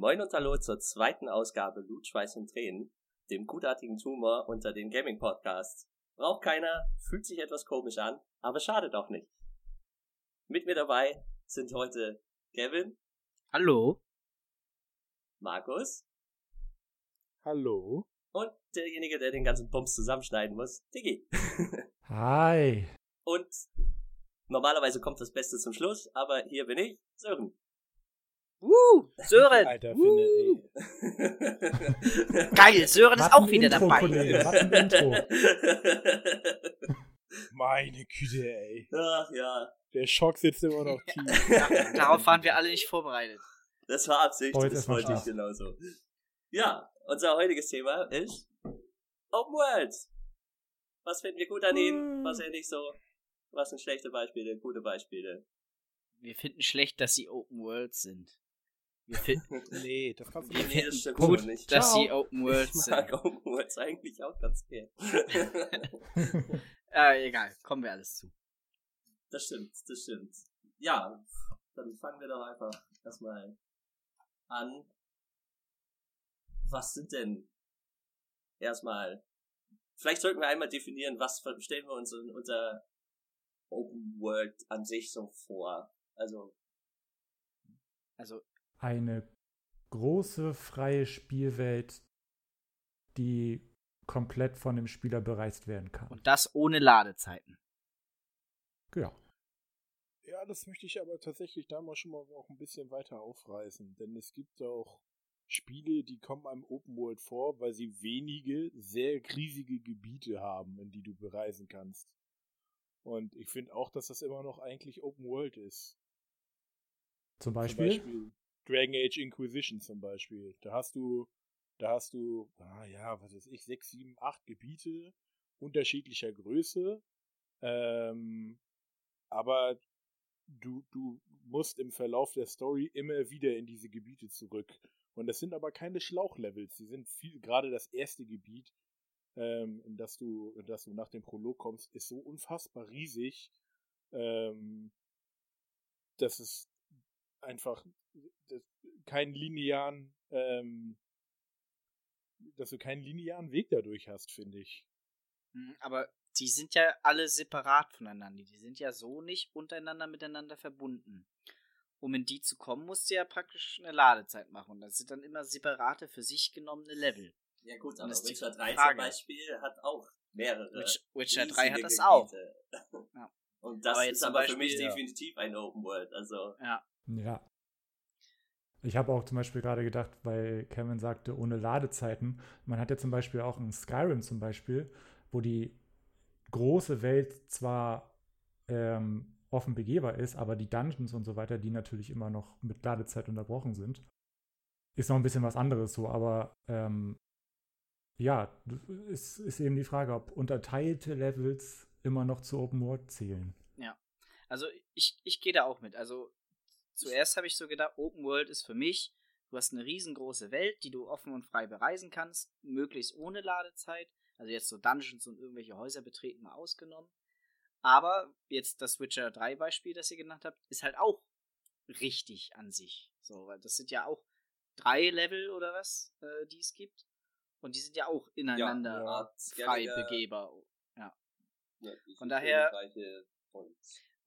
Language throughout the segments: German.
Moin und Hallo zur zweiten Ausgabe Blut, Schweiß und Tränen, dem gutartigen Tumor unter den Gaming Podcasts. Braucht keiner, fühlt sich etwas komisch an, aber schadet auch nicht. Mit mir dabei sind heute Kevin. Hallo. Markus. Hallo. Und derjenige, der den ganzen Bums zusammenschneiden muss, Diggi. Hi. Und normalerweise kommt das Beste zum Schluss, aber hier bin ich, Sören. Woo, Sören. Alter, finde ey. Geil, Sören ist auch wieder Intro, dabei. Kollege, was ein Intro. Meine Güte, ey. Ach ja, Der Schock sitzt immer noch tief. Ja, darauf waren wir alle nicht vorbereitet. das war Absicht, Heute das wollte ich genauso. Ja, unser heutiges Thema ist Open World. Was finden wir gut an ihnen, was eher nicht so? Was sind schlechte Beispiele, gute Beispiele? Wir finden schlecht, dass sie Open World sind. Wir finden Nee, das kannst du nicht. Nee, das stimmt gut, nicht. dass Ciao. sie Open World Ich sind. mag Open Worlds eigentlich auch ganz gern. Äh, egal, kommen wir alles zu. Das stimmt, das stimmt. Ja, dann fangen wir doch einfach erstmal an. Was sind denn erstmal, vielleicht sollten wir einmal definieren, was stellen wir uns un- unter Open World an sich so vor? Also, Also, Eine große freie Spielwelt, die komplett von dem Spieler bereist werden kann. und das ohne Ladezeiten. Ja. Ja, das möchte ich aber tatsächlich da mal schon mal auch ein bisschen weiter aufreißen. Denn es gibt auch Spiele, die kommen einem Open World vor, weil sie wenige, sehr riesige Gebiete haben, in die du bereisen kannst. Und ich finde auch, dass das immer noch eigentlich Open World ist. Zum Zum Beispiel, Beispiel Dragon Age Inquisition zum Beispiel. Da hast du, da hast du, ah ja, was weiß ich, sechs, sieben, acht Gebiete unterschiedlicher Größe. Ähm, aber du, du musst im Verlauf der Story immer wieder in diese Gebiete zurück. Und das sind aber keine Schlauchlevels. Sie sind viel, gerade das erste Gebiet, ähm, in das du, in das du nach dem Prolog kommst, ist so unfassbar riesig, ähm, dass es einfach das, keinen linearen, ähm, dass du keinen linearen Weg dadurch hast, finde ich. Mhm, Aber die sind ja alle separat voneinander. Die sind ja so nicht untereinander miteinander verbunden. Um in die zu kommen, musst du ja praktisch eine Ladezeit machen. Und das sind dann immer separate für sich genommene Level. ja gut, Und aber Witcher 3 zum Frage. Beispiel hat auch mehrere. Witch, Witcher 3 hat das Gebiete. auch. Ja. Und das Aber ist zum aber für mich Beispiel, ja. definitiv ein Open World. Also, Ja. ja. Ich habe auch zum Beispiel gerade gedacht, weil Kevin sagte, ohne Ladezeiten. Man hat ja zum Beispiel auch in Skyrim zum Beispiel, wo die große Welt zwar ähm, offen begehbar ist, aber die Dungeons und so weiter, die natürlich immer noch mit Ladezeit unterbrochen sind, ist noch ein bisschen was anderes so. Aber ähm, ja, es ist eben die Frage, ob unterteilte Levels immer noch zu Open World zählen. Also ich, ich gehe da auch mit. Also zuerst habe ich so gedacht, Open World ist für mich, du hast eine riesengroße Welt, die du offen und frei bereisen kannst, möglichst ohne Ladezeit. Also jetzt so Dungeons und irgendwelche Häuser betreten mal ausgenommen. Aber jetzt das Witcher 3 Beispiel, das ihr genannt habt, ist halt auch richtig an sich. So, weil das sind ja auch drei Level oder was, äh, die es gibt. Und die sind ja auch ineinander Art frei begehbar. nördliche Von daher-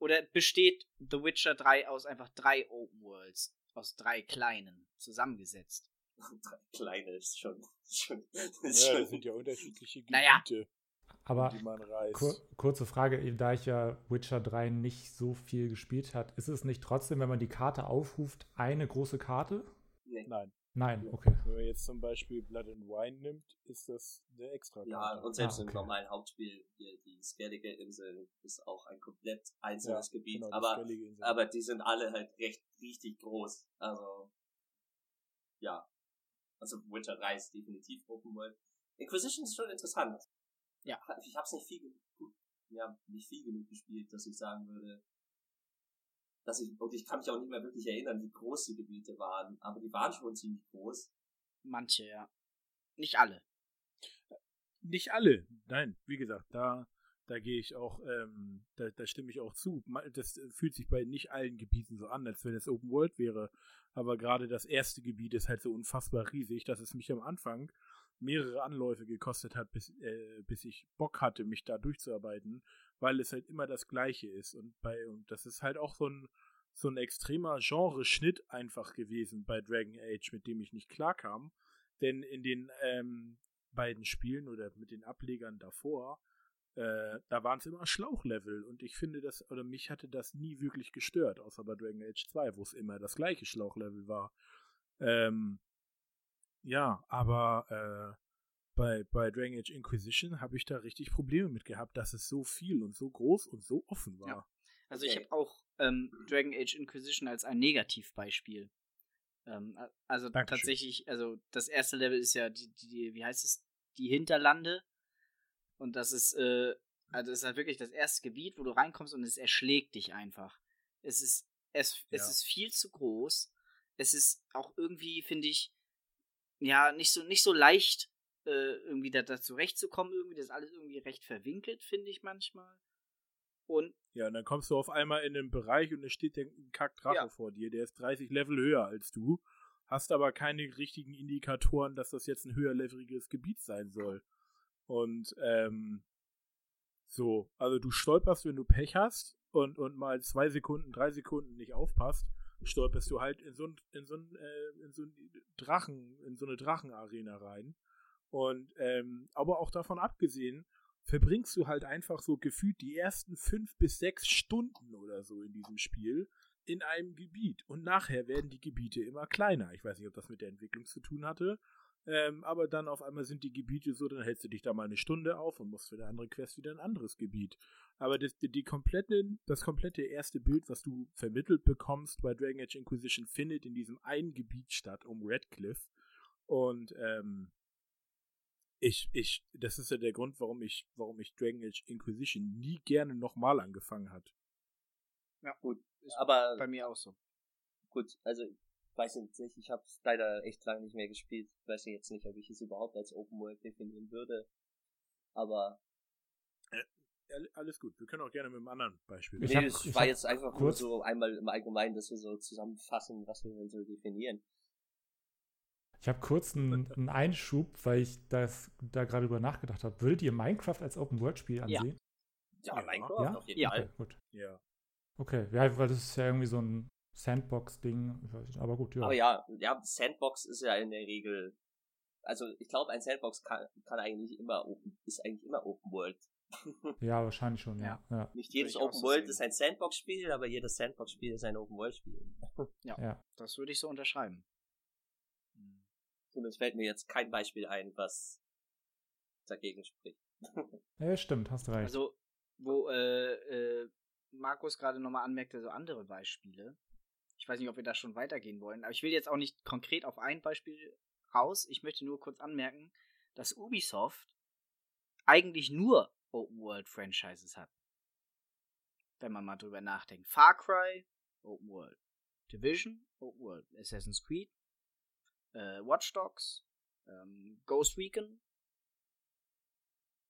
Oder besteht The Witcher 3 aus einfach drei Open Worlds, aus drei kleinen, zusammengesetzt? drei kleine ist schon. schon, ist Ja, schon das sind ja unterschiedliche Gebiete, Naja. Aber die man reist. Kur kurze Frage, da ich ja Witcher 3 nicht so viel gespielt hat, ist es nicht trotzdem, wenn man die Karte aufruft, eine große Karte? nee. Nein, Nein, okay. wenn man jetzt zum Beispiel Blood and Wine nimmt, ist das eine extra Ja, und selbst Ah, im okay. normalen Hauptspiel, hier die Skellige Inseln, ist auch ein komplett einzelnes Ja, Gebiet. genau, die aber, Insel. aber die sind alle halt recht richtig groß. Also, ja. Also Witcher 3 ist definitiv Open World. Inquisition ist schon interessant. Ja. Ich hab's nicht viel, ja, nicht viel genug gespielt, dass ich sagen würde, dass ich, und ich kann mich auch nicht mehr wirklich erinnern, wie groß die Gebiete waren, aber die waren schon ziemlich groß. Manche, ja. Nicht alle. Nicht alle. Nein, wie gesagt, da, da gehe ich auch, ähm, da, da stimme ich auch zu. Das fühlt sich bei nicht allen Gebieten so an, als wenn es Open World wäre. Aber gerade das erste Gebiet ist halt so unfassbar riesig, dass es mich am Anfang mehrere Anläufe gekostet hat, bis, äh, bis ich Bock hatte, mich da durchzuarbeiten, weil es halt immer das Gleiche ist. Und bei, und das ist halt auch so ein, so ein extremer Genreschnitt einfach gewesen bei Dragon Age, mit dem ich nicht klarkam. Denn in den ähm, beiden Spielen oder mit den Ablegern davor, äh, da waren es immer Schlauchlevel und ich finde das, oder mich hatte das nie wirklich gestört, außer bei Dragon Age 2, wo es immer das gleiche Schlauchlevel war. Ähm, ja, aber äh, bei, bei Dragon Age Inquisition habe ich da richtig Probleme mit gehabt, dass es so viel und so groß und so offen war. Ja. Also ich habe auch ähm, Dragon Age Inquisition als ein Negativbeispiel. Ähm, also Dankeschön. tatsächlich, also das erste Level ist ja die, die, wie heißt es, die Hinterlande. Und das ist, äh, also das ist halt wirklich das erste Gebiet, wo du reinkommst und es erschlägt dich einfach. Es ist, es, ja. es ist viel zu groß. Es ist auch irgendwie, finde ich, ja, nicht so, nicht so leicht, äh, irgendwie da, da zurechtzukommen. Irgendwie, das ist alles irgendwie recht verwinkelt, finde ich manchmal. Und ja, und dann kommst du auf einmal in einen Bereich und es steht ein Kackdrache ja. vor dir, der ist 30 Level höher als du, hast aber keine richtigen Indikatoren, dass das jetzt ein höherleveliges Gebiet sein soll. Und ähm, so, also du stolperst, wenn du Pech hast und, und mal zwei Sekunden, drei Sekunden nicht aufpasst, stolperst du halt in so ein, in so ein, äh, in so ein Drachen, in so eine Drachenarena rein. Und ähm, aber auch davon abgesehen, verbringst du halt einfach so gefühlt die ersten fünf bis sechs Stunden oder so in diesem Spiel in einem Gebiet. Und nachher werden die Gebiete immer kleiner. Ich weiß nicht, ob das mit der Entwicklung zu tun hatte. Ähm, aber dann auf einmal sind die Gebiete so, dann hältst du dich da mal eine Stunde auf und musst für eine andere Quest wieder ein anderes Gebiet. Aber das, die, komplette, das komplette erste Bild, was du vermittelt bekommst bei Dragon Age Inquisition, findet in diesem einen Gebiet statt, um Redcliffe. Und ähm, ich, ich, das ist ja der Grund, warum ich, warum ich Dragon Age Inquisition nie gerne nochmal angefangen hat. Ja, gut. Ist aber bei mir auch so. Gut, also weiß nicht, ich habe es leider echt lange nicht mehr gespielt. Ich weiß jetzt nicht, ob ich es überhaupt als Open World definieren würde. Aber äh, alles gut. Wir können auch gerne mit einem anderen Beispiel. Nee, hab, es war jetzt einfach nur so einmal im Allgemeinen, dass wir so zusammenfassen, was wir denn so definieren. Ich habe kurz einen, einen, Einschub, weil ich das, da gerade über nachgedacht habe. Würdet ihr Minecraft als Open-World-Spiel ansehen? Ja, ja Minecraft ja? auf jeden Fall. Okay, gut. Ja. Okay, ja, weil das ist ja irgendwie so ein Sandbox-Ding. Aber gut, ja. Aber ja, ja, Sandbox ist ja in der Regel. Also ich glaube, ein Sandbox kann, kann eigentlich immer open, ist eigentlich immer Open World. ja, wahrscheinlich schon, ja. ja. Nicht jedes Open World ist ein Sandbox-Spiel, aber jedes Sandbox-Spiel ist ein Open World-Spiel. ja, ja, das würde ich so unterschreiben. Zumindest fällt mir jetzt kein Beispiel ein, was dagegen spricht. ja, stimmt, hast recht. Also, wo äh, äh, Markus gerade nochmal anmerkte, so andere Beispiele. Ich weiß nicht, ob wir da schon weitergehen wollen, aber ich will jetzt auch nicht konkret auf ein Beispiel raus. Ich möchte nur kurz anmerken, dass Ubisoft eigentlich nur Open World Franchises hat. Wenn man mal drüber nachdenkt. Far Cry, Open World. Division, Open World. Assassin's Creed, äh, Watch Dogs, ähm, Ghost Recon.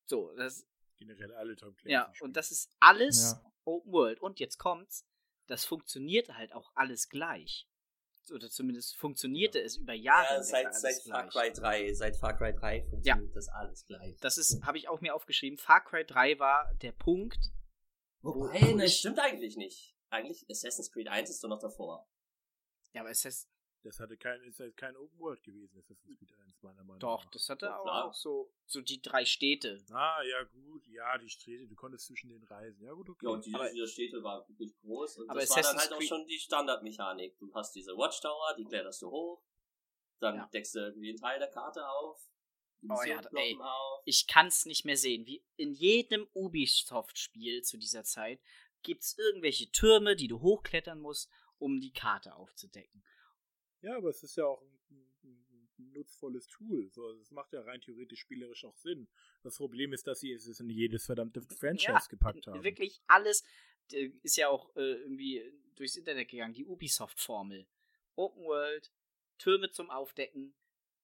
So, das. Generell alle Tom Clancy. Ja, und das ist alles ja. Open World. Und jetzt kommt's, das funktioniert halt auch alles gleich. Oder zumindest funktionierte ja. es über Jahre. Ja, seit, seit Far Cry 3, seit Far Cry 3 funktioniert ja. das alles gleich. Das ist, habe ich auch mir aufgeschrieben. Far Cry 3 war der Punkt. Wobei, wo, ne, stimmt eigentlich nicht. Eigentlich Assassin's Creed 1 ist doch noch davor. Ja, aber Assassin's das hatte kein, ist halt kein Open World gewesen, Assassin's Creed 1, meiner Meinung Doch, nach. das hatte auch, auch so, so die drei Städte. Ah, ja, gut, ja, die Städte, du konntest zwischen den reisen. Ja, gut, okay. Ja, und diese, diese Städte waren wirklich groß und aber das war dann halt auch schon die Standardmechanik. Du hast diese Watchtower, die kletterst du hoch, dann ja. deckst du irgendwie einen Teil der Karte auf. Oh ja, ey, auf. ich kann's nicht mehr sehen. Wie in jedem Ubisoft-Spiel zu dieser Zeit gibt's irgendwelche Türme, die du hochklettern musst, um die Karte aufzudecken. Ja, aber es ist ja auch ein, ein, ein nutzvolles Tool. So, also es macht ja rein theoretisch spielerisch auch Sinn. Das Problem ist, dass sie es in jedes verdammte Franchise ja, gepackt haben. Wirklich alles ist ja auch äh, irgendwie durchs Internet gegangen. Die Ubisoft-Formel. Open World, Türme zum Aufdecken,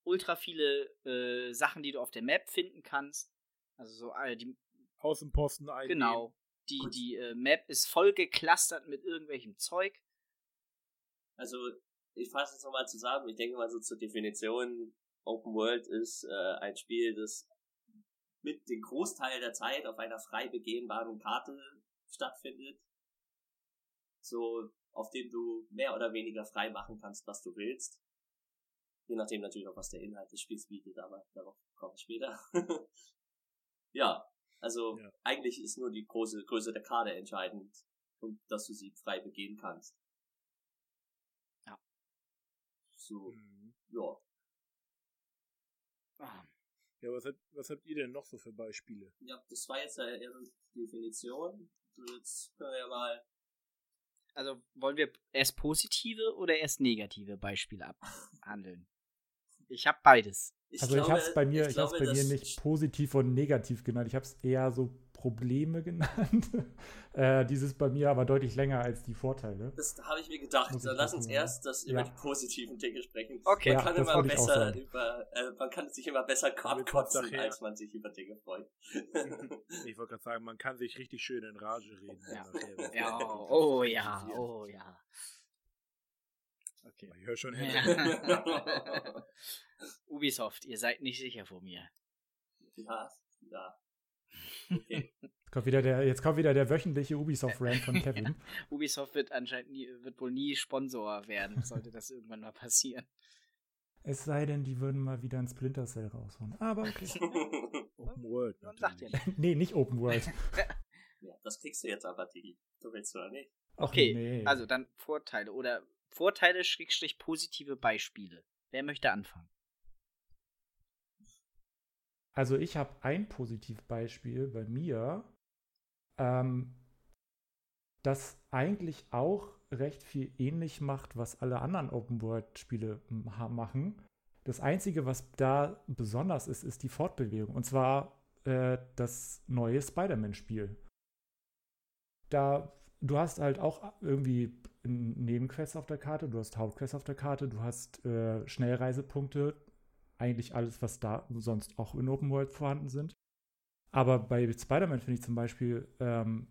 ultra viele äh, Sachen, die du auf der Map finden kannst. Also so äh, die Außenposten einnehmen. Genau. Die, die äh, Map ist voll geklustert mit irgendwelchem Zeug. Also, ich fasse es nochmal zusammen. Ich denke mal so zur Definition, Open World ist äh, ein Spiel, das mit dem Großteil der Zeit auf einer frei begehbaren Karte stattfindet. So, auf dem du mehr oder weniger frei machen kannst, was du willst. Je nachdem natürlich auch, was der Inhalt des Spiels bietet, aber darauf komme ich später. ja, also ja. eigentlich ist nur die große Größe der Karte entscheidend und dass du sie frei begehen kannst. Ja. So, mhm. ja. Ah. Ja, was, hat, was habt ihr denn noch so für Beispiele? Ja, das war jetzt ja ihre Definition. Jetzt können wir ja mal. Also wollen wir erst positive oder erst negative Beispiele abhandeln? Ich habe beides. Ich also glaube, ich habe es bei mir, ich, ich bei mir nicht positiv und negativ genannt. Ich habe es eher so Probleme genannt. äh, dieses bei mir aber deutlich länger als die Vorteile. Das habe ich mir gedacht. Dann lass uns erst das über ja. die positiven Dinge sprechen. Okay. Man kann ja, immer besser über, äh, man kann sich immer besser abkotzen, als man sich über Dinge freut. ich wollte gerade sagen, man kann sich richtig schön in Rage reden. Ja, ja oh, oh ja, oh ja. Okay. Ich höre schon hin. Ja. Ubisoft, ihr seid nicht sicher vor mir. Ja, ja. Okay. Jetzt kommt wieder der, jetzt kommt wieder der wöchentliche Ubisoft-Rant von Kevin. Ubisoft wird anscheinend nie, wird wohl nie Sponsor werden, sollte das irgendwann mal passieren. Es sei denn, die würden mal wieder ein Splinter Cell raushauen. Aber okay. Open World. Sagt ihr nee, nicht Open World. ja, das kriegst du jetzt aber, Digi. Du willst oder nicht? Okay, nee. also dann Vorteile oder Vorteile, Schrägstrich, positive Beispiele. Wer möchte anfangen? Also ich habe ein Positivbeispiel bei mir, ähm, das eigentlich auch recht viel ähnlich macht, was alle anderen Open-World-Spiele machen. Das Einzige, was da besonders ist, ist die Fortbewegung. Und zwar äh, das neue Spider-Man-Spiel. Da, du hast halt auch irgendwie Nebenquests auf der Karte, du hast Hauptquests auf der Karte, du hast äh, Schnellreisepunkte, eigentlich alles, was da sonst auch in Open World vorhanden sind. Aber bei Spider-Man finde ich zum Beispiel, ähm,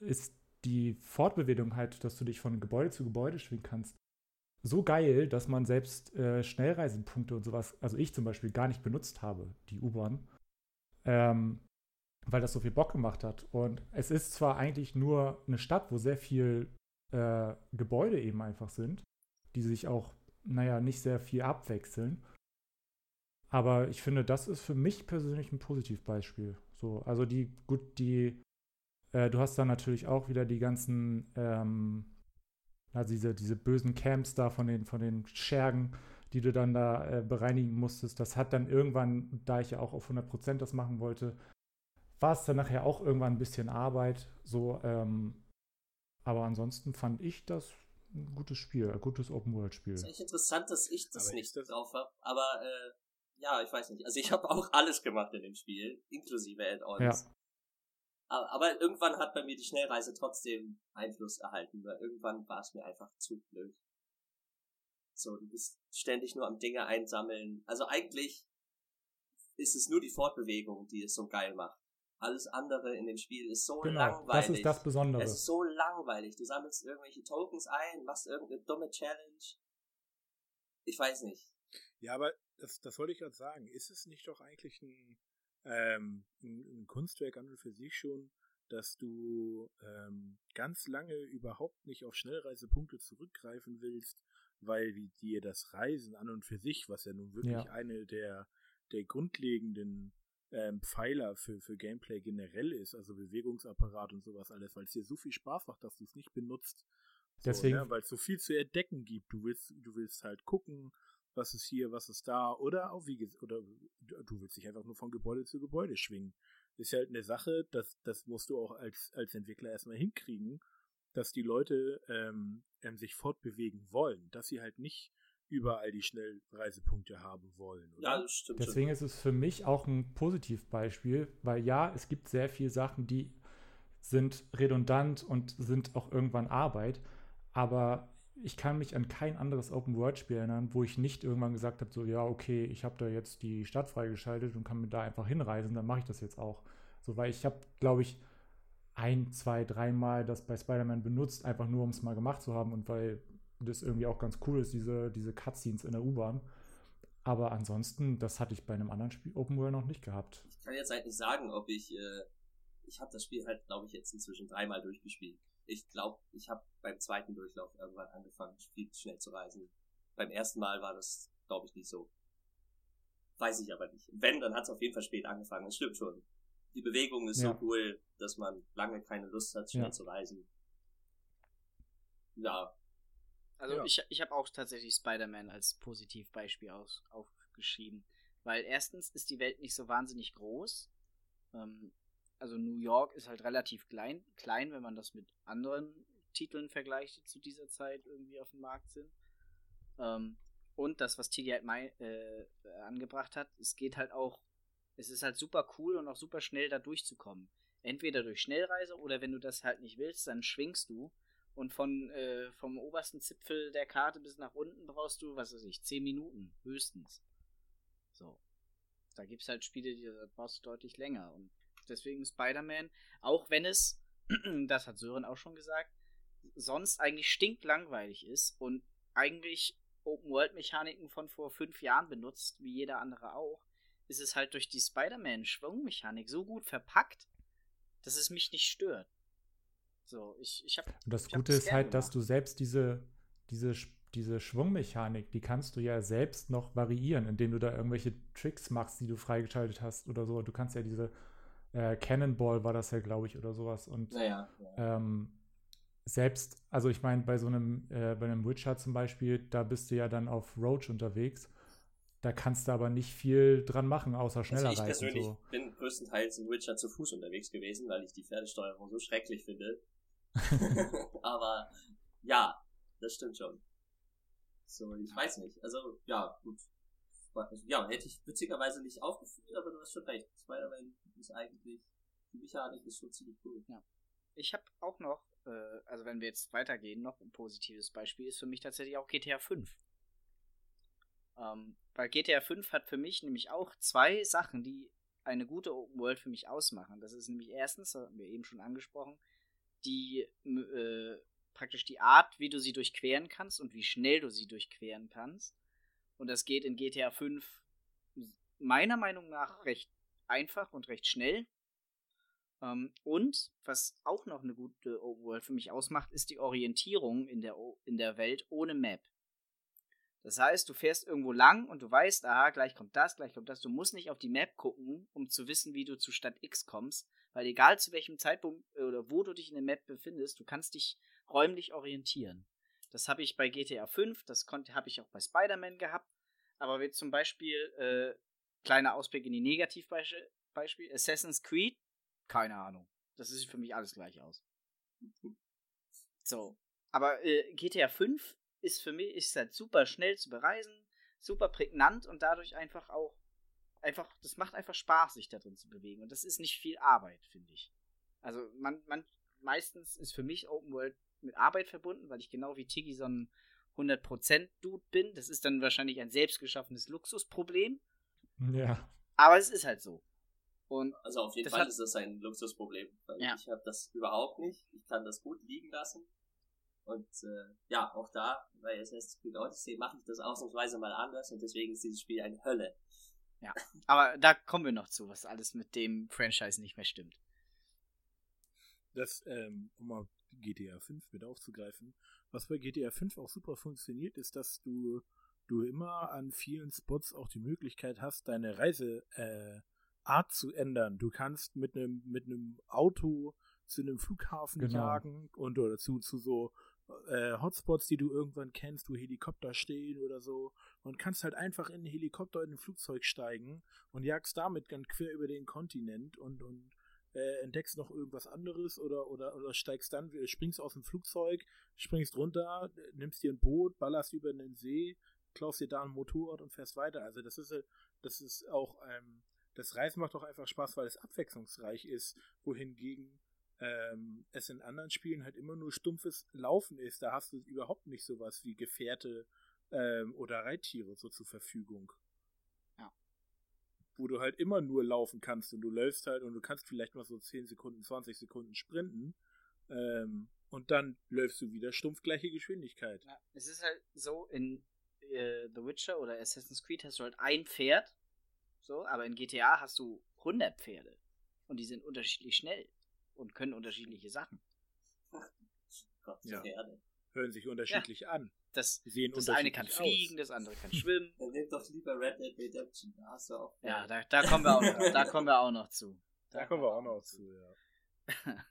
ist die Fortbewegung halt, dass du dich von Gebäude zu Gebäude schwingen kannst, so geil, dass man selbst äh, Schnellreisepunkte und sowas, also ich zum Beispiel gar nicht benutzt habe, die U-Bahn, ähm, weil das so viel Bock gemacht hat. Und es ist zwar eigentlich nur eine Stadt, wo sehr viel äh, Gebäude eben einfach sind, die sich auch, naja, nicht sehr viel abwechseln. Aber ich finde, das ist für mich persönlich ein Positivbeispiel. So, also die, gut, die, äh, du hast dann natürlich auch wieder die ganzen, ähm, also diese, diese bösen Camps da von den, von den Schergen, die du dann da äh, bereinigen musstest. Das hat dann irgendwann, da ich ja auch auf 100% das machen wollte, war es dann nachher auch irgendwann ein bisschen Arbeit. So, ähm, aber ansonsten fand ich das ein gutes Spiel, ein gutes Open-World-Spiel. Es ist echt interessant, dass ich das aber nicht das drauf habe. Aber äh, ja, ich weiß nicht. Also ich habe auch alles gemacht in dem Spiel, inklusive Add-ons. Ja. Aber, aber, irgendwann hat bei mir die Schnellreise trotzdem Einfluss erhalten, weil irgendwann war es mir einfach zu blöd. So, du bist ständig nur am Dinge einsammeln. Also eigentlich ist es nur die Fortbewegung, die es so geil macht. Alles andere in dem Spiel ist so genau, langweilig. Das ist das Besondere. Es ist so langweilig. Du sammelst irgendwelche Tokens ein, machst irgendeine dumme Challenge. Ich weiß nicht. Ja, aber das, das wollte ich gerade sagen. Ist es nicht doch eigentlich ein, ähm, ein, ein, Kunstwerk an und für sich schon, dass du ähm, ganz lange überhaupt nicht auf Schnellreisepunkte zurückgreifen willst, weil wie dir das Reisen an und für sich, was ja nun wirklich ja. eine der, der grundlegenden ähm, Pfeiler für, für Gameplay generell ist, also Bewegungsapparat und sowas alles, weil es dir so viel Spaß macht, dass du es nicht benutzt. So, Deswegen, ne? weil es so viel zu entdecken gibt. Du willst, du willst halt gucken, was ist hier, was ist da, oder auch wie oder du willst dich einfach nur von Gebäude zu Gebäude schwingen. Ist halt eine Sache, das, das musst du auch als, als Entwickler erstmal hinkriegen, dass die Leute ähm, ähm, sich fortbewegen wollen, dass sie halt nicht überall die Schnellreisepunkte haben wollen. Oder? Ja, das stimmt. Deswegen schon. ist es für mich auch ein Positivbeispiel, weil ja, es gibt sehr viele Sachen, die sind redundant und sind auch irgendwann Arbeit, aber ich kann mich an kein anderes Open-World-Spiel erinnern, wo ich nicht irgendwann gesagt habe, so, ja, okay, ich habe da jetzt die Stadt freigeschaltet und kann mir da einfach hinreisen, dann mache ich das jetzt auch. So, weil ich habe, glaube ich, ein, zwei, dreimal das bei Spider-Man benutzt, einfach nur, um es mal gemacht zu haben und weil das irgendwie auch ganz cool ist, diese, diese Cutscenes in der U-Bahn. Aber ansonsten, das hatte ich bei einem anderen Spiel Open World noch nicht gehabt. Ich kann jetzt halt nicht sagen, ob ich, äh, ich habe das Spiel halt, glaube ich, jetzt inzwischen dreimal durchgespielt. Ich glaube, ich habe beim zweiten Durchlauf irgendwann angefangen, viel schnell zu reisen. Beim ersten Mal war das, glaube ich, nicht so. Weiß ich aber nicht. Wenn, dann hat es auf jeden Fall spät angefangen. Das stimmt schon. Die Bewegung ist ja. so cool, dass man lange keine Lust hat, schnell ja. zu reisen. Ja, also ja. ich, ich habe auch tatsächlich Spider-Man als Positivbeispiel aus, aufgeschrieben. Weil erstens ist die Welt nicht so wahnsinnig groß. Ähm, also New York ist halt relativ klein, klein, wenn man das mit anderen Titeln vergleicht, die zu dieser Zeit irgendwie auf dem Markt sind. Ähm, und das, was Tigi halt äh, angebracht hat, es geht halt auch, es ist halt super cool und auch super schnell da durchzukommen. Entweder durch Schnellreise oder wenn du das halt nicht willst, dann schwingst du und von, äh, vom obersten Zipfel der Karte bis nach unten brauchst du, was weiß ich, 10 Minuten höchstens. So. Da gibt es halt Spiele, die brauchst du deutlich länger. Und deswegen Spider-Man, auch wenn es, das hat Sören auch schon gesagt, sonst eigentlich stinklangweilig ist und eigentlich Open-World-Mechaniken von vor fünf Jahren benutzt, wie jeder andere auch, ist es halt durch die Spider-Man-Schwungmechanik so gut verpackt, dass es mich nicht stört. So, ich, ich habe. Und das Gute ist halt, gemacht. dass du selbst diese, diese, diese Schwungmechanik, die kannst du ja selbst noch variieren, indem du da irgendwelche Tricks machst, die du freigeschaltet hast oder so. Du kannst ja diese äh, Cannonball war das ja, glaube ich, oder sowas. Und naja, ja. ähm, selbst, also ich meine, bei so einem, äh, bei einem Witcher zum Beispiel, da bist du ja dann auf Roach unterwegs. Da kannst du aber nicht viel dran machen, außer schneller also ich persönlich so. bin größtenteils in Witcher zu Fuß unterwegs gewesen, weil ich die Pferdesteuerung so schrecklich finde. Aber ja, das stimmt schon. So, ich weiß nicht. Also, ja, gut. Ja, hätte ich witzigerweise nicht aufgeführt, aber du hast schon recht. Spider-Man ist eigentlich, die Mechanik ist schon ziemlich cool. Ja. Ich habe auch noch, äh, also wenn wir jetzt weitergehen, noch ein positives Beispiel ist für mich tatsächlich auch GTA 5. Ähm, weil GTA 5 hat für mich nämlich auch zwei Sachen, die eine gute Open World für mich ausmachen. Das ist nämlich erstens, das haben wir eben schon angesprochen, die äh, praktisch die Art, wie du sie durchqueren kannst und wie schnell du sie durchqueren kannst. Und das geht in GTA 5 meiner Meinung nach recht einfach und recht schnell. Ähm, und was auch noch eine gute Open World für mich ausmacht, ist die Orientierung in der, in der Welt ohne Map. Das heißt, du fährst irgendwo lang und du weißt, aha, gleich kommt das, gleich kommt das. Du musst nicht auf die Map gucken, um zu wissen, wie du zu Stadt X kommst, weil egal zu welchem Zeitpunkt äh, oder wo du dich in der Map befindest, du kannst dich räumlich orientieren. Das habe ich bei GTA 5, das habe ich auch bei Spider-Man gehabt. Aber wie zum Beispiel, äh, kleiner Ausblick in die Negativbeispiel, Assassin's Creed, keine Ahnung. Das sieht für mich alles gleich aus. So. Aber äh, GTA 5 ist für mich ist halt super schnell zu bereisen, super prägnant und dadurch einfach auch einfach, das macht einfach Spaß, sich da drin zu bewegen. Und das ist nicht viel Arbeit, finde ich. Also man, man, meistens ist für mich Open World mit Arbeit verbunden, weil ich genau wie Tiggy so ein 100% Dude bin. Das ist dann wahrscheinlich ein selbstgeschaffenes Luxusproblem. Ja. Aber es ist halt so. Und also auf jeden Fall ist das ein Luxusproblem, weil ja. ich habe das überhaupt nicht. Ich kann das gut liegen lassen. Und äh, ja, auch da bei Assassin's Creed Odyssey mache ich das ausnahmsweise mal anders und deswegen ist dieses Spiel eine Hölle. Ja, aber da kommen wir noch zu, was alles mit dem Franchise nicht mehr stimmt. Das, ähm, um mal GTA 5 mit aufzugreifen, was bei GTA 5 auch super funktioniert, ist, dass du, du immer an vielen Spots auch die Möglichkeit hast, deine Reiseart äh, zu ändern. Du kannst mit einem mit einem Auto zu einem Flughafen genau. jagen und oder zu, zu so äh, Hotspots, die du irgendwann kennst, wo Helikopter stehen oder so und kannst halt einfach in ein Helikopter in ein Flugzeug steigen und jagst damit ganz quer über den Kontinent und, und äh, entdeckst noch irgendwas anderes oder, oder, oder steigst dann, springst aus dem Flugzeug, springst runter, nimmst dir ein Boot, ballerst über den See, klaust dir da ein Motorrad und fährst weiter. Also das ist, das ist auch, ähm, das Reisen macht doch einfach Spaß, weil es abwechslungsreich ist, wohingegen ähm, es in anderen Spielen halt immer nur stumpfes Laufen ist. Da hast du überhaupt nicht sowas wie Gefährte ähm, oder Reittiere so zur Verfügung. Ja. wo du halt immer nur laufen kannst und du läufst halt und du kannst vielleicht mal so 10 Sekunden, 20 Sekunden sprinten. Ähm, und dann läufst du wieder stumpf gleiche Geschwindigkeit. Ja, es ist halt so, in äh, The Witcher oder Assassin's Creed hast du halt ein Pferd, so, aber in GTA hast du 100 Pferde. Und die sind unterschiedlich schnell und können unterschiedliche Sachen. Gott, Ja. Pferde. Hören sich unterschiedlich an. Das, Sehen das eine kann fliegen, das andere kann schwimmen. Dann nimm doch lieber Red Dead Redemption. Da hast du auch. Ja, da, da kommen wir auch noch, da kommen wir auch noch zu. Da kommen wir auch noch zu, ja.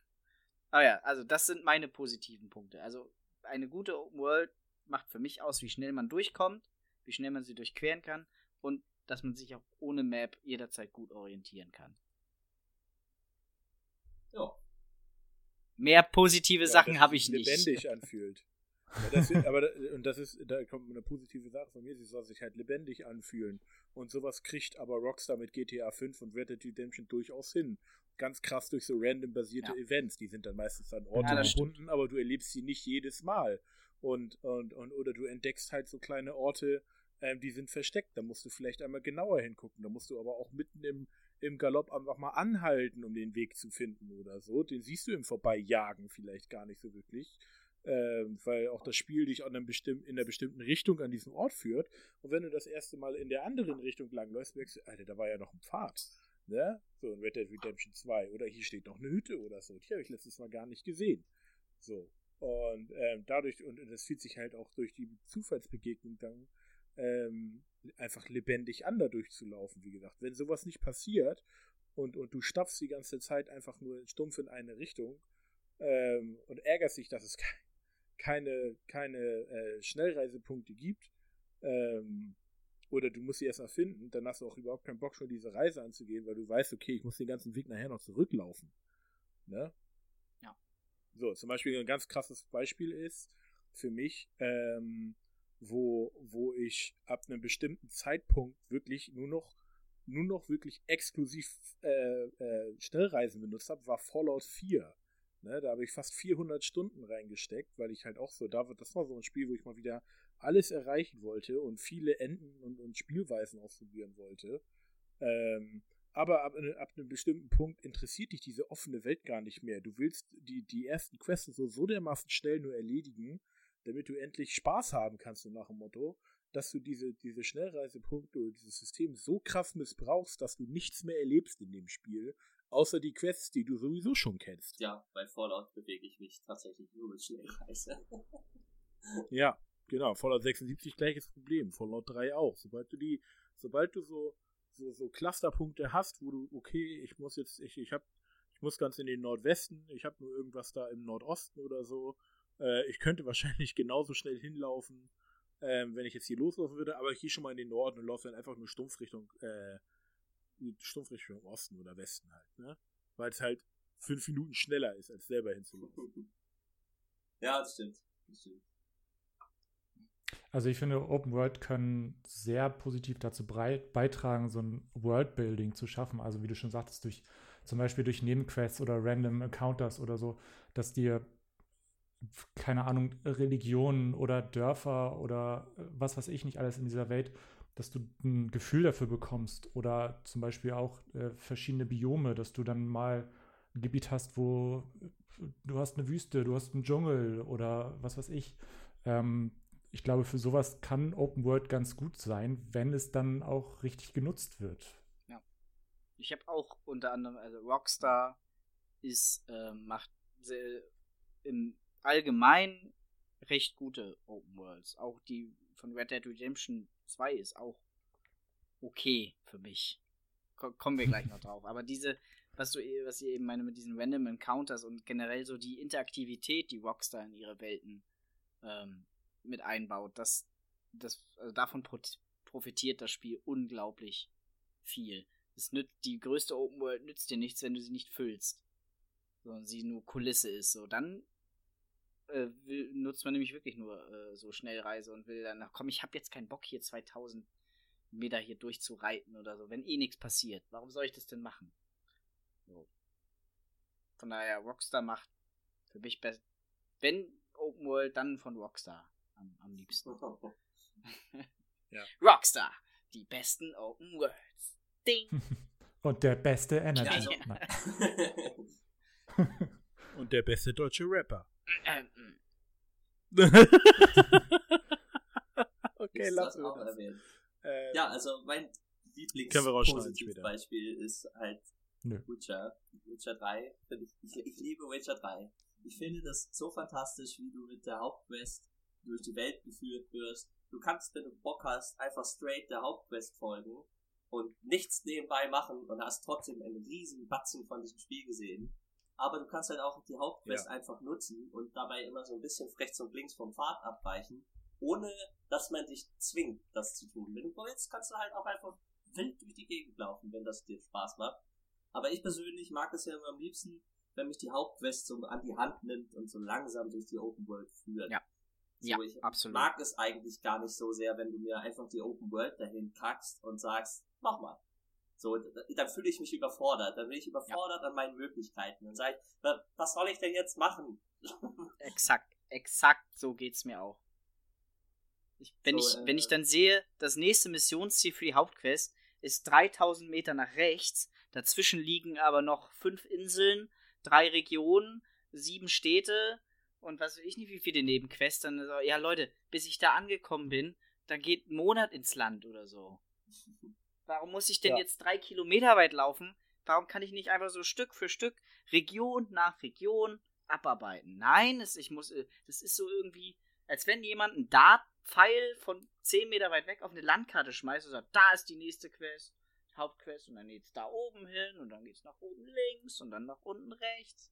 Ah ja, also das sind meine positiven Punkte. Also eine gute Open World macht für mich aus, wie schnell man durchkommt, wie schnell man sie durchqueren kann und dass man sich auch ohne Map jederzeit gut orientieren kann. Ja. Mehr positive Ja, Sachen habe ich sich nicht. lebendig anfühlt. Aber das, aber da, und das ist, da kommt eine positive Sache von mir, sie soll sich halt lebendig anfühlen. Und sowas kriegt aber Rockstar mit GTA 5 und Red Dead Redemption durchaus hin. Ganz krass durch so random basierte Ja. Events. Die sind dann meistens an Orte Ja, gebunden, aber du erlebst sie nicht jedes Mal. Und, und, und, oder du entdeckst halt so kleine Orte, ähm, die sind versteckt. Da musst du vielleicht einmal genauer hingucken. Da musst du aber auch mitten im, im Galopp einfach mal anhalten, um den Weg zu finden oder so. Den siehst du im Vorbeijagen vielleicht gar nicht so wirklich. Ähm, weil auch das Spiel dich an einem bestimm in einer bestimmten Richtung an diesen Ort führt. Und wenn du das erste Mal in der anderen Richtung langläufst, merkst du, Alter, da war ja noch ein Pfad. Ne? So in Red Dead Redemption 2. Oder hier steht noch eine Hütte oder so. Die habe ich letztes Mal gar nicht gesehen. So. Und ähm, dadurch, und das fühlt sich halt auch durch die Zufallsbegegnung dann ähm, einfach lebendig an, da durchzulaufen, wie gesagt. Wenn sowas nicht passiert und, und du stapfst die ganze Zeit einfach nur stumpf in eine Richtung ähm, und ärgerst dich, dass es ke keine, keine äh, Schnellreisepunkte gibt, ähm, oder du musst sie erst mal finden, dann hast du auch überhaupt keinen Bock, schon diese Reise anzugehen, weil du weißt, okay, ich muss den ganzen Weg nachher noch zurücklaufen. Ne? Ja. So, zum Beispiel ein ganz krasses Beispiel ist für mich, ähm, wo, wo ich ab einem bestimmten Zeitpunkt wirklich nur noch, nur noch wirklich exklusiv äh, äh, Schnellreisen benutzt habe, war Fallout 4. Ne, da habe ich fast 400 Stunden reingesteckt, weil ich halt auch so, da das war so ein Spiel, wo ich mal wieder alles erreichen wollte und viele Enden und, und Spielweisen ausprobieren wollte. Ähm, aber ab, ab, einem bestimmten Punkt interessiert dich diese offene Welt gar nicht mehr. Du willst die, die ersten Quests so, so dermaßen schnell nur erledigen, damit du endlich Spaß haben kannst, so nach dem Motto, dass du diese, diese Schnellreisepunkte oder dieses System so krass missbrauchst, dass du nichts mehr erlebst in dem Spiel, außer die Quests, die du sowieso schon kennst. Ja, bei Fallout bewege ich mich tatsächlich nur mit Schnellreise. Ja, genau. Fallout 76 gleiches Problem. Fallout 3 auch. Sobald du die, sobald du so, so, so Clusterpunkte hast, wo du, okay, ich muss jetzt, ich, ich hab, ich muss ganz in den Nordwesten, ich habe nur irgendwas da im Nordosten oder so. Äh, ich könnte wahrscheinlich genauso schnell hinlaufen, ähm, wenn ich jetzt hier loslaufen würde, aber ich gehe schon mal in den Norden und laufe dann einfach nur stumpf Richtung, äh, stumpf Richtung Osten oder Westen halt, ne? Weil es halt fünf Minuten schneller ist, als selber hinzulaufen. ja, das stimmt. Das stimmt. Also ich finde, Open World können sehr positiv dazu beitragen, so ein Worldbuilding zu schaffen. Also wie du schon sagtest, durch zum Beispiel durch Nebenquests oder Random Encounters oder so, dass dir keine Ahnung Religionen oder Dörfer oder was weiß ich nicht alles in dieser Welt, dass du ein Gefühl dafür bekommst oder zum Beispiel auch äh, verschiedene Biome, dass du dann mal ein Gebiet hast, wo du hast eine Wüste, du hast einen Dschungel oder was weiß ich. Ähm, ich glaube, für sowas kann Open World ganz gut sein, wenn es dann auch richtig genutzt wird. Ja. Ich habe auch unter anderem, also Rockstar ist, äh, macht sehr, im Allgemeinen recht gute Open Worlds. Auch die von Red Dead Redemption 2 ist auch okay für mich. Ko kommen wir gleich noch drauf. Aber diese, was du, was ihr eben meine mit diesen Random Encounters und generell so die Interaktivität, die Rockstar in ihre Welten ähm, mit einbaut, das, das, also davon profitiert das Spiel unglaublich viel. Es nützt, die größte Open World nützt dir nichts, wenn du sie nicht füllst. Sondern sie nur Kulisse ist. So, dann äh, will, nutzt man nämlich wirklich nur äh, so Schnellreise und will dann, ach komm, ich habe jetzt keinen Bock hier 2000 Meter hier durchzureiten oder so, wenn eh nichts passiert. Warum soll ich das denn machen? So. Von daher, Rockstar macht für mich best. Wenn Open World, dann von Rockstar am, am liebsten. Ja. Rockstar, die besten Open Worlds. Ding. Und der beste Energy. Ja, Nein. Und der beste deutsche Rapper. Ähm, okay, Ist lass uns das. erwähnen. Äh, Ja, also mein lieblings Können wir rausschneiden später. Beispiel ist halt Nö. Witcher. Witcher 3. Find ich, ich, ich liebe Witcher 3. Ich finde das so fantastisch, wie du mit der Hauptquest durch die Welt geführt wirst. Du kannst, wenn du Bock hast, einfach straight der Hauptquest folgen und nichts nebenbei machen und hast trotzdem einen riesen Batzen von diesem Spiel gesehen. Aber du kannst halt auch die Hauptquest Ja. einfach nutzen und dabei immer so ein bisschen rechts und links vom Pfad abweichen, ohne dass man dich zwingt, das zu tun. Wenn du willst, kannst du halt auch einfach wild durch die Gegend laufen, wenn das dir Spaß macht. Aber ich persönlich mag es ja immer am liebsten, wenn mich die Hauptquest so an die Hand nimmt und so langsam durch die Open World führt. Ja. So, Ja, ich absolut. mag es eigentlich gar nicht so sehr, wenn du mir einfach die Open World dahin kackst und sagst, mach mal. So, dann fühle ich mich überfordert. Dann bin ich überfordert an meinen Möglichkeiten. Dann sage ich, "Wa- was soll ich denn jetzt machen? Exakt, exakt so geht's mir auch. Ich, wenn, So, ich, wenn äh, ich dann sehe, das nächste Missionsziel für die Hauptquest ist 3000 Meter nach rechts, dazwischen liegen aber noch fünf Inseln, drei Regionen, sieben Städte und was weiß ich nicht, wie viele Nebenquests, dann so, ja Leute, bis ich da angekommen bin, dann geht ein Monat ins Land oder so. Warum muss ich denn Ja. jetzt drei Kilometer weit laufen? Warum kann ich nicht einfach so Stück für Stück, Region nach Region abarbeiten? Nein, es, ich muss, äh, das ist so irgendwie, als wenn jemand einen Dart-Pfeil von 10 Meter weit weg auf eine Landkarte schmeißt und sagt, da ist die nächste Quest, Hauptquest, und dann geht's da oben hin und dann geht's nach oben links und dann nach unten rechts.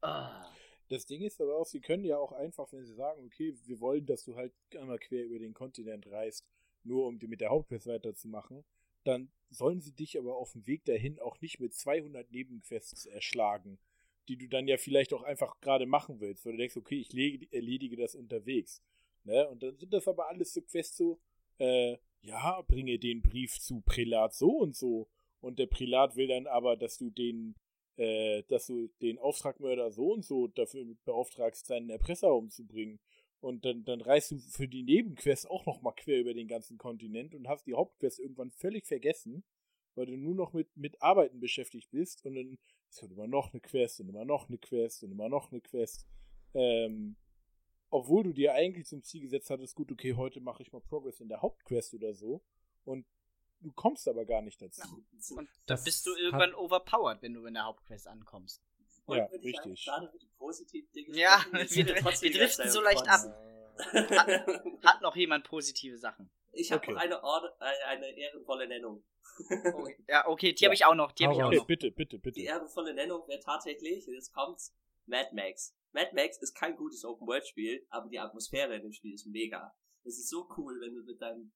Ah. Das Ding ist aber auch, sie können ja auch einfach, wenn sie sagen, okay, wir wollen, dass du halt einmal quer über den Kontinent reist, nur um die mit der Hauptquest weiterzumachen, dann sollen sie dich aber auf dem Weg dahin auch nicht mit 200 Nebenquests erschlagen, die du dann ja vielleicht auch einfach gerade machen willst, weil du denkst, okay, ich lege, erledige das unterwegs. Ne? Und dann sind das aber alles so Quests so, äh, ja, bringe den Brief zu Prälat so und so. Und der Prälat will dann aber, dass du den äh, dass du den Auftragmörder so und so dafür beauftragst, seinen Erpresser umzubringen. Und dann, dann reist du für die Nebenquest auch nochmal quer über den ganzen Kontinent und hast die Hauptquest irgendwann völlig vergessen, weil du nur noch mit, mit Arbeiten beschäftigt bist und dann ist halt immer noch eine Quest und immer noch eine Quest und immer noch eine Quest. Ähm, obwohl du dir eigentlich zum Ziel gesetzt hattest, gut, okay, heute mache ich mal Progress in der Hauptquest oder so. Und du kommst aber gar nicht dazu. Und da bist du irgendwann overpowered, wenn du in der Hauptquest ankommst. Und Ja, richtig. eigentlich Gerade mit den positiven Dingen Ja, wir wir die driften so leicht am Kotzen. Hat noch jemand positive Sachen? Ich habe Okay. noch eine, Orde, äh, eine ehrenvolle Nennung. Okay. Ja, okay, die Ja. habe ich auch noch. Die habe ich auch Okay, noch. bitte, bitte, bitte. Die ehrenvolle Nennung wäre tatsächlich, jetzt kommt's, Mad Max. Mad Max ist kein gutes Open-World-Spiel, aber die Atmosphäre in dem Spiel ist mega. Es ist so cool, wenn du mit deinem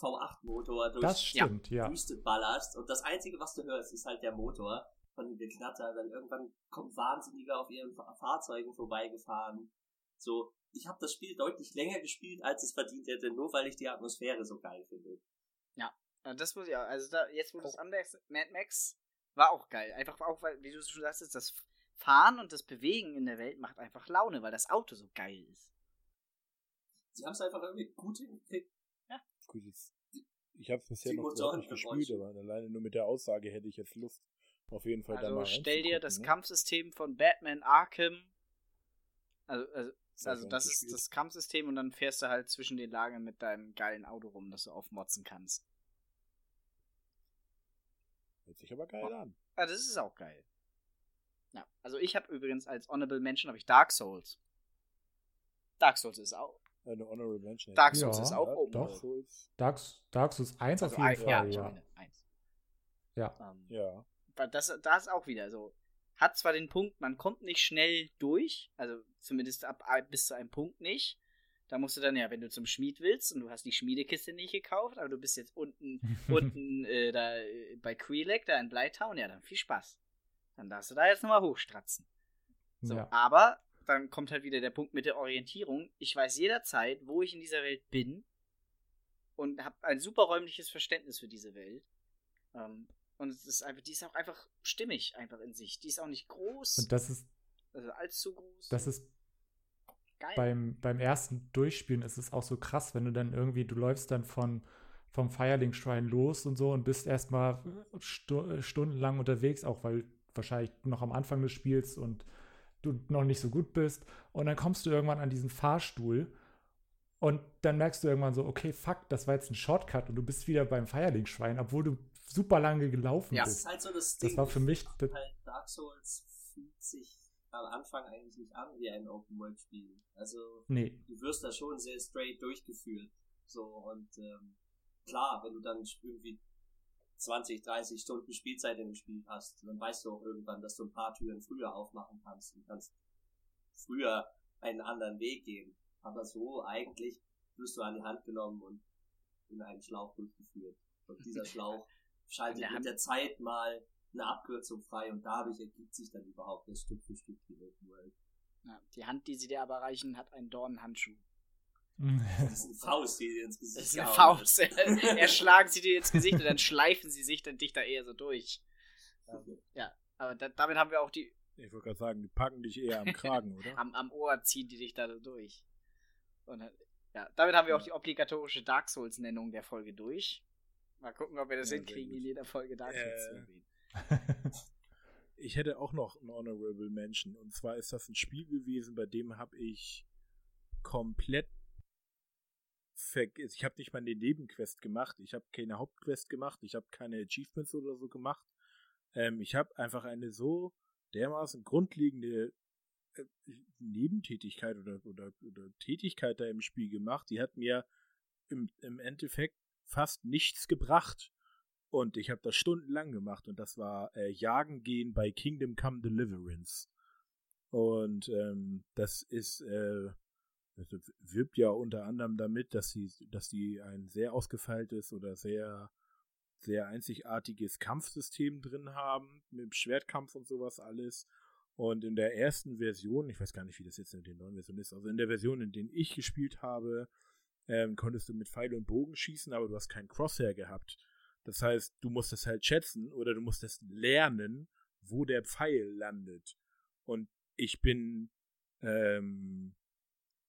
V8-Motor durch Das stimmt, ja. die Wüste ballerst und das Einzige, was du hörst, ist halt der Motor von dem Geknatter. Dann irgendwann kommt Wahnsinniger auf ihren Fa- Fahrzeugen vorbeigefahren. So, ich habe das Spiel deutlich länger gespielt, als es verdient hätte, nur weil ich die Atmosphäre so geil finde. Ja, das muss ich auch. Also da, jetzt wo du es anmerkst, Mad Max war auch geil. Einfach auch, weil, wie du schon sagst, das Fahren und das Bewegen in der Welt macht einfach Laune, weil das Auto so geil ist. Sie haben es einfach irgendwie gut hingekriegt. Gut, jetzt, ich habe es bisher Die noch nicht gespielt, aber alleine nur mit der Aussage hätte ich jetzt Lust, auf jeden Fall da Also mal stell dir das ne? Kampfsystem von Batman Arkham. Also, also, Das hab also das ist das Kampfsystem und dann fährst du halt zwischen den Lagern mit deinem geilen Auto rum, das du aufmotzen kannst. Hört sich aber geil an. Also das ist auch geil. Ja, also ich habe übrigens als Honorable Mention habe ich Dark Souls. Dark Souls ist auch. Eine Honorable Mention. Dark ich. Souls Ja, ist auch Dark doch. World. Souls, Dark, Dark Souls 1 Also auf jeden ein, Fall, ja, ja. ich meine, eins. Ja. Ähm, ja. Das, das ist auch wieder so. Hat zwar den Punkt, man kommt nicht schnell durch, also zumindest ab bis zu einem Punkt nicht. Da musst du dann ja, wenn du zum Schmied willst und du hast die Schmiedekiste nicht gekauft, aber du bist jetzt unten, unten äh, da äh, bei Queelec, da in Blytown, ja, dann viel Spaß. Dann darfst du da jetzt nochmal hochstratzen. So, ja. aber dann kommt halt wieder der Punkt mit der Orientierung. Ich weiß jederzeit, wo ich in dieser Welt bin und habe ein super räumliches Verständnis für diese Welt. Ähm, und es ist einfach, die ist auch einfach stimmig einfach in sich. Die ist auch nicht groß, Und das ist, also allzu groß. das ist geil. beim, beim ersten Durchspielen ist es auch so krass, wenn du dann irgendwie, du läufst dann von vom Shrine los und so und bist erstmal stu stundenlang unterwegs, auch weil wahrscheinlich noch am Anfang des Spiels und du noch nicht so gut bist. Und dann kommst du irgendwann an diesen Fahrstuhl und dann merkst du irgendwann so, okay, fuck, das war jetzt ein Shortcut und du bist wieder beim Firelink-Schwein, obwohl du super lange gelaufen ja, bist. Das ist halt so das Ding. Das war für mich. Halt Dark Souls fühlt sich am Anfang eigentlich nicht an wie ein Open-World-Spiel. Also, nee. du wirst da schon sehr straight durchgeführt. So, und ähm, klar, wenn du dann irgendwie 20, 30 Stunden Spielzeit in dem Spiel hast, dann weißt du auch irgendwann, dass du ein paar Türen früher aufmachen kannst und kannst früher einen anderen Weg gehen. Aber so eigentlich wirst du an die Hand genommen und in einen Schlauch durchgeführt. Und dieser Schlauch schaltet der mit der Zeit mal eine Abkürzung frei und dadurch ergibt sich dann überhaupt das Stück für Stück die Open World. Ja, die Hand, die sie dir aber reichen, hat einen Dornenhandschuh. Das ist eine Faust, die dir ins Gesicht Das ist eine Faust. Erschlagen sie dir ins Gesicht und dann schleifen sie sich dann dich da eher so durch. Ja, aber da, damit haben wir auch die. Ich wollte gerade sagen, die packen dich eher am Kragen, oder? am, am Ohr ziehen die dich da so durch. Und ja, damit haben wir auch die obligatorische Dark Souls-Nennung der Folge durch. Mal gucken, ob wir das ja, hinkriegen, in jeder Folge Dark Souls äh, zu erwähnen. ich hätte auch noch einen Honorable Mention. Und zwar ist das ein Spiel gewesen, bei dem habe ich komplett vergessen. Ich habe nicht mal eine Nebenquest gemacht. Ich habe keine Hauptquest gemacht. Ich habe keine Achievements oder so gemacht. Ähm, ich habe einfach eine so dermaßen grundlegende äh, Nebentätigkeit oder, oder, oder Tätigkeit da im Spiel gemacht. Die hat mir im, im Endeffekt fast nichts gebracht. Und ich habe das stundenlang gemacht und das war äh, Jagen gehen bei Kingdom Come Deliverance. Und ähm, das ist, äh, das wirbt ja unter anderem damit, dass sie, dass sie ein sehr ausgefeiltes oder sehr, sehr einzigartiges Kampfsystem drin haben, mit dem Schwertkampf und sowas alles. Und in der ersten Version, ich weiß gar nicht, wie das jetzt in den neuen Versionen ist, also in der Version, in der ich gespielt habe, ähm, konntest du mit Pfeil und Bogen schießen, aber du hast keinen Crosshair gehabt. Das heißt, du musst es halt schätzen oder du musst es lernen, wo der Pfeil landet. Und ich bin, ähm,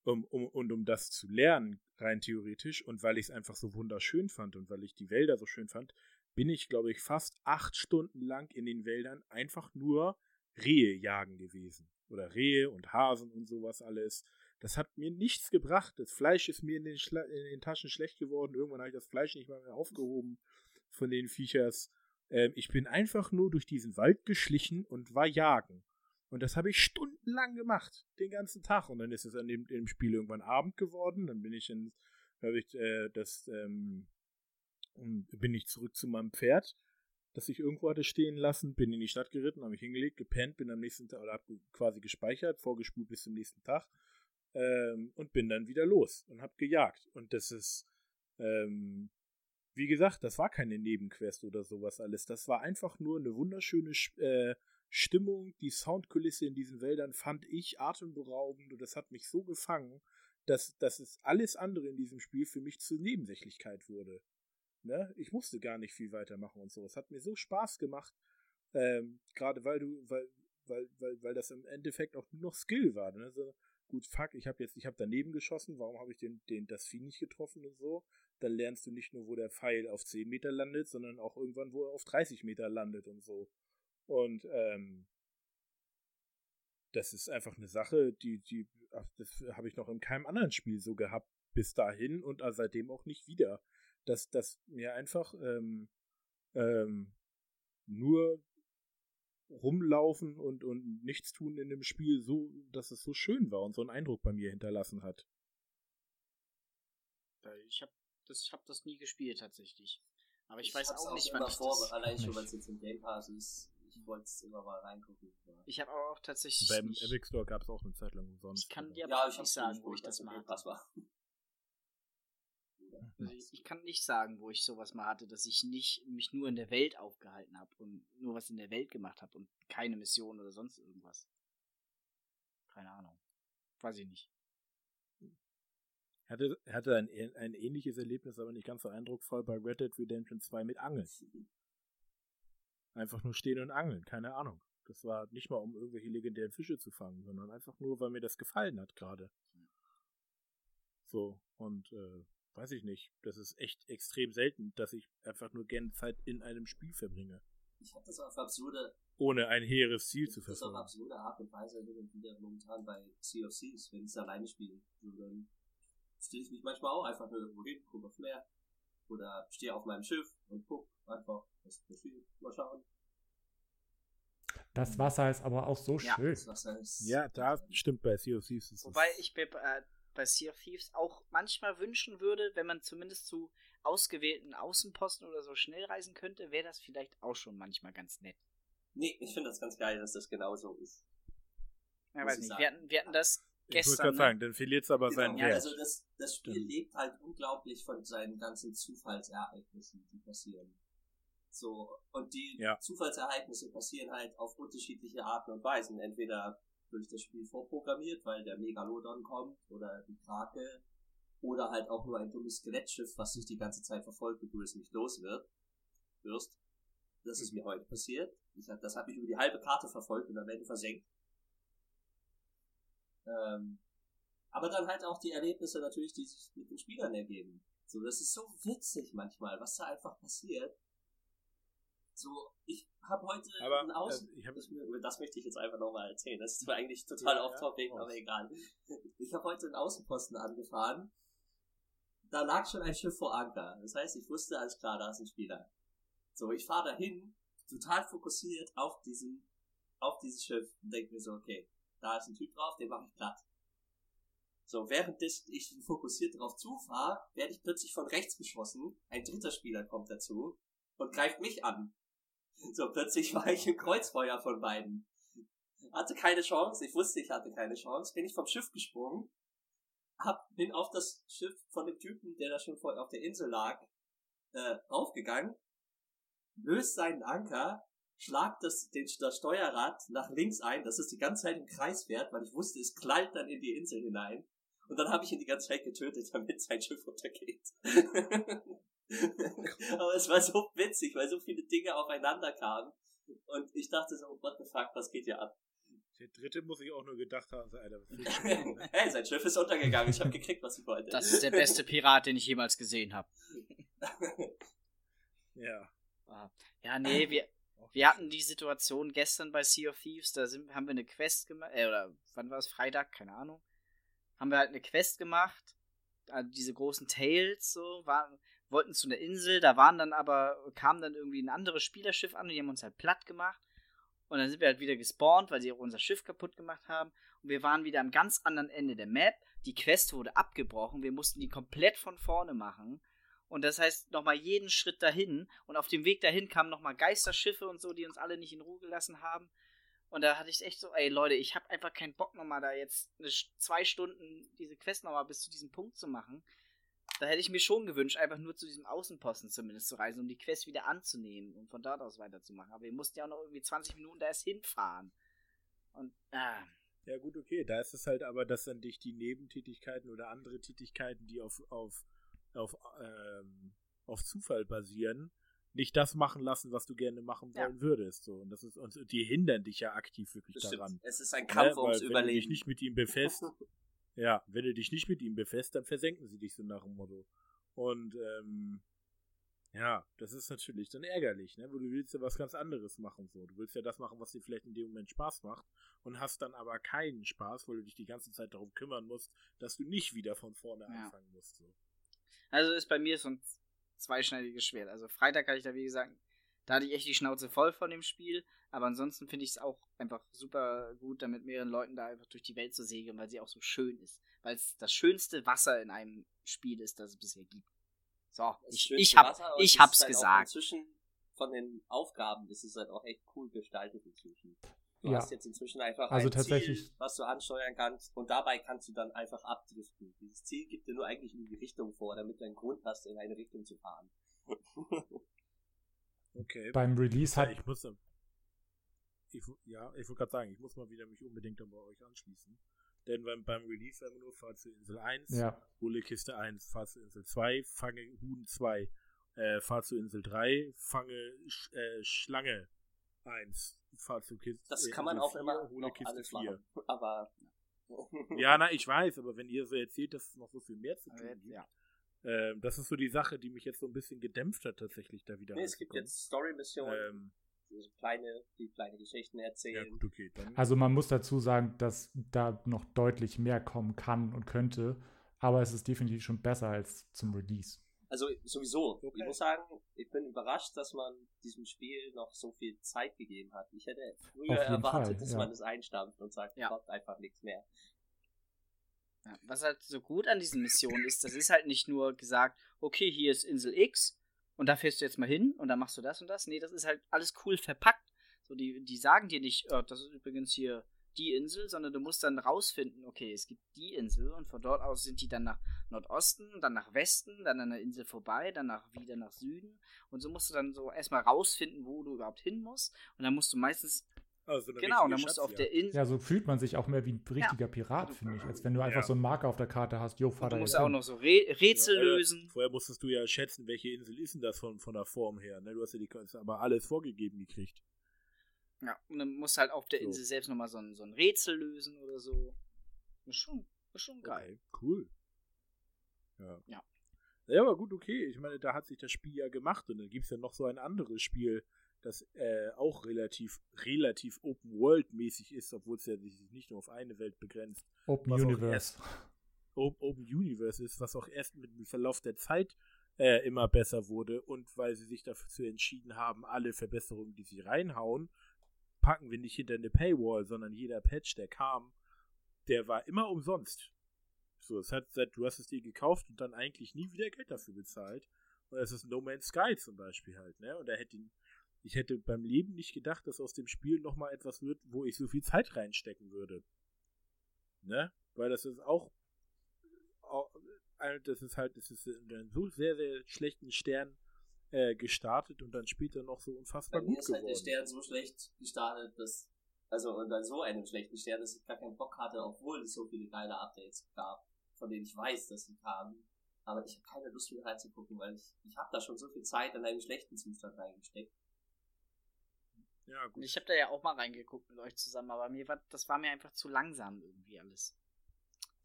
um, um, und um das zu lernen, rein theoretisch, und weil ich es einfach so wunderschön fand und weil ich die Wälder so schön fand, bin ich, glaube ich, fast acht Stunden lang in den Wäldern einfach nur Rehe jagen gewesen. Oder Rehe und Hasen und sowas alles. Das hat mir nichts gebracht. Das Fleisch ist mir in den, Schla in den Taschen schlecht geworden. Irgendwann habe ich das Fleisch nicht mal mehr aufgehoben von den Viechers. Ähm, ich bin einfach nur durch diesen Wald geschlichen und war jagen. Und das habe ich stundenlang gemacht, den ganzen Tag. Und dann ist es an dem, dem Spiel irgendwann Abend geworden. Dann bin ich in, habe ich äh, das, ähm, bin ich zurück zu meinem Pferd, das ich irgendwo hatte stehen lassen, bin in die Stadt geritten, habe mich hingelegt, gepennt, bin am nächsten Tag oder habe quasi gespeichert, vorgespult bis zum nächsten Tag ähm, und bin dann wieder los und habe gejagt. Und das ist ähm, wie gesagt, das war keine Nebenquest oder sowas alles. Das war einfach nur eine wunderschöne äh, Stimmung. Die Soundkulisse in diesen Wäldern fand ich atemberaubend und das hat mich so gefangen, dass, dass es alles andere in diesem Spiel für mich zur Nebensächlichkeit wurde. Ne? Ich musste gar nicht viel weitermachen und so. Es hat mir so Spaß gemacht, ähm, gerade weil du, weil, weil, weil, weil das im Endeffekt auch nur noch Skill war. Ne? So, gut, fuck, ich habe jetzt, ich habe daneben geschossen, warum habe ich den, den, das Vieh nicht getroffen und so? Dann lernst du nicht nur, wo der Pfeil auf 10 Meter landet, sondern auch irgendwann, wo er auf 30 Meter landet und so. Und, ähm, das ist einfach eine Sache, die, die, das habe ich noch in keinem anderen Spiel so gehabt bis dahin und seitdem auch nicht wieder. Dass, dass mir einfach ähm, ähm, nur rumlaufen und, und nichts tun in dem Spiel so, dass es so schön war und so einen Eindruck bei mir hinterlassen hat. Ich habe das, ich hab das nie gespielt tatsächlich. Aber ich, ich weiß auch nicht, wann ich vor, das allein schon, weil es jetzt im Game Pass ist. Ich wollte es immer mal reingucken. Ich habe aber auch tatsächlich. Beim. Epic Store gab es auch eine Zeit lang umsonst. Ich kann dir aber ja, nicht sagen, wo ich das mal hatte. Also ich, ich, kann nicht sagen, wo ich sowas mal hatte, dass ich nicht mich nur in der Welt aufgehalten habe und nur was in der Welt gemacht habe und keine Mission oder sonst irgendwas. Keine Ahnung. Weiß ich nicht. Hatte, hatte ein, ein ähnliches Erlebnis, aber nicht ganz so eindrucksvoll bei Red Dead Redemption 2 mit Angeln. Einfach nur stehen und angeln, keine Ahnung. Das war nicht mal, um irgendwelche legendären Fische zu fangen, sondern einfach nur, weil mir das gefallen hat gerade. So, und äh, weiß ich nicht. Das ist echt extrem selten, dass ich einfach nur gerne Zeit in einem Spiel verbringe. Ich habe das auf absurde, Ohne ein hehres Ziel zu das auf verfolgen. absurde Art und Weise hin und wieder momentan bei Sea of Thieves, wenn ich es alleine spiele. So, dann stelle ich mich manchmal auch einfach nur irgendwo hin, gucke aufs Meer. Oder stehe auf meinem Schiff und guck einfach, was passiert. Mal schauen. Das Wasser ist aber auch so Ja. schön. Das Wasser ist Ja, da stimmt bei Sea of Thieves. ist es- Wobei ich äh, bei Sea of Thieves auch manchmal wünschen würde, wenn man zumindest zu ausgewählten Außenposten oder so schnell reisen könnte, wäre das vielleicht auch schon manchmal ganz nett. Nee, ich finde das ganz geil, dass das genauso ist. Ja, weiß ich nicht. sagen. Wir hatten, wir hatten das ich muss gestern. gerade ne? sagen, dann verliert es aber seinen Genau, Wert. also das, das Spiel Stimmt. lebt halt unglaublich von seinen ganzen Zufallsereignissen, die passieren. So, und die Ja. Zufallsereignisse passieren halt auf unterschiedliche Arten und Weisen. Entweder durch das Spiel vorprogrammiert, weil der Megalodon kommt oder die Krake oder halt auch nur ein dummes Skelettschiff, was dich die ganze Zeit verfolgt und du es nicht los wird, wirst. Das ist mir heute passiert. Ich hab, das hat mich über die halbe Karte verfolgt und am Ende versenkt. Ähm, aber dann halt auch die Erlebnisse natürlich, die sich mit den Spielern ergeben. So, das ist so witzig manchmal, was da einfach passiert. So, ich habe heute Aber, einen Außen... äh, hab- das, das möchte ich jetzt einfach nochmal erzählen. Das ist zwar eigentlich total Ja, off-topic, ja, aber egal. Ich habe heute einen Außenposten angefahren. Da lag schon ein Schiff vor Anker. Das heißt, ich wusste, alles klar, da ist ein Spieler. So, ich fahre dahin, total fokussiert auf diesen, auf dieses Schiff und denke mir so, okay, da ist ein Typ drauf, den mache ich platt. So, während ich fokussiert darauf zufahre, werde ich plötzlich von rechts beschossen. Ein dritter Spieler kommt dazu und greift mich an. So, plötzlich war ich im Kreuzfeuer von beiden. Hatte keine Chance, ich wusste, ich hatte keine Chance, bin ich vom Schiff gesprungen, hab, bin auf das Schiff von dem Typen, der da schon vorher auf der Insel lag, äh, raufgegangen, löst seinen Anker, schlag das, den, das Steuerrad nach links ein, dass es die ganze Zeit im Kreis fährt, weil ich wusste, es knallt dann in die Insel hinein. Und dann habe ich ihn die ganze Zeit getötet, damit sein Schiff untergeht. Aber es war so witzig, weil so viele Dinge aufeinander kamen. Und ich dachte so, what the fuck, was geht hier ab? Der dritte muss ich auch nur gedacht haben, so, Alter, was ne? hey, sein Schiff ist untergegangen, ich habe gekriegt, was ich wollte. Das ist der beste Pirat, den ich jemals gesehen habe. Ja. Ja, nee, wir, wir hatten die Situation gestern bei Sea of Thieves, da sind, haben wir eine Quest gemacht, äh, oder wann war es, Freitag, keine Ahnung. Haben wir halt eine Quest gemacht, also diese großen Tails, so, waren, wollten zu einer Insel, da waren dann aber, kam dann irgendwie ein anderes Spielerschiff an und die haben uns halt platt gemacht. Und dann sind wir halt wieder gespawnt, weil sie auch unser Schiff kaputt gemacht haben. Und wir waren wieder am ganz anderen Ende der Map. Die Quest wurde abgebrochen. Wir mussten die komplett von vorne machen. Und das heißt, nochmal jeden Schritt dahin. Und auf dem Weg dahin kamen nochmal Geisterschiffe und so, die uns alle nicht in Ruhe gelassen haben. Und da hatte ich echt so, ey Leute, ich habe einfach keinen Bock nochmal da jetzt zwei Stunden diese Quest nochmal bis zu diesem Punkt zu machen. Da hätte ich mir schon gewünscht, einfach nur zu diesem Außenposten zumindest zu reisen, um die Quest wieder anzunehmen und von dort aus weiterzumachen. Aber wir mussten ja auch noch irgendwie 20 Minuten da erst hinfahren. Und, ah, Ja, gut, okay. Da ist es halt aber, dass dann dich die Nebentätigkeiten oder andere Tätigkeiten, die auf, auf, auf, ähm, auf Zufall basieren, nicht das machen lassen, was du gerne machen Ja. wollen würdest. So. Und das ist, und die hindern dich ja aktiv wirklich Das stimmt. daran. Es ist ein Ne? Kampf Weil ums wenn du dich Überleben. nicht mit ihm befasst, ja, wenn du dich nicht mit ihm befasst, dann versenken sie dich so nach dem Motto. Und ähm, ja, das ist natürlich dann ärgerlich, ne? Wo du willst ja was ganz anderes machen. So. Du willst ja das machen, was dir vielleicht in dem Moment Spaß macht und hast dann aber keinen Spaß, weil du dich die ganze Zeit darum kümmern musst, dass du nicht wieder von vorne Ja. anfangen musst. So. Also ist bei mir so ein zweischneidiges Schwert. Also Freitag hatte ich da, wie gesagt, da hatte ich echt die Schnauze voll von dem Spiel. Aber ansonsten finde ich es auch einfach super gut, da mit mehreren Leuten da einfach durch die Welt zu segeln, weil sie auch so schön ist. Weil es das schönste Wasser in einem Spiel ist, das es bisher gibt. So, Das ich, ich, hab, Wasser ich es hab's halt gesagt. Inzwischen von den Aufgaben ist es halt auch echt cool gestaltet inzwischen. Du Ja. hast jetzt inzwischen einfach Also ein tatsächlich- Ziel, was du ansteuern kannst und dabei kannst du dann einfach abdriften. Dieses Ziel gibt dir nur eigentlich nur die Richtung vor, damit du einen Grund hast, in eine Richtung zu fahren. Okay. Beim Release Ja, hat ich muss, ich, ja, ich wollte gerade sagen, ich muss mal wieder mich unbedingt dann bei euch anschließen. Denn beim, beim Release haben wir nur Fahrt zu Insel 1, ja, hole Kiste 1, fahr zu Insel 2, fange Huhn 2, äh, fahr zu Insel 3, fange Sch äh, Schlange 1, fahr zu Kiste Das äh, kann man Insel auch 4, immer hole noch Kiste alles 4. machen. Aber Ja, na, ich weiß, aber wenn ihr so erzählt, dass es noch so viel mehr zu tun gibt, ja. Ähm, das ist so die Sache, die mich jetzt so ein bisschen gedämpft hat, tatsächlich da wieder. Nee, es gibt jetzt Story-Missionen, Ähm, so kleine, die kleine Geschichten ja, erzählen. gut, okay. Dann, Also man muss dazu sagen, dass da noch deutlich mehr kommen kann und könnte, aber es ist definitiv schon besser als zum Release. Also sowieso. Okay. Ich muss sagen, ich bin überrascht, dass man diesem Spiel noch so viel Zeit gegeben hat. Ich hätte früher erwartet, Fall, dass ja. man es einstampft und sagt, Ja. kommt einfach nichts mehr. Ja, was halt so gut an diesen Missionen ist, das ist halt nicht nur gesagt, okay, hier ist Insel X und da fährst du jetzt mal hin und dann machst du das und das. Nee, das ist halt alles cool verpackt. So, die, die sagen dir nicht, oh, das ist übrigens hier die Insel, sondern du musst dann rausfinden, okay, es gibt die Insel und von dort aus sind die dann nach Nordosten, dann nach Westen, dann an der Insel vorbei, dann nach, wieder nach Süden und so musst du dann so erstmal rausfinden, wo du überhaupt hin musst und dann musst du meistens, also genau, und dann musst du auf der Insel, Ja, so fühlt man sich auch mehr wie ein richtiger Pirat, finde ich, als wenn du einfach Ja. so einen Marker auf der Karte hast, jo, da du musst auch hin. noch so Re Rätsel Ja, äh, lösen. Vorher musstest du ja schätzen, welche Insel ist denn das von, von der Form her. Ne? Du hast ja die, hast aber alles vorgegeben gekriegt. Ja, und dann musst du halt auf der So. Insel selbst nochmal so ein, so ein Rätsel lösen oder so. Ist schon, ist schon geil. Okay, cool. Ja. Ja. Ja, aber gut, okay. Ich meine, da hat sich das Spiel ja gemacht und dann gibt es ja noch so ein anderes Spiel, das äh, auch relativ, relativ Open-World-mäßig ist, obwohl es ja sich nicht nur auf eine Welt begrenzt. Open Universe. O- Open Universe ist, was auch erst mit dem Verlauf der Zeit äh, immer besser wurde und weil sie sich dafür entschieden haben, alle Verbesserungen, die sie reinhauen, packen wir nicht hinter eine Paywall, sondern jeder Patch, der kam, der war immer umsonst. So, es hat, seit- du hast es dir gekauft und dann eigentlich nie wieder Geld dafür bezahlt. Und das ist No Man's Sky zum Beispiel halt, ne? Und da hätte ich hätte beim Leben nicht gedacht, dass aus dem Spiel nochmal etwas wird, wo ich so viel Zeit reinstecken würde. Ne? Weil das ist auch au- äh, das ist halt, das ist in einem so sehr, sehr schlechten Stern äh, gestartet und dann später noch so unfassbar Bei mir gut ist halt der. Stern so schlecht gestartet, dass, also unter so einem schlechten Stern, dass ich gar keinen Bock hatte, obwohl es so viele geile Updates gab, von denen ich weiß, dass sie kamen. Aber ich habe keine Lust mehr reinzugucken, weil ich, ich habe da schon so viel Zeit in einen schlechten Zustand reingesteckt. Ja, Und gut. ich habe da ja auch mal reingeguckt mit euch zusammen, aber mir war, das war mir einfach zu langsam irgendwie alles.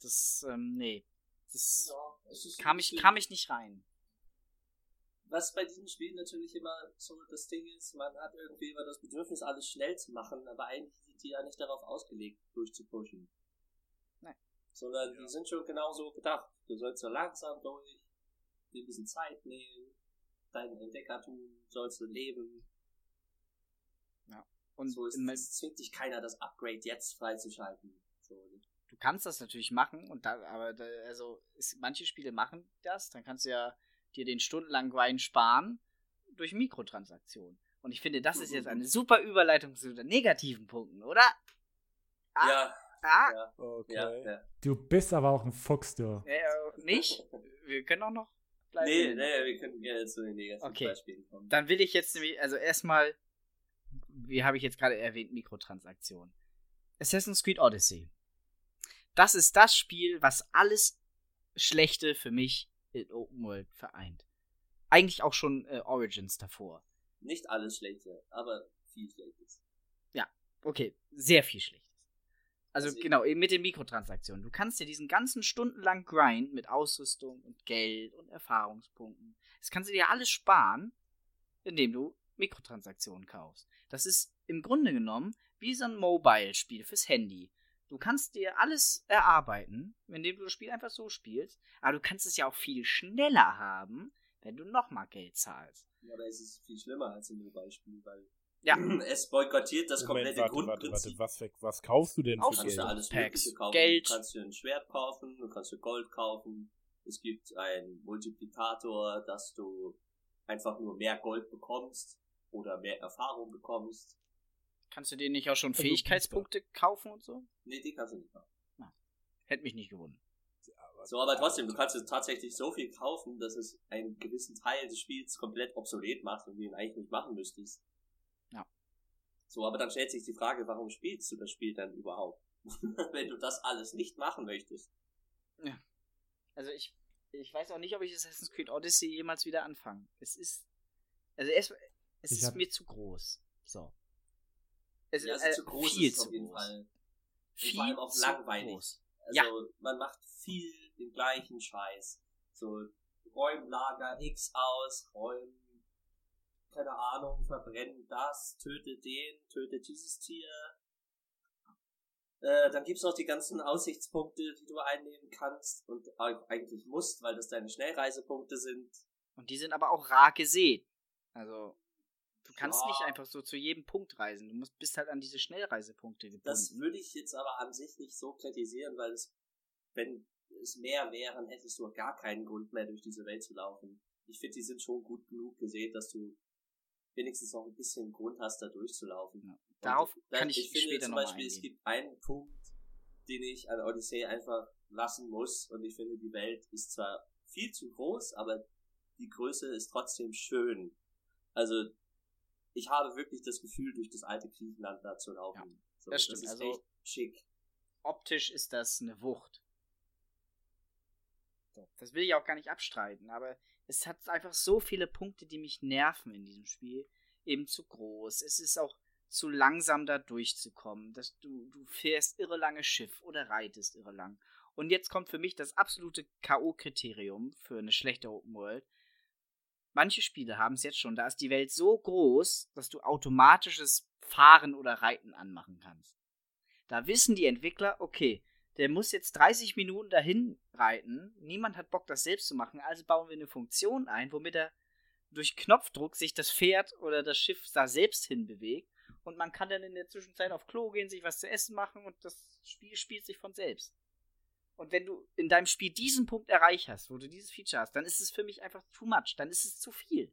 Das, ähm, nee. Das Ja, es ist kam ich, kam ich nicht rein. Was bei diesem Spiel natürlich immer so das Ding ist, man hat irgendwie immer das Bedürfnis, alles schnell zu machen, aber eigentlich sind die ja nicht darauf ausgelegt, durchzupushen. Nein. Sondern Ja. die sind schon genauso gedacht. Du sollst so langsam durch, dir ein bisschen Zeit nehmen, dein Entdeckertum sollst du leben. Und so ist, es zwingt dich keiner, das Upgrade jetzt freizuschalten. So, du kannst das natürlich machen, und da, aber da, also ist, manche Spiele machen das, dann kannst du ja dir den stundenlangen Grind sparen durch Mikrotransaktionen. Und ich finde, das ist jetzt eine super Überleitung zu den negativen Punkten, oder? Ah, ja, Ah, ja, Okay. ja, ja. Du bist aber auch ein Fuchs, du. äh, nicht? Wir können auch noch bleiben. Nee, nee, wir können gerne zu den negativen Okay. Beispielen kommen. Dann will ich jetzt nämlich, also erstmal, wie habe ich jetzt gerade erwähnt, Mikrotransaktionen. Assassin's Creed Odyssey. Das ist das Spiel, was alles Schlechte für mich in Open World vereint. Eigentlich auch schon äh, Origins davor. Nicht alles Schlechte, aber viel Schlechtes. Okay, sehr viel Schlechtes. Also Also- genau, eben mit den Mikrotransaktionen. Du kannst dir diesen ganzen stundenlangen Grind mit Ausrüstung und Geld und Erfahrungspunkten, das kannst du dir alles sparen, indem du Mikrotransaktionen kaufst. Das ist im Grunde genommen wie so ein Mobile-Spiel fürs Handy. Du kannst dir alles erarbeiten, indem du das Spiel einfach so spielst, aber du kannst es ja auch viel schneller haben, wenn du nochmal Geld zahlst. Ja, aber es ist viel schlimmer als im Beispiel, weil Ja, es boykottiert das Moment, komplette warte, warte, warte. Grundprinzip. Was, was kaufst du denn Du für kannst Geld? du alles Packs, Mögliche kaufen. Geld. Du kannst dir ein Schwert kaufen, du kannst dir Gold kaufen. Es gibt einen Multiplikator, dass du einfach nur mehr Gold bekommst oder mehr Erfahrung bekommst. kannst du dir nicht auch schon Fähigkeitspunkte kaufen und so? Nee, die kannst du nicht machen. Hätte mich nicht gewundert. So, aber trotzdem, du kannst tatsächlich so viel kaufen, dass es einen gewissen Teil des Spiels komplett obsolet macht und du ihn eigentlich nicht machen müsstest. Ja. So, aber dann stellt sich die Frage, warum spielst du das Spiel dann überhaupt? Wenn du das alles nicht machen möchtest. Also ich, ich weiß auch nicht, ob ich Assassin's Creed Odyssey jemals wieder anfange. Es ist, also es, es Ich ist mir zu groß. So. Es Ja, ist äh, zu groß, viel ist zu auf jeden groß. Fall. Und Viel vor allem auch langweilig. groß. Also Ja. man macht viel den gleichen Scheiß. So, du räum Lager X aus, räum, keine Ahnung, verbrennen das, töte den, töte dieses Tier. Äh, dann gibt's noch die ganzen Aussichtspunkte, die du einnehmen kannst und eigentlich musst, weil das deine Schnellreisepunkte sind. Und die sind aber auch rar gesehen. Also, du kannst Ja. nicht einfach so zu jedem Punkt reisen. Du musst, bist halt an diese Schnellreisepunkte gebunden. Das würde ich jetzt aber an sich nicht so kritisieren, weil es, wenn es mehr wären, hättest du gar keinen Grund mehr, durch diese Welt zu laufen. Ich finde, die sind schon gut genug gesehen, dass du wenigstens noch ein bisschen Grund hast, da durchzulaufen. Ja. Und Darauf da- kann ich ich finde später zum Beispiel, es gibt einen Punkt, den ich an Odyssey einfach lassen muss und ich finde, die Welt ist zwar viel zu groß, aber die Größe ist trotzdem schön. Also, ich habe wirklich das Gefühl, durch das alte Griechenland da zu laufen. so, das stimmt. ist Also- schick. Optisch ist das eine Wucht. So, das will ich auch gar nicht abstreiten, aber es hat einfach so viele Punkte, die mich nerven in diesem Spiel. Eben zu groß. Es ist auch zu langsam da durchzukommen. Dass du, du fährst irre lange Schiff oder reitest irre lang. Und jetzt kommt für mich das absolute K.O.-Kriterium für eine schlechte Open World. Manche Spiele haben es jetzt schon, da ist die Welt so groß, dass du automatisches Fahren oder Reiten anmachen kannst. Da wissen die Entwickler, okay, der muss jetzt 30 Minuten dahin reiten. Niemand hat Bock, das selbst zu machen. Also bauen wir eine Funktion ein, womit er durch Knopfdruck sich das Pferd oder das Schiff da selbst hinbewegt. Und man kann dann in der Zwischenzeit auf Klo gehen, sich was zu essen machen und das Spiel spielt sich von selbst. Und wenn du in deinem Spiel diesen Punkt erreicht hast, wo du dieses Feature hast, dann ist es für mich einfach too much. Dann ist es zu viel.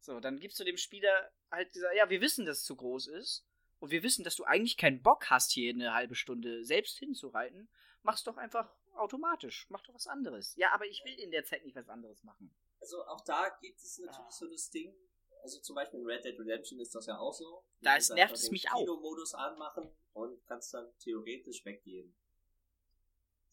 So, dann gibst du dem Spieler halt dieser, ja, wir wissen, dass es zu groß ist. Und wir wissen, dass du eigentlich keinen Bock hast, hier eine halbe Stunde selbst hinzureiten. Mach's doch einfach automatisch. Mach doch was anderes. Ja, aber ich will in der Zeit nicht was anderes machen. Also auch da gibt es natürlich Ah. so das Ding, also zum Beispiel in Red Dead Redemption ist das ja auch so. Du Da kannst ist- nervt es den mich auch. Kino-Modus anmachen und kannst dann theoretisch weggehen.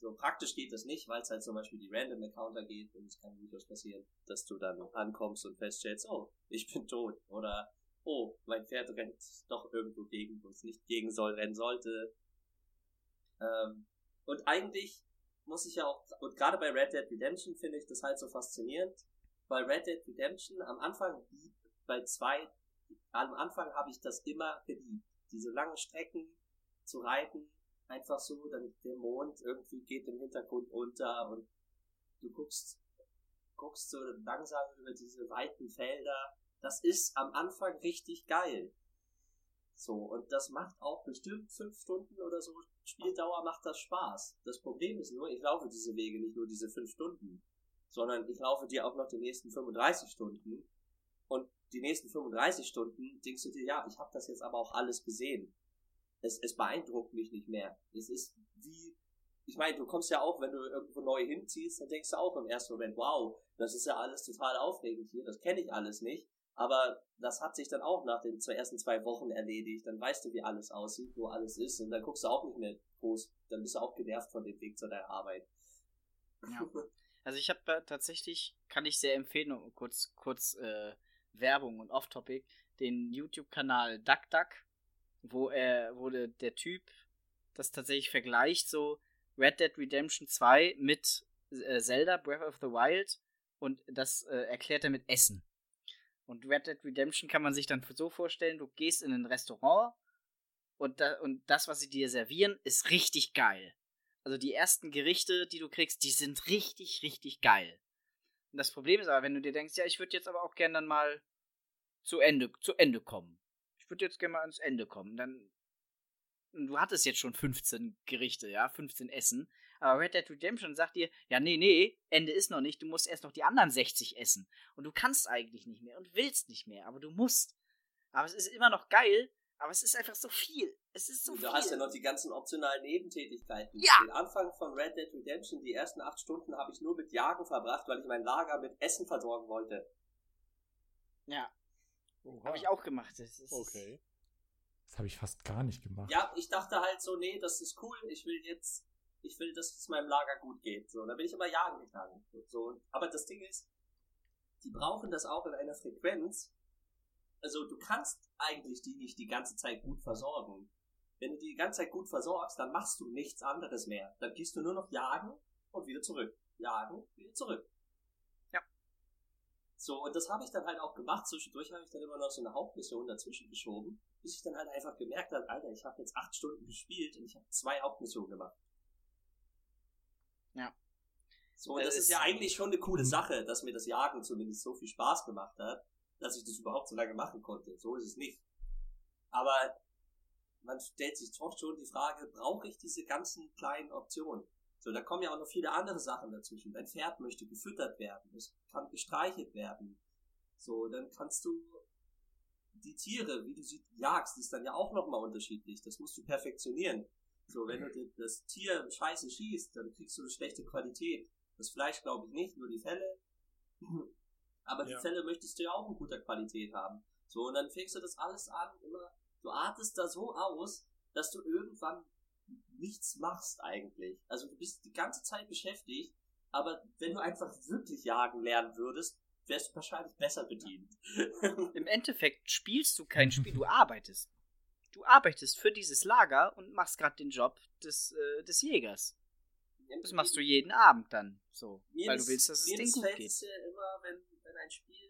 So praktisch geht das nicht, weil es halt zum Beispiel die Random Encounter geht und es kann durchaus passieren, dass du dann ankommst und feststellst, oh, ich bin tot oder oh, mein Pferd rennt doch irgendwo gegen, wo es nicht gegen soll, rennen sollte. Ähm, und eigentlich muss ich ja auch, und gerade bei Red Dead Redemption finde ich das halt so faszinierend, weil Red Dead Redemption am Anfang, lieb- bei zwei, am Anfang habe ich das immer geliebt. Diese langen Strecken zu reiten, einfach so, dann der Mond irgendwie geht im Hintergrund unter und du guckst, guckst so langsam über diese weiten Felder. Das ist am Anfang richtig geil. So, und das macht auch bestimmt fünf Stunden oder so Spieldauer macht das Spaß. Das Problem ist nur, ich laufe diese Wege nicht nur diese fünf Stunden, sondern ich laufe dir auch noch die nächsten 35 Stunden. Und die nächsten 35 Stunden denkst du dir, ja, ich habe das jetzt aber auch alles gesehen. Es, es beeindruckt mich nicht mehr. Es ist wie, ich meine, du kommst ja auch, wenn du irgendwo neu hinziehst, dann denkst du auch im ersten Moment, wow, das ist ja alles total aufregend hier, das kenne ich alles nicht. Aber das hat sich dann auch nach den zwei, ersten zwei Wochen erledigt. Dann weißt du, wie alles aussieht, wo alles ist. Und dann guckst du auch nicht mehr groß. Dann bist du auch genervt von dem Weg zu deiner Arbeit. Ja. Also ich habe äh, tatsächlich, kann ich sehr empfehlen, kurz, kurz äh, Werbung und Off-Topic, den YouTube-Kanal DuckDuck, wo er, wo der, der Typ das tatsächlich vergleicht, so Red Dead Redemption 2 mit äh, Zelda Breath of the Wild und das äh, erklärt er mit Essen. Und Red Dead Redemption kann man sich dann so vorstellen, du gehst in ein Restaurant und, da, und das, was sie dir servieren, ist richtig geil. Also die ersten Gerichte, die du kriegst, die sind richtig, richtig geil. Und das Problem ist aber, wenn du dir denkst, ja, ich würde jetzt aber auch gerne dann mal zu Ende, zu Ende kommen. Ich würde jetzt gerne mal ans Ende kommen. Dann, du hattest jetzt schon 15 Gerichte, ja, 15 Essen. Aber Red Dead Redemption sagt dir, ja, nee, nee, Ende ist noch nicht, du musst erst noch die anderen 60 essen. Und du kannst eigentlich nicht mehr und willst nicht mehr, aber du musst. Aber es ist immer noch geil, aber es ist einfach so viel. Es ist so du viel. hast ja noch die ganzen optionalen Nebentätigkeiten. Ja. Den Anfang von Red Dead Redemption, die ersten acht Stunden habe ich nur mit Jagen verbracht, weil ich mein Lager mit Essen versorgen wollte. ja. Habe ich auch gemacht. Das ist, Okay. Das habe ich fast gar nicht gemacht. Ja, ich dachte halt so, nee, das ist cool, ich will jetzt, ich will, dass es meinem Lager gut geht. So, da bin ich immer jagen gegangen. So, aber das Ding ist, die brauchen das auch in einer Frequenz. Also du kannst eigentlich die nicht die ganze Zeit gut versorgen. Wenn du die die ganze Zeit gut versorgst, dann machst du nichts anderes mehr. Dann gehst du nur noch jagen und wieder zurück. Jagen, wieder zurück. So, und das habe ich dann halt auch gemacht. Zwischendurch habe ich dann immer noch so eine Hauptmission dazwischen geschoben, bis ich dann halt einfach gemerkt habe, Alter, ich habe jetzt acht Stunden gespielt und ich habe zwei Hauptmissionen gemacht. Ja. So, und das ist ja eigentlich schon eine coole Sache, dass mir das Jagen zumindest so viel Spaß gemacht hat, dass ich das überhaupt so lange machen konnte. So ist es nicht. Aber man stellt sich doch schon die Frage, brauche ich diese ganzen kleinen Optionen? So, da kommen ja auch noch viele andere Sachen dazwischen. Dein Pferd möchte gefüttert werden, es kann gestreichelt werden. So, dann kannst du die Tiere, wie du sie jagst, ist dann ja auch nochmal unterschiedlich. Das musst du perfektionieren. So, wenn du das Tier scheiße schießt, dann kriegst du eine schlechte Qualität. Das Fleisch glaube ich nicht, nur die Felle. Aber die ja. Felle möchtest du ja auch in guter Qualität haben. So, und dann fängst du das alles an, immer, du artest da so aus, dass du irgendwann nichts machst eigentlich. Also du bist die ganze Zeit beschäftigt, aber wenn du einfach wirklich jagen lernen würdest, wärst du wahrscheinlich besser bedient. Im Endeffekt spielst du kein Spiel, du arbeitest. Du arbeitest für dieses Lager und machst gerade den Job des, äh, des Jägers. Das machst du jeden Abend dann so, weil du willst, dass es denen gut geht. Es ja immer, wenn, wenn ein Spiel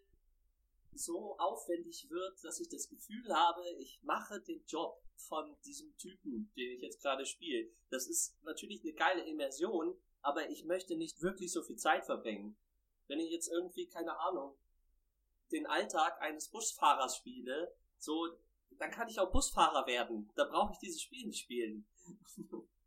so aufwendig wird, dass ich das Gefühl habe, ich mache den Job von diesem Typen, den ich jetzt gerade spiele. Das ist natürlich eine geile Immersion, aber ich möchte nicht wirklich so viel Zeit verbringen. Wenn ich jetzt irgendwie, keine Ahnung, den Alltag eines Busfahrers spiele, so, dann kann ich auch Busfahrer werden. Da brauche ich dieses Spiel nicht spielen.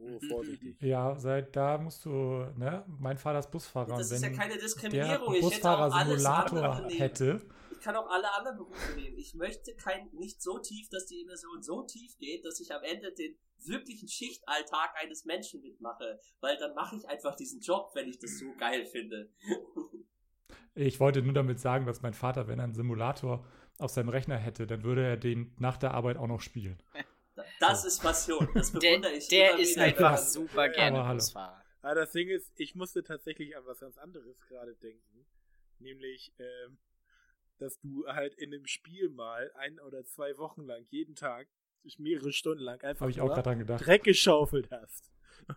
Oh, vorsichtig. Ja, seit da musst du, ne? Mein Vater ist Busfahrer. Das ist ja keine Diskriminierung. Der Busfahrer-Simulator hätte, ich kann auch alle anderen Berufe nehmen. Ich möchte kein, nicht so tief, dass die Immersion so tief geht, dass ich am Ende den wirklichen Schichtalltag eines Menschen mitmache, weil dann mache ich einfach diesen Job, wenn ich das so geil finde. ich wollte nur damit sagen, dass mein Vater, wenn er einen Simulator auf seinem Rechner hätte, dann würde er den nach der Arbeit auch noch spielen. Das ist Passion, das bewundere ich. Der, der ist einfach super gerne Busfahrer. Aber das Ding ist, ich musste tatsächlich an was ganz anderes gerade denken. Nämlich, ähm, dass du halt in einem Spiel mal ein oder zwei Wochen lang jeden Tag mehrere Stunden lang einfach ich auch dran gedacht. Dreck geschaufelt hast.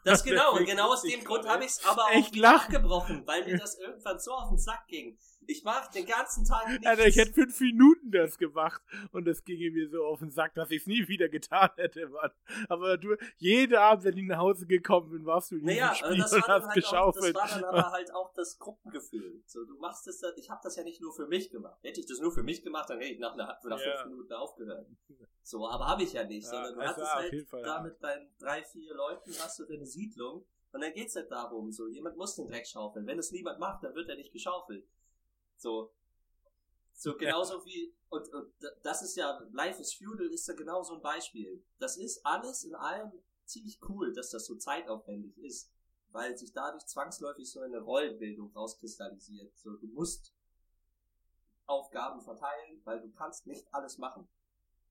Das genau, und genau aus dem Grund habe ich es aber auch nachgebrochen, weil mir das irgendwann so auf den Sack ging. Ich mach den ganzen Tag nichts. Alter, ich hätte fünf Minuten das gemacht und das ging mir so auf den Sack, dass ich es nie wieder getan hätte, Mann. Aber du, jeden Abend, wenn ich nach Hause gekommen bin, warst du in naja, Spiel das und hast halt geschaufelt. Auch, das war dann aber halt auch das Gruppengefühl. So, du machst das, ich habe das ja nicht nur für mich gemacht. Hätte ich das nur für mich gemacht, dann hätte ich nach, einer, nach ja. fünf Minuten aufgehört. So, aber habe ich ja nicht, ja, sondern du hast es halt Fall, da ja. mit deinen drei, vier Leuten hast du deine Siedlung und dann geht's halt darum, so, jemand muss den Dreck schaufeln. Wenn es niemand macht, dann wird er nicht geschaufelt. So. So genauso wie, und, und das ist ja, Life is Feudal ist ja genau so ein Beispiel. Das ist alles in allem ziemlich cool, dass das so zeitaufwendig ist, weil sich dadurch zwangsläufig so eine Rollenbildung rauskristallisiert. So, du musst Aufgaben verteilen, weil du kannst nicht alles machen.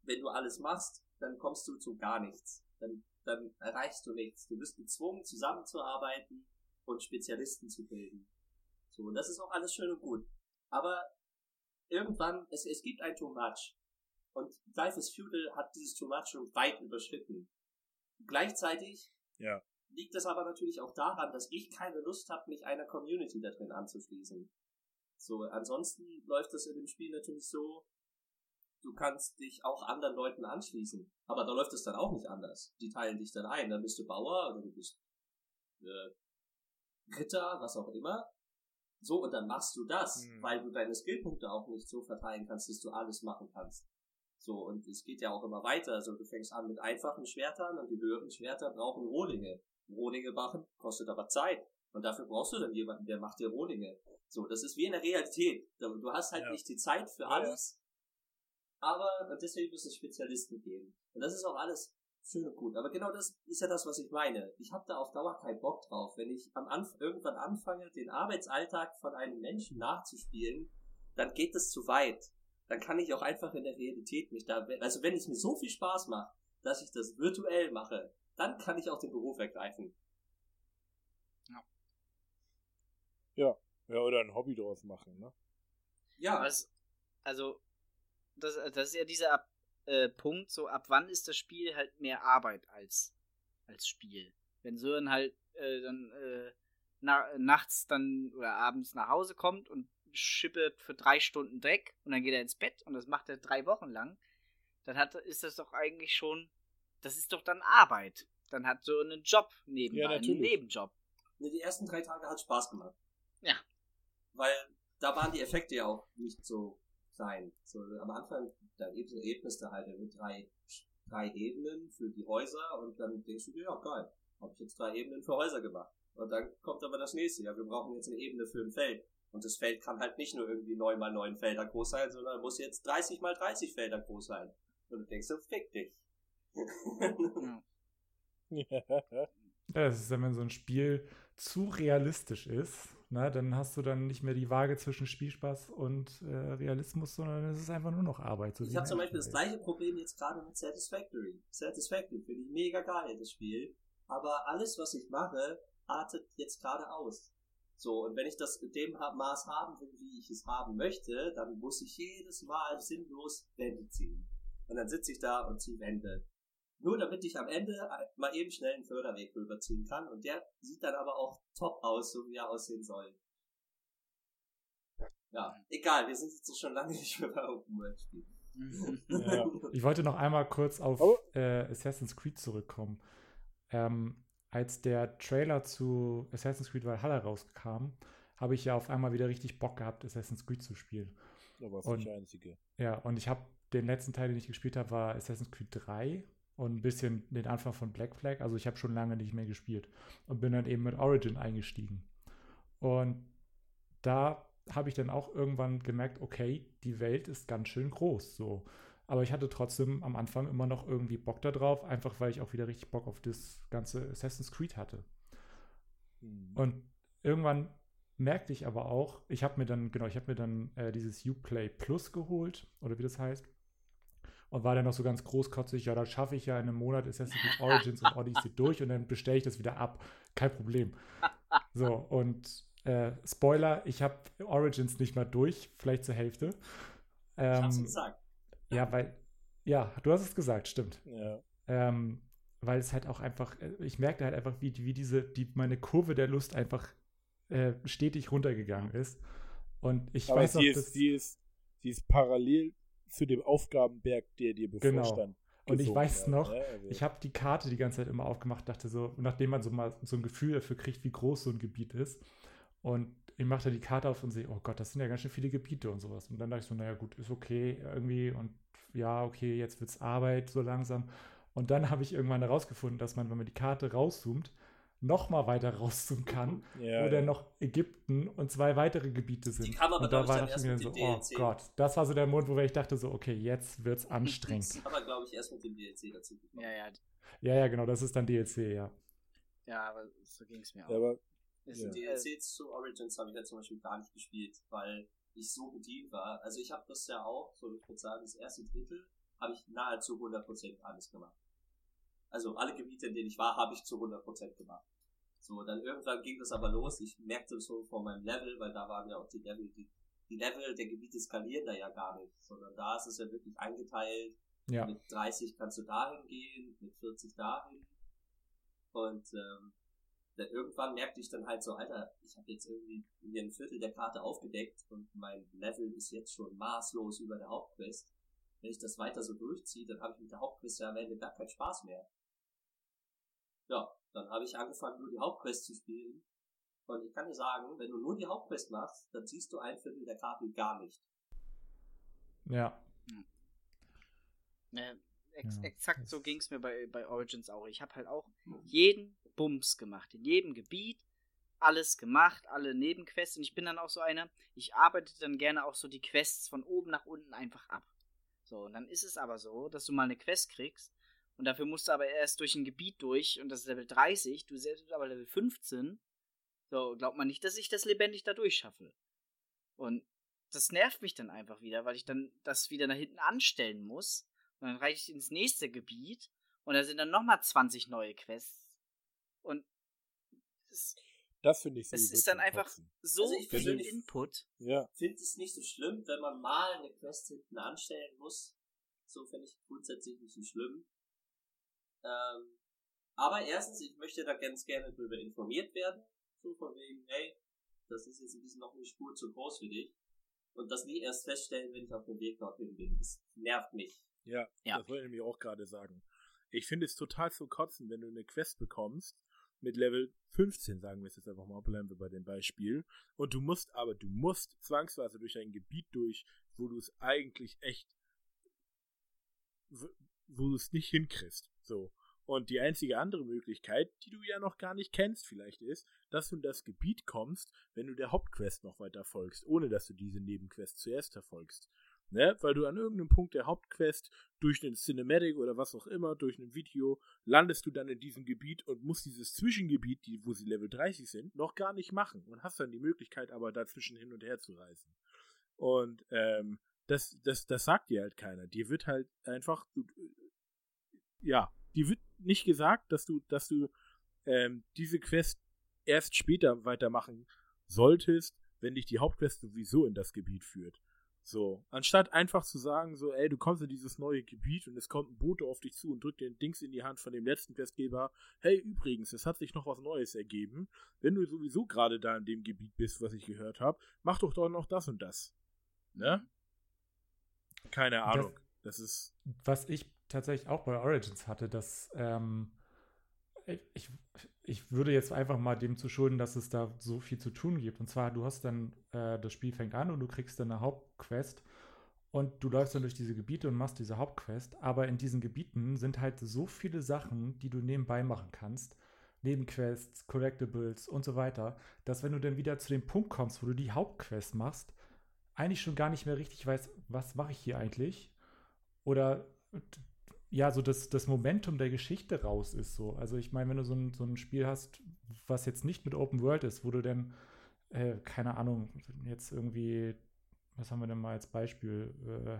Wenn du alles machst, dann kommst du zu gar nichts. Dann, dann erreichst du nichts. Du bist gezwungen, zusammenzuarbeiten und Spezialisten zu bilden. So, und das ist auch alles schön und gut. Aber irgendwann, es, es gibt ein Too Much. Und Life is Feudal hat dieses Too Much schon weit überschritten. Gleichzeitig ja. liegt es aber natürlich auch daran, dass ich keine Lust habe, mich einer Community da drin anzuschließen. So, ansonsten läuft das in dem Spiel natürlich so, du kannst dich auch anderen Leuten anschließen. Aber da läuft es dann auch nicht anders. Die teilen dich dann ein. Dann bist du Bauer oder du bist äh, Ritter, was auch immer. So, und dann machst du das, mhm. weil du deine Skillpunkte auch nicht so verteilen kannst, dass du alles machen kannst. So, und es geht ja auch immer weiter. Also du fängst an mit einfachen Schwertern und die höheren Schwerter brauchen Rohlinge. Rohlinge machen kostet aber Zeit. Und dafür brauchst du dann jemanden, der macht dir Rohlinge. So, das ist wie in der Realität. Du hast halt ja. nicht die Zeit für alles. Aber deswegen müssen es Spezialisten geben. Und das ist auch alles schön und gut. Aber genau das ist ja das, was ich meine. Ich habe da auf Dauer keinen Bock drauf. Wenn ich am Anf irgendwann anfange, den Arbeitsalltag von einem Menschen nachzuspielen, dann geht es zu weit. Dann kann ich auch einfach in der Realität mich da, also wenn es mir so viel Spaß macht, dass ich das virtuell mache, dann kann ich auch den Beruf ergreifen. Ja. Ja, ja oder ein Hobby draus machen, ne? Ja. Was, also, das, das ist ja dieser äh, Punkt, so ab wann ist das Spiel halt mehr Arbeit als, als Spiel. Wenn Sören halt äh, dann äh, na, nachts dann oder abends nach Hause kommt und schippert für drei Stunden Dreck und dann geht er ins Bett und das macht er drei Wochen lang, dann hat, ist das doch eigentlich schon, das ist doch dann Arbeit. Dann hat so einen Job nebenbei, Ja, einen. Nebenjob. Nee, die ersten drei Tage hat Spaß gemacht. Ja. Weil da waren die Effekte ja auch nicht so klein. So, am Anfang, da ergebnist du halt mit drei, drei Ebenen für die Häuser und dann denkst du dir, ja geil, habe ich jetzt drei Ebenen für Häuser gemacht. Und dann kommt aber das nächste, ja, wir brauchen jetzt eine Ebene für ein Feld. Und das Feld kann halt nicht nur irgendwie 9 mal 9 Felder groß sein, sondern muss jetzt 30 mal 30 Felder groß sein. Und du denkst so, fick dich. Ja. Ja, das ist dann, wenn so ein Spiel zu realistisch ist, ne, dann hast du dann nicht mehr die Waage zwischen Spielspaß und äh, Realismus, sondern es ist einfach nur noch Arbeit. So Ich habe zum Beispiel das gleiche Problem jetzt gerade mit Satisfactory. Satisfactory finde ich mega geil, das Spiel. Aber alles, was ich mache, artet jetzt gerade aus. So, und wenn ich das in dem Maß haben will, wie ich es haben möchte, dann muss ich jedes Mal sinnlos Wände ziehen. Und dann sitze ich da und ziehe Wände. Nur damit ich am Ende mal eben schnell einen Förderweg rüberziehen kann. Und der sieht dann aber auch top aus, so wie er aussehen soll. Ja, egal, wir sind jetzt so schon lange nicht mehr bei Open World Spielen. Ja. Ich wollte noch einmal kurz auf Aber- äh, Assassin's Creed zurückkommen. Ähm, als der Trailer zu Assassin's Creed Valhalla rauskam, habe ich ja auf einmal wieder richtig Bock gehabt, Assassin's Creed zu spielen. Da warst Und- nicht der Einzige. Ja, und ich habe den letzten Teil, den ich gespielt habe, war Assassin's Creed 3 und ein bisschen den Anfang von Black Flag. Also ich habe schon lange nicht mehr gespielt und bin dann eben mit Origin eingestiegen. Und da habe ich dann auch irgendwann gemerkt, okay, die Welt ist ganz schön groß, so. Aber ich hatte trotzdem am Anfang immer noch irgendwie Bock da drauf, einfach weil ich auch wieder richtig Bock auf das ganze Assassin's Creed hatte. Hm. Und irgendwann merkte ich aber auch, ich habe mir dann, genau, ich habe mir dann äh, dieses Uplay Plus geholt, oder wie das heißt. Und war dann noch so ganz großkotzig, ja, dann schaffe ich ja in einem Monat Assassin's Creed Origins und Odyssey durch und dann bestelle ich das wieder ab. Kein Problem. So, und äh, Spoiler, ich habe Origins nicht mal durch, vielleicht zur Hälfte. Ich hab's Ähm, gesagt. ja, weil, ja, du hast es gesagt, stimmt. Ja. Ähm, weil es halt auch einfach, äh, ich merkte halt einfach, wie, wie diese, die, meine Kurve der Lust einfach äh, stetig runtergegangen ist. Und ich Aber weiß noch, sie dass, ist, sie, ist, sie ist parallel zu dem Aufgabenberg, der dir Genau. bevorstand. Und ich weiß noch, ne? Also- ich habe die Karte die ganze Zeit immer aufgemacht, dachte so, nachdem man so mal so ein Gefühl dafür kriegt, wie groß so ein Gebiet ist. Und ich machte die Karte auf und sehe, oh Gott, das sind ja ganz schön viele Gebiete und sowas. Und dann dachte ich so, naja, gut, ist okay irgendwie. Und ja, okay, jetzt wird's Arbeit so langsam. Und dann habe ich irgendwann herausgefunden, dass man, wenn man die Karte rauszoomt, noch mal weiter rauszoomen kann, ja, wo ja. dann noch Ägypten und zwei weitere Gebiete sind. Die kam aber, und da ich, war dann erst ich mir mit so, dem oh DLC. Gott, das war so der Mond, wo ich dachte so, okay, jetzt wird's anstrengend. Aber glaube ich erst mit dem DLC dazu gekommen. ja, ja, ja, ja, genau, das ist dann DLC, ja. ja, aber so ging es mir auch. Ja, aber äh, DLCs zu Origins habe ich ja zum Beispiel gar nicht gespielt, weil ich so bedient war. Also ich habe das ja auch, so ich würde sagen, das erste Drittel habe ich nahezu 100% alles gemacht. Also alle Gebiete, in denen ich war, habe ich zu 100% gemacht. So, dann irgendwann ging das aber los. Ich merkte so von meinem Level, weil da waren ja auch die Level, die, die Level der Gebiete skalieren da ja gar nicht, sondern da ist es ja wirklich eingeteilt. Ja, Mit 30 kannst du dahin gehen, mit 40 dahin. Und ähm, dann irgendwann merkte ich dann halt so, Alter, ich habe jetzt irgendwie mir ein Viertel der Karte aufgedeckt und mein Level ist jetzt schon maßlos über der Hauptquest. Wenn ich das weiter so durchziehe, dann habe ich mit der Hauptquest ja am Ende gar keinen Spaß mehr. Ja, dann habe ich angefangen, nur die Hauptquest zu spielen. Und ich kann dir sagen, wenn du nur die Hauptquest machst, dann siehst du ein Viertel der Karte gar nicht. ja. äh, ex Ja, exakt so ging es mir bei, bei Origins auch. Ich habe halt auch jeden Bums gemacht, in jedem Gebiet, alles gemacht, alle Nebenquests. Und ich bin dann auch so einer, ich arbeite dann gerne auch so die Quests von oben nach unten einfach ab. So, und dann ist es aber so, dass du mal eine Quest kriegst und dafür musst du aber erst durch ein Gebiet durch und das ist Level 30, du selbst bist aber Level 15. So, glaubt man nicht, dass ich das lebendig da durchschaffe. Und das nervt mich dann einfach wieder, weil ich dann das wieder nach hinten anstellen muss. Und dann reiche ich ins nächste Gebiet und da sind dann nochmal 20 neue Quests. Und es das finde ich Es sowieso ist dann einfach- Kotzen. so Also ich viel Input. Ja, finde es nicht so schlimm, wenn man mal eine Quest hinten anstellen muss. So finde ich grundsätzlich nicht so schlimm. Ähm, aber erstens, ich möchte da ganz gerne drüber informiert werden. So von wegen, hey, das ist jetzt ein bisschen noch eine Spur zu groß für dich. und das nie erst feststellen, wenn ich auf dem Weg dorthin bin. Das nervt mich. Ja, ja. das wollte ich nämlich auch gerade sagen. Ich finde es total zu kotzen, wenn du eine Quest bekommst mit Level 15, sagen wir es jetzt einfach mal, bleiben wir bei dem Beispiel. Und du musst aber, du musst zwangsweise durch ein Gebiet durch, wo du es eigentlich echt, wo du es nicht hinkriegst. So. Und die einzige andere Möglichkeit, die du ja noch gar nicht kennst, vielleicht ist, dass du in das Gebiet kommst, wenn du der Hauptquest noch weiter folgst, ohne dass du diese Nebenquest zuerst verfolgst. Ne? Weil du an irgendeinem Punkt der Hauptquest durch einen Cinematic oder was auch immer, durch ein Video, landest du dann in diesem Gebiet und musst dieses Zwischengebiet, die, wo sie Level 30 sind, noch gar nicht machen und hast dann die Möglichkeit, aber dazwischen hin und her zu reisen. Und ähm, das, das, das sagt dir halt keiner. Dir wird halt einfach, du, ja, dir wird nicht gesagt, dass du, dass du ähm, diese Quest erst später weitermachen solltest, wenn dich die Hauptquest sowieso in das Gebiet führt. So, anstatt einfach zu sagen, so, ey, du kommst in dieses neue Gebiet und es kommt ein Bote auf dich zu und drückt den Dings in die Hand von dem letzten Questgeber, hey, übrigens, es hat sich noch was Neues ergeben. Wenn du sowieso gerade da in dem Gebiet bist, was ich gehört habe, mach doch doch noch das und das. Ne? Keine Ahnung. Das, ist. Was ich tatsächlich auch bei Origins hatte, dass ähm, ich, ich würde jetzt einfach mal dem zu schulden, dass es da so viel zu tun gibt. Und zwar, du hast dann, äh, das Spiel fängt an und du kriegst dann eine Hauptquest und du läufst dann durch diese Gebiete und machst diese Hauptquest. Aber in diesen Gebieten sind halt so viele Sachen, die du nebenbei machen kannst. Nebenquests, Collectibles und so weiter, dass wenn du dann wieder zu dem Punkt kommst, wo du die Hauptquest machst, eigentlich schon gar nicht mehr richtig weißt, was mache ich hier eigentlich? Oder ja, so das, das Momentum der Geschichte raus ist so. Also ich meine, wenn du so ein, so ein Spiel hast, was jetzt nicht mit Open World ist, wo du denn, äh, keine Ahnung, jetzt irgendwie, was haben wir denn mal als Beispiel? Äh,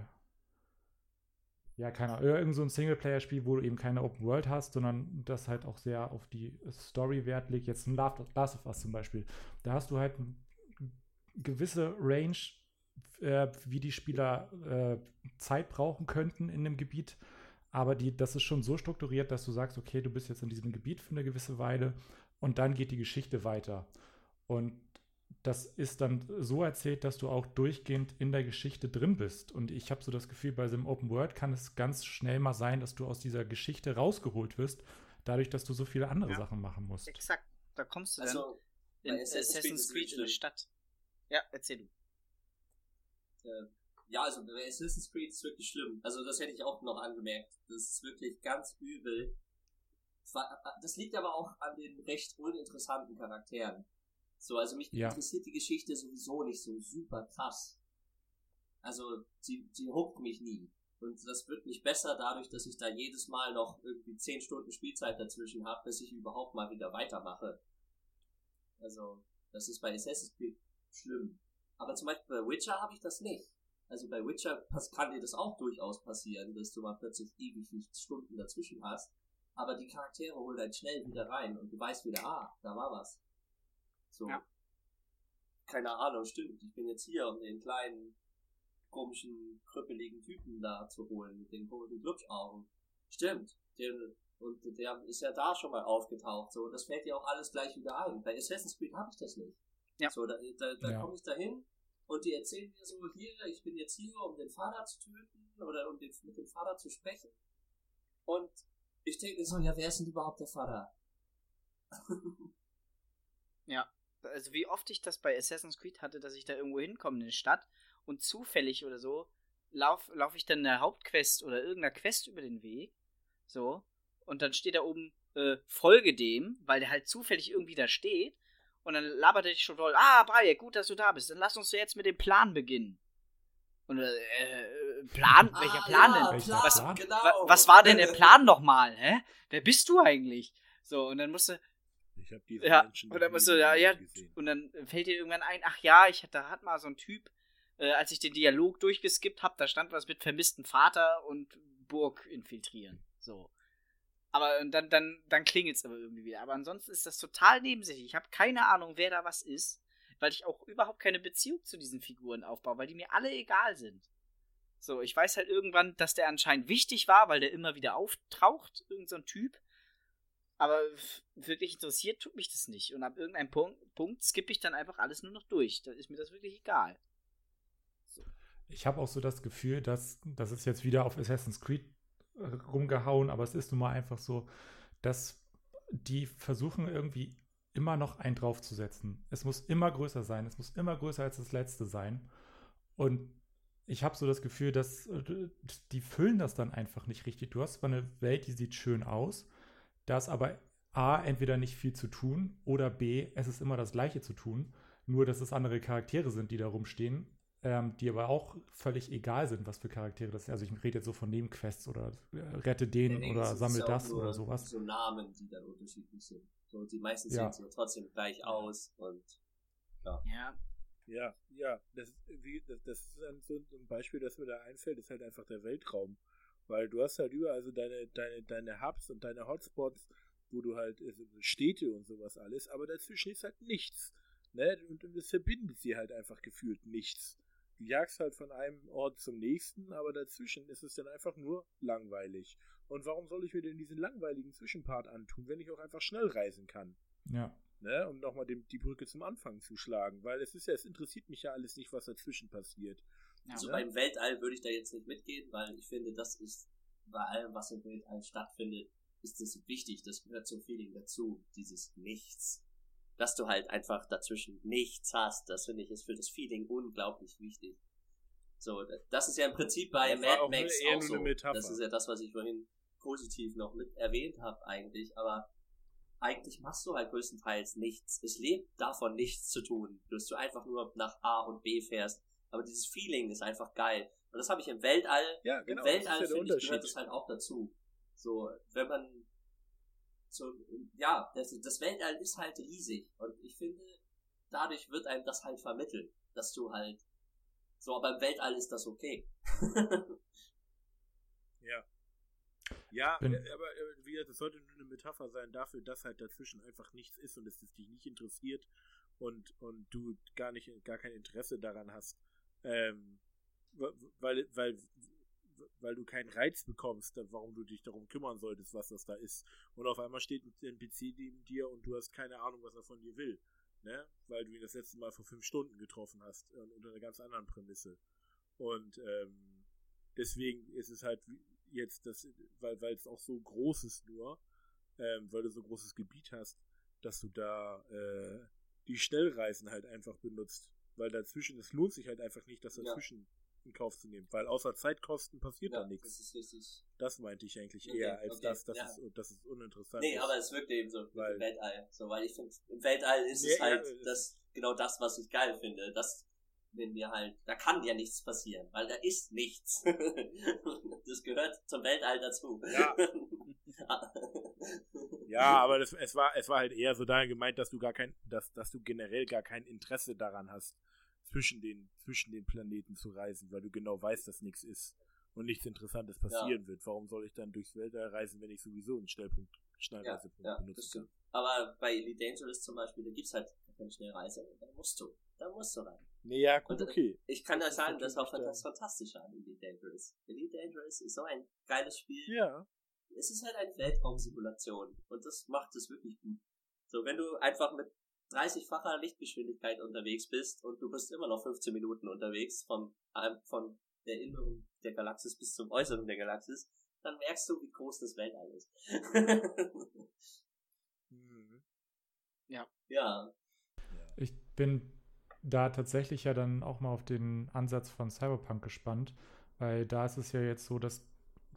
ja, keine Ahnung, irgend so ein Singleplayer-Spiel, wo du eben keine Open World hast, sondern das halt auch sehr auf die Story Wert legt. Jetzt ein Last of Us zum Beispiel. Da hast du halt eine gewisse Range, äh, wie die Spieler äh, Zeit brauchen könnten in dem Gebiet aber die, das ist schon so strukturiert, dass du sagst, okay, du bist jetzt in diesem Gebiet für eine gewisse Weile und dann geht die Geschichte weiter. Und das ist dann so erzählt, dass du auch durchgehend in der Geschichte drin bist. Und ich habe so das Gefühl, bei so einem Open World kann es ganz schnell mal sein, dass du aus dieser Geschichte rausgeholt wirst, dadurch, dass du so viele andere ja. Sachen machen musst. Exakt, da kommst du also, dann in Assassin's Creed in der Stadt. Ja, erzähl du. Äh, ja, also bei Assassin's Creed ist wirklich schlimm. Also das hätte ich auch noch angemerkt. Das ist wirklich ganz übel. Das liegt aber auch an den recht uninteressanten Charakteren. So, also mich ja. interessiert die Geschichte sowieso nicht so super krass. Also, sie, sie huckt mich nie. Und das wird nicht besser dadurch, dass ich da jedes Mal noch irgendwie 10 Stunden Spielzeit dazwischen habe, bis ich überhaupt mal wieder weitermache. Also, das ist bei Assassin's Creed schlimm. Aber zum Beispiel bei Witcher habe ich das nicht. Also bei Witcher kann dir das auch durchaus passieren, dass du mal plötzlich ewig Stunden dazwischen hast. Aber die Charaktere holen dann schnell wieder rein und du weißt wieder, ah, da war was. So. Ja. Keine Ahnung, stimmt. Ich bin jetzt hier, um den kleinen, komischen, krüppeligen Typen da zu holen mit den komischen Glubschaugen. Stimmt. Der, und der ist ja da schon mal aufgetaucht. So, das fällt dir auch alles gleich wieder ein. Bei Assassin's Creed habe ich das nicht. Ja. So, da, da, da ja. komme ich dahin und die erzählen mir so, hier, ich bin jetzt hier, um den Vater zu töten oder um den, mit dem Vater zu sprechen. Und ich denke mir so, ja, wer ist denn überhaupt der Vater? ja, also wie oft ich das bei Assassin's Creed hatte, dass ich da irgendwo hinkomme in eine Stadt und zufällig oder so laufe lauf ich dann eine Hauptquest oder irgendeiner Quest über den Weg. So. Und dann steht da oben, äh, folge dem, weil der halt zufällig irgendwie da steht. Und dann labert er dich schon voll, ah, Bayek, gut, dass du da bist. Dann lass uns jetzt mit dem Plan beginnen. Und äh, Plan? Ah, Welcher Plan ja, denn? Plan, was, genau. wa, was war denn der Plan nochmal? Hä? Wer bist du eigentlich? So, und dann musste. Ich hab diese ja, Menschen und dann musst du, ja, ja, gesehen. und dann fällt dir irgendwann ein, ach ja, ich da hat mal so ein Typ, äh, als ich den Dialog durchgeskippt hab, da stand was mit vermissten Vater und Burg infiltrieren. So. Aber dann, dann, dann klingelt es aber irgendwie wieder. Aber ansonsten ist das total nebensächlich. Ich habe keine Ahnung, wer da was ist, weil ich auch überhaupt keine Beziehung zu diesen Figuren aufbaue, weil die mir alle egal sind. So, ich weiß halt irgendwann, dass der anscheinend wichtig war, weil der immer wieder auftaucht, irgendein so Typ. Aber wirklich interessiert tut mich das nicht. Und ab irgendeinem Punkt, Punkt skippe ich dann einfach alles nur noch durch. Da ist mir das wirklich egal. ich habe auch so das Gefühl, dass das ist jetzt wieder auf Assassin's Creed äh, rumgehauen, aber es ist nun mal einfach so, dass die versuchen irgendwie immer noch einen draufzusetzen. Es muss immer größer sein, es muss immer größer als das letzte sein. Und ich habe so das Gefühl, dass äh, die füllen das dann einfach nicht richtig. Du hast zwar eine Welt, die sieht schön aus, da ist aber A, entweder nicht viel zu tun oder B, es ist immer das Gleiche zu tun, nur dass es andere Charaktere sind, die da rumstehen, ähm, die aber auch völlig egal sind, was für Charaktere das sind. Also ich rede jetzt so von Nebenquests oder äh, rette den ja, oder sammel das oder sowas. So Namen, die dann unterschiedlich sind. So, die meisten ja. sehen trotzdem gleich aus und ja. Ja, ja, ja, das, wie, das, das ist dann so ein Beispiel, das mir da einfällt, ist halt einfach der Weltraum. Weil du hast halt überall so deine, deine, deine Hubs und deine Hotspots, wo du halt äh, Städte und sowas alles, aber dazwischen ist halt nichts. Ne? Und, und es verbindet sie halt einfach gefühlt nichts. Du jagst halt von einem Ort zum nächsten, aber dazwischen ist es dann einfach nur langweilig. Und warum soll ich mir denn diesen langweiligen Zwischenpart antun, wenn ich auch einfach schnell reisen kann? Ja ne, um nochmal die Brücke zum Anfang zu schlagen, weil es ist ja, es interessiert mich ja alles nicht, was dazwischen passiert. Ja, also ne? beim Weltall würde ich da jetzt nicht mitgehen, weil ich finde, das ist bei allem, was im Weltall stattfindet, ist es wichtig, das gehört zum Feeling dazu, dieses Nichts. Dass du halt einfach dazwischen nichts hast, das finde ich ist für das Feeling unglaublich wichtig. So, das ist ja im Prinzip bei das Mad Max auch so. Das ist ja das, was ich vorhin positiv noch mit erwähnt habe eigentlich, aber eigentlich machst du halt größtenteils nichts. Es lebt davon nichts zu tun, dass du einfach nur nach A und B fährst. Aber dieses Feeling ist einfach geil. Und das habe ich im Weltall. Ja, genau. Im Weltall, ja finde ich, gehört das halt auch dazu. So, wenn man so, ja, das, das Weltall ist halt riesig. Und ich finde, dadurch wird einem das halt vermittelt, dass du halt, so, aber im Weltall ist das okay. ja. Ja, äh, aber äh, wie gesagt, es sollte nur eine Metapher sein dafür, dass halt dazwischen einfach nichts ist und es dich nicht interessiert und, und du gar nicht, gar kein Interesse daran hast, ähm, weil, weil, weil du keinen Reiz bekommst, warum du dich darum kümmern solltest, was das da ist. Und auf einmal steht ein NPC neben dir und du hast keine Ahnung, was er von dir will. Ne? Weil du ihn das letzte Mal vor fünf Stunden getroffen hast, äh, unter einer ganz anderen Prämisse. Und ähm, deswegen ist es halt jetzt das, weil weil es auch so groß ist nur, ähm, weil du so ein großes Gebiet hast, dass du da äh, die Schnellreisen halt einfach benutzt. Weil dazwischen, es lohnt sich halt einfach nicht, das dazwischen ja. In Kauf zu nehmen. Weil außer Zeitkosten passiert ja, da nichts. Das ist richtig. Das meinte ich eigentlich okay, eher, als okay, das, das, ja. ist, das ist uninteressant. Nee, ist. aber es wirkt eben so weil, im Weltall. So, weil ich finde, im Weltall ist es halt das, genau das, was ich geil finde. Das wenn wir halt, da kann ja nichts passieren, weil da ist nichts. das gehört zum Weltall dazu. Ja. ja, aber das, es war, es war halt eher so dahin gemeint, dass du gar kein, dass, dass du generell gar kein Interesse daran hast, zwischen den, zwischen den Planeten zu reisen, weil du genau weißt, dass nichts ist und nichts Interessantes passieren ja. wird. Warum soll ich dann durchs Weltall reisen, wenn ich sowieso einen Schnellpunkt, Schnellreisepunkt ja, ja, benutzen kann? Aber bei Elite Dangerous zum Beispiel, da gibt's halt keine Schnellreise, da musst du, da musst du rein. Nee, ja, gut, okay. Ich kann das sagen, das ist auch das Fantastische an Elite Dangerous. Elite Dangerous ist so ein geiles Spiel. Ja. Es ist halt eine Weltraumsimulation und das macht es wirklich gut. So, wenn du einfach mit 30-facher Lichtgeschwindigkeit unterwegs bist und du bist immer noch 15 Minuten unterwegs vom, von der Inneren der Galaxis bis zum Äußeren der Galaxis, dann merkst du, wie groß das Weltall ist. mhm. Ja. Ja. Ich bin da tatsächlich ja dann auch mal auf den Ansatz von Cyberpunk gespannt, weil da ist es ja jetzt so, dass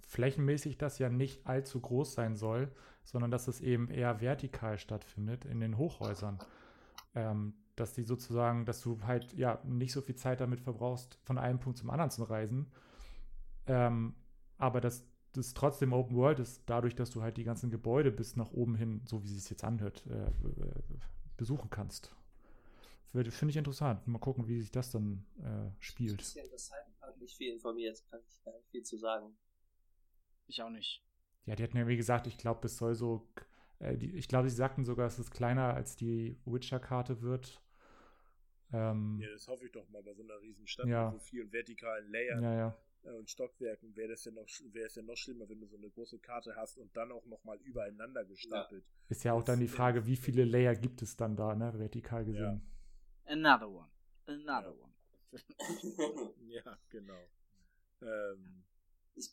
flächenmäßig das ja nicht allzu groß sein soll, sondern dass es eben eher vertikal stattfindet in den Hochhäusern. Ähm, dass die sozusagen, dass du halt ja nicht so viel Zeit damit verbrauchst, von einem Punkt zum anderen zu reisen. Ähm, aber dass das trotzdem Open World ist, dadurch, dass du halt die ganzen Gebäude bis nach oben hin, so wie es sich jetzt anhört, äh, besuchen kannst. Finde ich interessant. Mal gucken, wie sich das dann äh, spielt. Das ist ja interessant, habe nicht viel informiert, kann ich gar nicht viel zu sagen. Ich auch nicht. Ja, die hatten ja wie gesagt, ich glaube, es soll so, äh, die, ich glaube, sie sagten sogar, dass es kleiner als die Witcher-Karte wird. Ähm, ja, das hoffe ich doch mal bei so einer riesen Stadt ja. mit so vielen vertikalen Layern ja, ja. Äh, und Stockwerken. Wäre das ja noch, wäre es ja noch schlimmer, wenn du so eine große Karte hast und dann auch nochmal übereinander gestapelt. Ist ja auch dann die Frage, wie viele Layer gibt es dann da, ne, vertikal gesehen. Another one. Another one. ja, genau. Ähm, ich,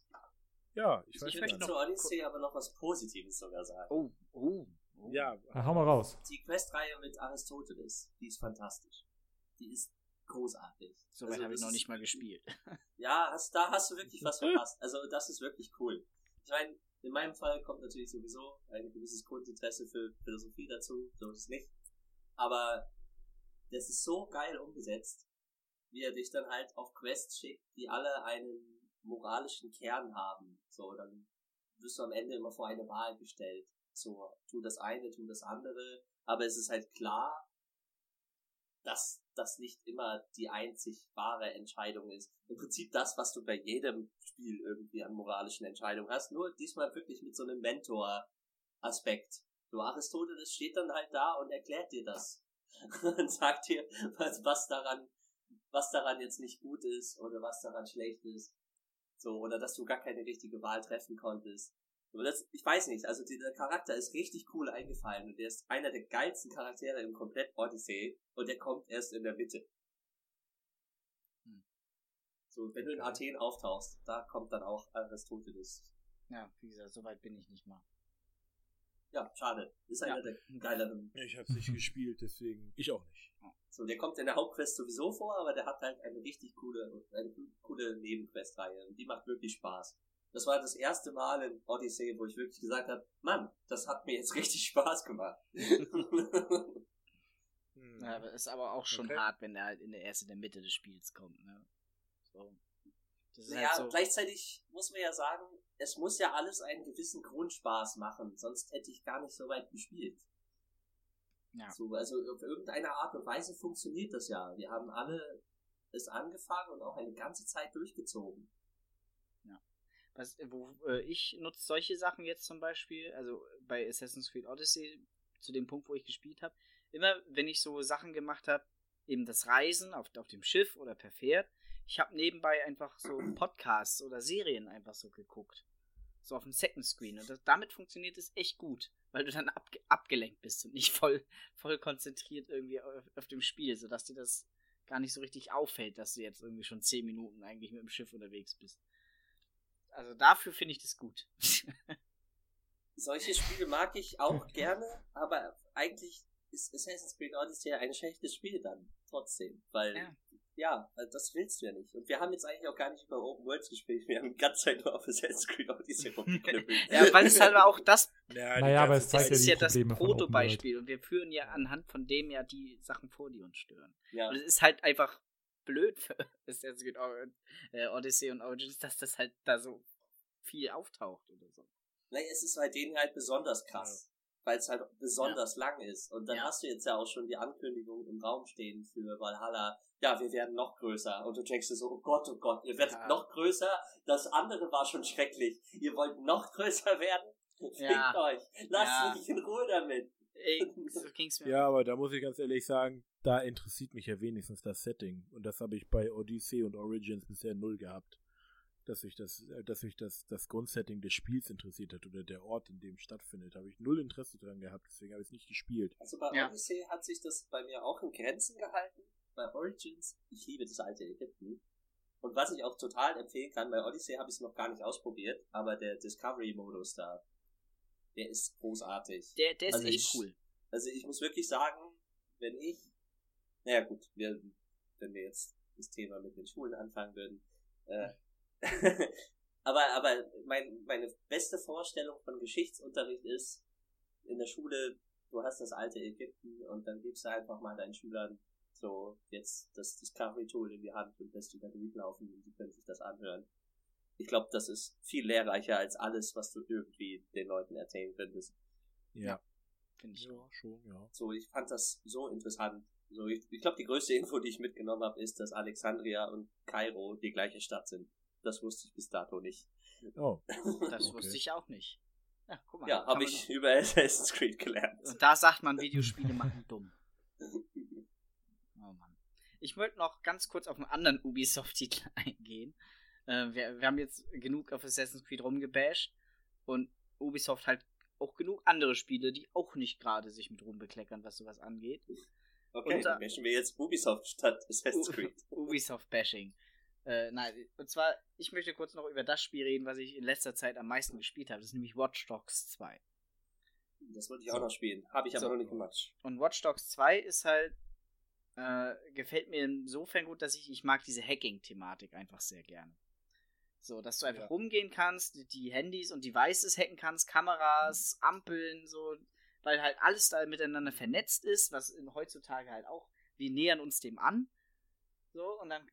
ja, ich weiß ich möchte zur Odyssey aber noch was Positives sogar sagen. Oh, oh. oh. Ja. Na, hau mal raus. Die Questreihe mit Aristoteles, die ist fantastisch. Die ist großartig. So weit also, habe ich noch nicht mal gespielt. Ja, hast, da hast du wirklich was verpasst. Also das ist wirklich cool. Ich meine, in meinem Fall kommt natürlich sowieso ein gewisses Grundinteresse für Philosophie dazu, so ist es nicht. Aber das ist so geil umgesetzt, wie er dich dann halt auf Quests schickt, die alle einen moralischen Kern haben. So, dann wirst du am Ende immer vor eine Wahl gestellt. So, tu das eine, tu das andere. Aber es ist halt klar, dass das nicht immer die einzig wahre Entscheidung ist. Im Prinzip das, was du bei jedem Spiel irgendwie an moralischen Entscheidungen hast, nur diesmal wirklich mit so einem Mentor-Aspekt. So Aristoteles steht dann halt da und erklärt dir das. und sagt dir, was, was daran, was daran jetzt nicht gut ist oder was daran schlecht ist. So, oder dass du gar keine richtige Wahl treffen konntest. Das, ich weiß nicht, also dieser Charakter ist richtig cool eingefallen und der ist einer der geilsten Charaktere im komplett Odyssey und der kommt erst in der Mitte. Hm. So, wenn okay. du in Athen auftauchst, da kommt dann auch Aristoteles. Ja, wie gesagt, so weit bin ich nicht mal. Ja, schade. Ist einer ja. der geileren. Ich hab's nicht gespielt, deswegen ich auch nicht. So, der kommt in der Hauptquest sowieso vor, aber der hat halt eine richtig coole, eine coole Nebenquestreihe und die macht wirklich Spaß. Das war das erste Mal in Odyssey, wo ich wirklich gesagt habe, Mann, das hat mir jetzt richtig Spaß gemacht. hm. ja, aber ist aber auch schon okay. hart, wenn er halt in der ersten, in der Mitte des Spiels kommt, ne? So. Ja, halt so. gleichzeitig muss man ja sagen, es muss ja alles einen gewissen Grundspaß machen, sonst hätte ich gar nicht so weit gespielt. Ja. So, also auf irgendeine Art und Weise funktioniert das ja. Wir haben alle es angefangen und auch eine ganze Zeit durchgezogen. Ja. Was, wo, äh, ich nutze solche Sachen jetzt zum Beispiel, also bei Assassin's Creed Odyssey, zu dem Punkt, wo ich gespielt habe, immer wenn ich so Sachen gemacht habe, eben das Reisen auf, auf dem Schiff oder per Pferd, ich habe nebenbei einfach so Podcasts oder Serien einfach so geguckt. So auf dem Second Screen. Und das, damit funktioniert es echt gut, weil du dann abge abgelenkt bist und nicht voll, voll konzentriert irgendwie auf, auf, dem Spiel, sodass dir das gar nicht so richtig auffällt, dass du jetzt irgendwie schon 10 Minuten eigentlich mit dem Schiff unterwegs bist. Also dafür finde ich das gut. Solche Spiele mag ich auch gerne, aber eigentlich ist Assassin's Creed Odyssey ein schlechtes Spiel dann trotzdem, weil ja ja, also das willst du ja nicht. Und wir haben jetzt eigentlich auch gar nicht über Open Worlds gespielt. Wir haben die ganze Zeit nur auf Assassin's Creed Odyssey rumgeknüppelt. ja, weil es halt auch das. Ja, naja, aber es zeigt ist ja, das Protobeispiel. Und wir führen ja anhand von dem ja die Sachen vor, die uns stören. Ja. Und es ist halt einfach blöd für Assassin's Creed äh, Odyssey und Origins, dass das halt da so viel auftaucht oder so. Naja, es ist bei denen halt besonders krass weil es halt besonders ja. lang ist. Und dann ja. hast du jetzt ja auch schon die Ankündigung im Raum stehen für Valhalla. Ja, wir werden noch größer. Und du denkst dir so, oh Gott, oh Gott, ihr werdet ja. noch größer. Das andere war schon schrecklich. Ihr wollt noch größer werden? Fickt euch. Lasst mich in Ruhe damit. Ey, so ging's mir. Ja, aber da muss ich ganz ehrlich sagen, da interessiert mich ja wenigstens das Setting. Und das habe ich bei Odyssey und Origins bisher null gehabt dass mich das, äh, dass mich das, das Grundsetting des Spiels interessiert hat oder der Ort, in dem es stattfindet. Habe ich null Interesse dran gehabt, deswegen habe ich es nicht gespielt. Also bei ja. Odyssey hat sich das bei mir auch in Grenzen gehalten. Bei Origins, ich liebe das alte Ägypten. Und was ich auch total empfehlen kann, bei Odyssey habe ich es noch gar nicht ausprobiert, aber der Discovery-Modus da, der ist großartig. Der, der ist also echt ich, cool. Also ich muss wirklich sagen, wenn ich, naja gut, wir, wenn wir jetzt das Thema mit den Schulen anfangen würden, äh, aber aber mein, meine beste Vorstellung von Geschichtsunterricht ist, in der Schule, du hast das alte Ägypten und dann gibst du einfach mal deinen Schülern so jetzt das Discovery Tool in die Hand und lässt die da durchlaufen und die können sich das anhören. Ich glaube, das ist viel lehrreicher als alles, was du irgendwie den Leuten erzählen könntest. Ja. Finde ich ja, schon, ja. So, ich fand das so interessant. So, ich, ich glaube, die größte Info, die ich mitgenommen habe, ist, dass Alexandria und Kairo die gleiche Stadt sind. Das wusste ich bis dato nicht. Oh. Das okay. wusste ich auch nicht. Ja, guck mal. Ja, habe ich über Assassin's Creed gelernt. Und da sagt man, Videospiele machen dumm. Oh Mann. Ich wollte noch ganz kurz auf einen anderen Ubisoft-Titel eingehen. Äh, wir, wir haben jetzt genug auf Assassin's Creed rumgebasht und Ubisoft halt auch genug andere Spiele, die auch nicht gerade sich mit rumbekleckern, was sowas angeht. Okay, Unter- dann bashen wir jetzt Ubisoft statt Assassin's Creed. Ubisoft-Bashing. Äh, nein, und zwar, ich möchte kurz noch über das Spiel reden, was ich in letzter Zeit am meisten gespielt habe. Das ist nämlich Watch Dogs 2. Das wollte ich auch noch spielen. Habe ich aber So. noch nicht gemacht. Und Watch Dogs 2 ist halt, äh, gefällt mir insofern gut, dass ich, ich mag diese Hacking-Thematik einfach sehr gerne. So, dass du einfach Ja. rumgehen kannst, die, die Handys und Devices hacken kannst, Kameras, Ampeln, so, weil halt alles da miteinander vernetzt ist, was in, heutzutage halt auch, wir nähern uns dem an. So, und dann,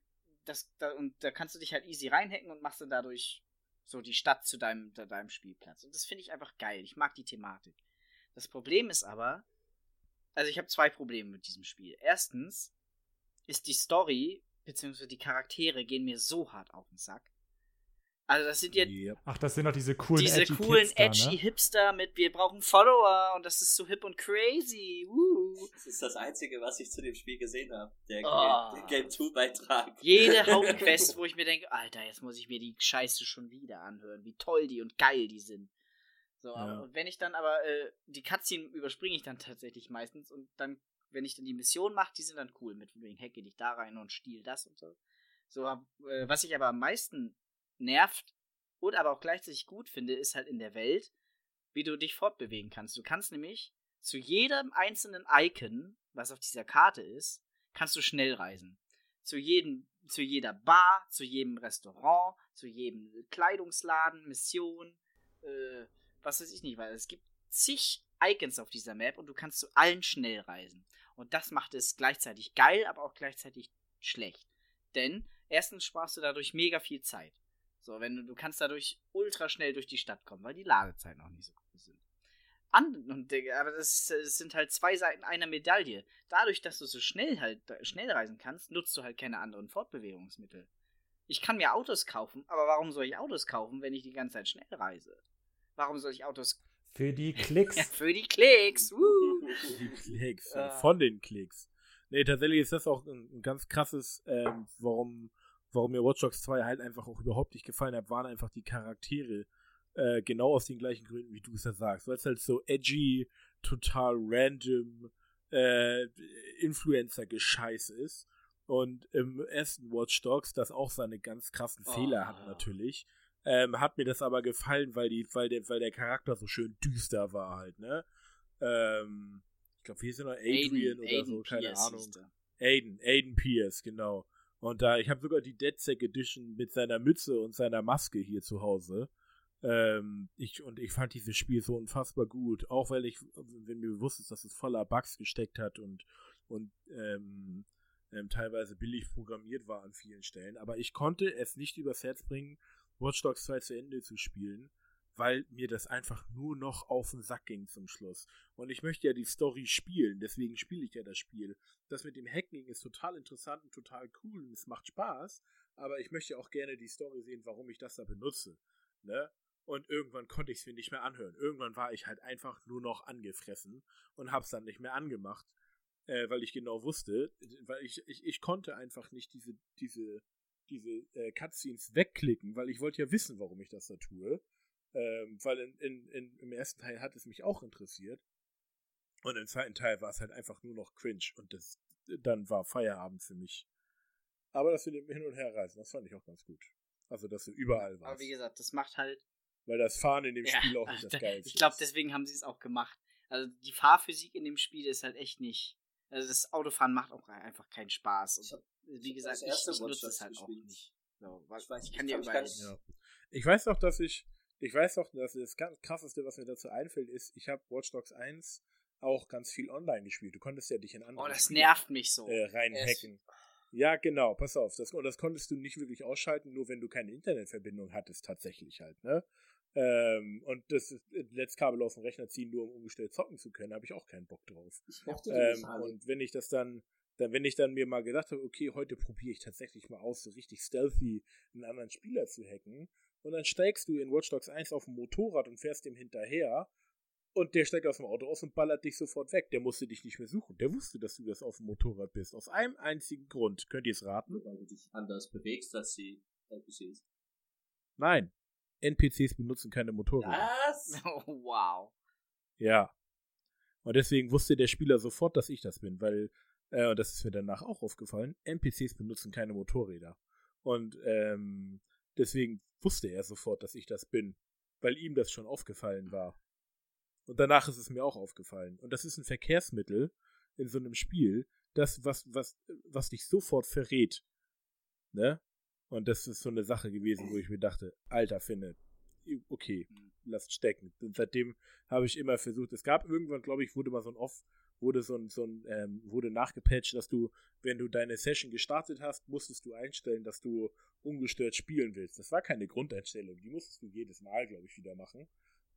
das, da, und da kannst du dich halt easy reinhacken und machst dann dadurch so die Stadt zu deinem, de- deinem Spielplatz. Und das finde ich einfach geil. Ich mag die Thematik. Das Problem ist aber, also ich habe zwei Probleme mit diesem Spiel. Erstens ist die Story, beziehungsweise die Charaktere gehen mir so hart auf den Sack. Also das sind ja Yep. Ach, das sind doch diese coolen, diese edgy coolen, Kids da, edgy ne? Hipster mit wir brauchen Follower und das ist so hip und crazy. Woo. Das ist das Einzige, was ich zu dem Spiel gesehen habe. Der Oh. Game, Game 2-Beitrag. Jede Hauptquest, wo ich mir denke, Alter, jetzt muss ich mir die Scheiße schon wieder anhören, wie toll die und geil die sind. So, Ja. aber und wenn ich dann aber äh, die Cutscene überspringe ich dann tatsächlich meistens und dann, wenn ich dann die Mission mache, die sind dann cool mit wegen hacke dich da rein und stiehl das und so. So, äh, was ich aber am meisten nervt und aber auch gleichzeitig gut finde, ist halt in der Welt, wie du dich fortbewegen kannst. Du kannst nämlich zu jedem einzelnen Icon, was auf dieser Karte ist, kannst du schnell reisen. Zu jedem, zu jeder Bar, zu jedem Restaurant, zu jedem Kleidungsladen, Mission, äh, was weiß ich nicht, weil es gibt zig Icons auf dieser Map und du kannst zu allen schnell reisen. Und das macht es gleichzeitig geil, aber auch gleichzeitig schlecht. Denn erstens sparst du dadurch mega viel Zeit. So, wenn du, du kannst dadurch ultra schnell durch die Stadt kommen, weil die Ladezeiten auch nicht so groß sind. An, und, äh, aber das, das sind halt zwei Seiten einer Medaille. Dadurch, dass du so schnell halt schnell reisen kannst, nutzt du halt keine anderen Fortbewegungsmittel. Ich kann mir Autos kaufen, aber warum soll ich Autos kaufen, wenn ich die ganze Zeit schnell reise? Warum soll ich Autos Für die Klicks. ja, für die Klicks? Woo. Die Klicks, Äh. von den Klicks. Nee, tatsächlich ist das auch ein, ein ganz krasses, ähm, warum, warum mir Watch Dogs 2 halt einfach auch überhaupt nicht gefallen hat, waren einfach die Charaktere. Äh, genau aus den gleichen Gründen, wie du es ja sagst. Weil es halt so edgy, total random, äh, Influencer-Gescheiß ist. Und im ersten Watch Dogs, das auch seine ganz krassen Oh. Fehler hat natürlich, ähm, hat mir das aber gefallen, weil die, weil der, weil der Charakter so schön düster war halt, ne? Ähm, ich glaube, wie hieß er noch? Adrian oder so, keine Pierce Ahnung. Aiden, Aiden Pierce, genau. Und da, ich habe sogar die DedSec Edition mit seiner Mütze und seiner Maske hier zu Hause. Ähm, ich, und ich fand dieses Spiel so unfassbar gut, auch weil ich, wenn mir bewusst ist, dass es voller Bugs gesteckt hat und, und ähm, ähm, teilweise billig programmiert war an vielen Stellen. Aber ich konnte es nicht übers Herz bringen, Watch Dogs 2 zu Ende zu spielen, weil mir das einfach nur noch auf den Sack ging zum Schluss. Und ich möchte ja die Story spielen, deswegen spiele ich ja das Spiel. Das mit dem Hacking ist total interessant und total cool und es macht Spaß, aber ich möchte auch gerne die Story sehen, warum ich das da benutze. Ne? Und irgendwann konnte ich es mir nicht mehr anhören. Irgendwann war ich halt einfach nur noch angefressen und hab's dann nicht mehr angemacht, äh, weil ich genau wusste, weil ich, ich, ich konnte einfach nicht diese, diese, diese äh, Cutscenes wegklicken, weil ich wollte ja wissen, warum ich das da tue. Ähm, weil in, in, in, im ersten Teil hat es mich auch interessiert. Und im zweiten Teil war es halt einfach nur noch cringe und das, dann war Feierabend für mich. Aber das mit dem Hin- und Herreisen, das fand ich auch ganz gut. Also, dass du überall warst. Aber wie gesagt, das macht halt. Weil das Fahren in dem Ja, Spiel auch nicht das da- Geilste Ich glaube, deswegen haben sie es auch gemacht. Also die Fahrphysik in dem Spiel ist halt echt nicht. Also das Autofahren macht auch einfach keinen Spaß. Und wie gesagt, das ich, erste ich nutze es halt auch nicht. So, weil Ich weiß, ich kann mich überall. Ja. Ich weiß noch, dass ich, ich weiß noch, dass das ganz krasseste, was mir dazu einfällt, ist, ich habe Watch Dogs 1 auch ganz viel online gespielt. Du konntest ja dich in andere Oh, das Spiele, nervt mich so. äh, reinhacken. Ja, genau, pass auf. Das, und das konntest du nicht wirklich ausschalten, nur wenn du keine Internetverbindung hattest, tatsächlich halt, ne? Ähm, und das ist- Netzkabel aus dem Rechner ziehen, nur um umgestellt zocken zu können, habe ich auch keinen Bock drauf. Ich mochte Ähm, und wenn ich das dann, dann, wenn ich dann mir mal gedacht habe, okay, heute probiere ich tatsächlich mal aus, so richtig stealthy einen anderen Spieler zu hacken, und dann steigst du in Watch Dogs 1 auf dem Motorrad und fährst dem hinterher, und der steigt aus dem Auto aus und ballert dich sofort weg. Der musste dich nicht mehr suchen. Der wusste, dass du das auf dem Motorrad bist. Aus einem einzigen Grund. Könnt ihr es raten? weil du dich anders bewegst als die NPCs. Nein. NPCs benutzen keine Motorräder. Was? Oh, wow. Ja. Und deswegen wusste der Spieler sofort, dass ich das bin, weil äh, und das ist mir danach auch aufgefallen, NPCs benutzen keine Motorräder. Und ähm, deswegen wusste er sofort, dass ich das bin, weil ihm das schon aufgefallen war. Und danach ist es mir auch aufgefallen. Und das ist ein Verkehrsmittel in so einem Spiel, das, was, was, was dich sofort verrät. Ne? Und das ist so eine Sache gewesen, wo ich mir dachte, alter Finne, okay, lasst stecken. Und seitdem habe ich immer versucht, es gab irgendwann, glaube ich, wurde mal so ein Off, wurde so ein, so ein ähm, wurde nachgepatcht, dass du, wenn du deine Session gestartet hast, musstest du einstellen, dass du ungestört spielen willst. Das war keine Grundeinstellung, die musstest du jedes Mal, glaube ich, wieder machen.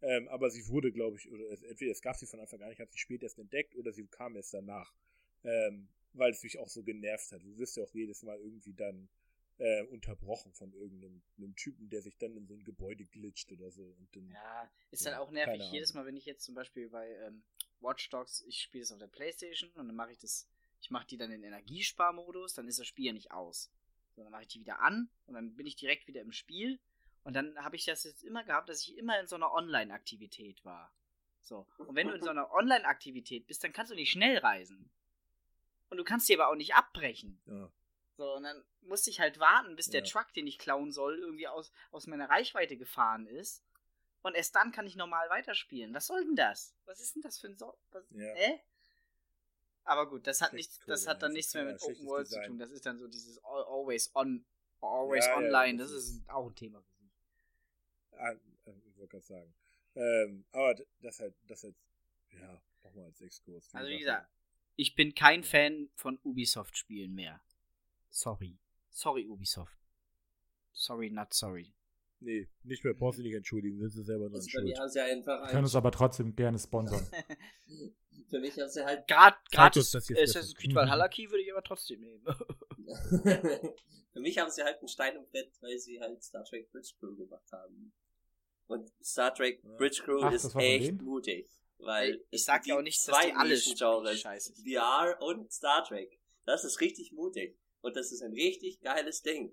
Ähm, aber sie wurde, glaube ich, oder es, entweder es gab sie von Anfang an, ich habe sie später erst entdeckt, oder sie kam erst danach. Ähm, weil es mich auch so genervt hat. Du wirst ja auch jedes Mal irgendwie dann äh, unterbrochen von irgendeinem Typen, der sich dann in so ein Gebäude glitscht oder so. Und dann, ja, ist dann auch nervig. Jedes Mal, wenn ich jetzt zum Beispiel bei ähm, Watch Dogs, ich spiele es auf der Playstation und dann mache ich das, ich mache die dann in Energiesparmodus, dann ist das Spiel ja nicht aus. So, dann mache ich die wieder an und dann bin ich direkt wieder im Spiel. Und dann habe ich das jetzt immer gehabt, dass ich immer in so einer Online-Aktivität war. So. Und wenn du in so einer Online-Aktivität bist, dann kannst du nicht schnell reisen. Und du kannst die aber auch nicht abbrechen. Ja. So, und dann musste ich halt warten, bis ja. der Truck, den ich klauen soll, irgendwie aus, aus meiner Reichweite gefahren ist. Und erst dann kann ich normal weiterspielen. Was soll denn das? Was ist denn das für ein so was, ja. äh? Aber gut, das hat nichts, das hat dann nichts mehr mit Open World zu tun. Das ist dann so dieses Always on, Always ja, Online. das, ist auch ein Thema für sich. Ah, äh, ich wollte gerade sagen. Ähm, aber das halt, das halt, ja, nochmal als Exkurs. Also wie gesagt, ich bin kein Fan von Ubisoft-Spielen mehr. Sorry. Sorry, Ubisoft. Sorry, not sorry. Nee, nicht mehr, brauchst du nicht entschuldigen, sind sie selber dran schuld. Haben sie einfach können uns aber trotzdem gerne sponsern. Für mich haben sie halt grad, gratis Assassin's Creed Valhalla Key würde ich aber trotzdem nehmen. Für mich haben sie halt einen Stein im Bett, weil sie halt Star Trek Bridge Crew gemacht haben. Und Star Trek Bridge Crew Ach, ist echt mutig. Weil ich sag ja auch nicht, dass die alle Genres, VR und Star Trek. Das ist richtig mutig. Und das ist ein richtig geiles Ding.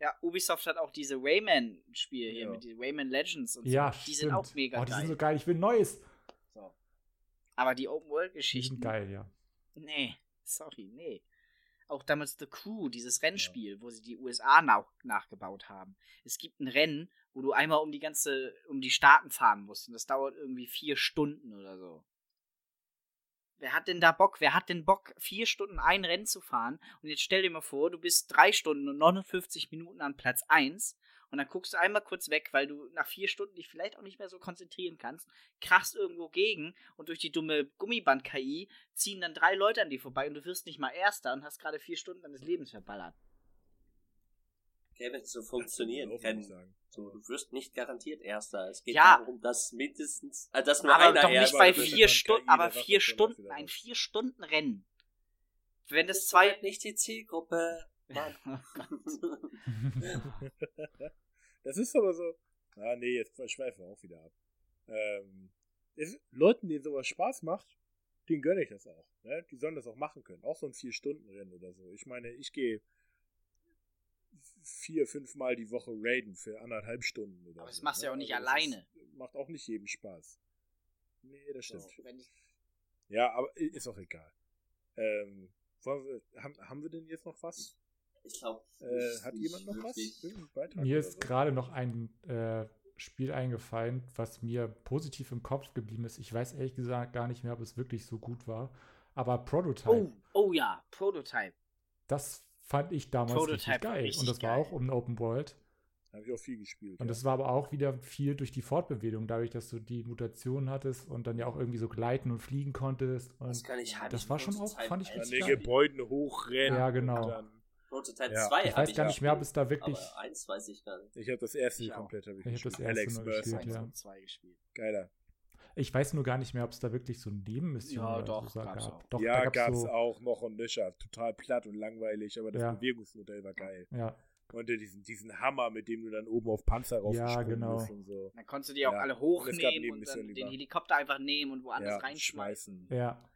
ja, Ubisoft hat auch diese Rayman-Spiele hier ja. mit den Rayman Legends und ja, so. Die stimmt. sind auch mega oh, die geil. Die sind so geil, ich will Neues. So. Aber die Open-World-Geschichten. Sind geil, ja. Nee, sorry, nee. Auch damals The Crew, dieses Rennspiel, ja. wo sie die USA nach nachgebaut haben. Es gibt ein Rennen, wo du einmal um die ganze, um die Staaten fahren musst. Und das dauert irgendwie vier Stunden oder so. Wer hat denn da Bock? Wer hat denn Bock, vier Stunden ein Rennen zu fahren? Und jetzt stell dir mal vor, du bist drei Stunden und 59 Minuten an Platz 1 und dann guckst du einmal kurz weg, weil du nach vier Stunden dich vielleicht auch nicht mehr so konzentrieren kannst, krachst irgendwo gegen und durch die dumme Gummiband-KI ziehen dann drei Leute an dir vorbei und du wirst nicht mal Erster und hast gerade vier Stunden deines Lebens verballert. Es so funktionieren kann. So, du wirst nicht garantiert Erster. Es geht ja. darum, dass mindestens, äh, dass nur aber einer doch nicht bei vier Stunden, aber vier Stunden, ein vier Stunden Rennen. Wenn das, zwei nicht die Zielgruppe. das ist aber so. Ah nee, jetzt schweifen wir auch wieder ab. Ähm, ist, Leuten, denen sowas Spaß macht, denen gönne ich das auch. Ne? Die sollen das auch machen können. Auch so ein vier Stunden Rennen oder so. Ich meine, ich gehe vier, fünf Mal die Woche raiden für anderthalb Stunden. Oder Aber das so, machst du ja auch nicht also alleine. macht auch nicht jedem Spaß. Nee, das stimmt. So, ja, aber ist auch egal. Ähm, wir, haben, haben wir denn jetzt noch was? Ich glaube. Äh, hat jemand noch was? Mir ist so? gerade noch ein äh, Spiel eingefallen, was mir positiv im Kopf geblieben ist. Ich weiß ehrlich gesagt gar nicht mehr, ob es wirklich so gut war. Aber Prototype. Oh, oh ja, Prototype. Das fand ich damals Prototype richtig geil. Richtig und das geil. war auch um Open World. Habe ich auch viel gespielt. Und ja. das war aber auch wieder viel durch die Fortbewegung, dadurch, dass du die Mutation hattest und dann ja auch irgendwie so gleiten und fliegen konntest. Und das kann ich halt Das war schon auch, fand ich richtig An den Gebäuden hochrennen. Ja, genau. Prototype ja. 2 Ich weiß gar nicht mehr, ob es da wirklich. Aber eins weiß ich gar nicht. Ich habe das erste ich komplett ich, ich habe das erste Alex nur gespielt, ja. gespielt. Geiler. Ich weiß nur gar nicht mehr, ob es da wirklich so ein Nebenmission ja, doch, so gab's gab. Auch. Doch, ja, gab es so auch noch und nöcher. Total platt und langweilig, aber das ja. Bewegungsmodell war geil. Ja. Und diesen, diesen Hammer, mit dem du dann oben auf Panzer raufgesprungen ja, genau. bist und so. Dann konntest du die auch ja. alle hochnehmen und, und dann den Helikopter einfach nehmen und woanders ja, reinschmeißen. Ja,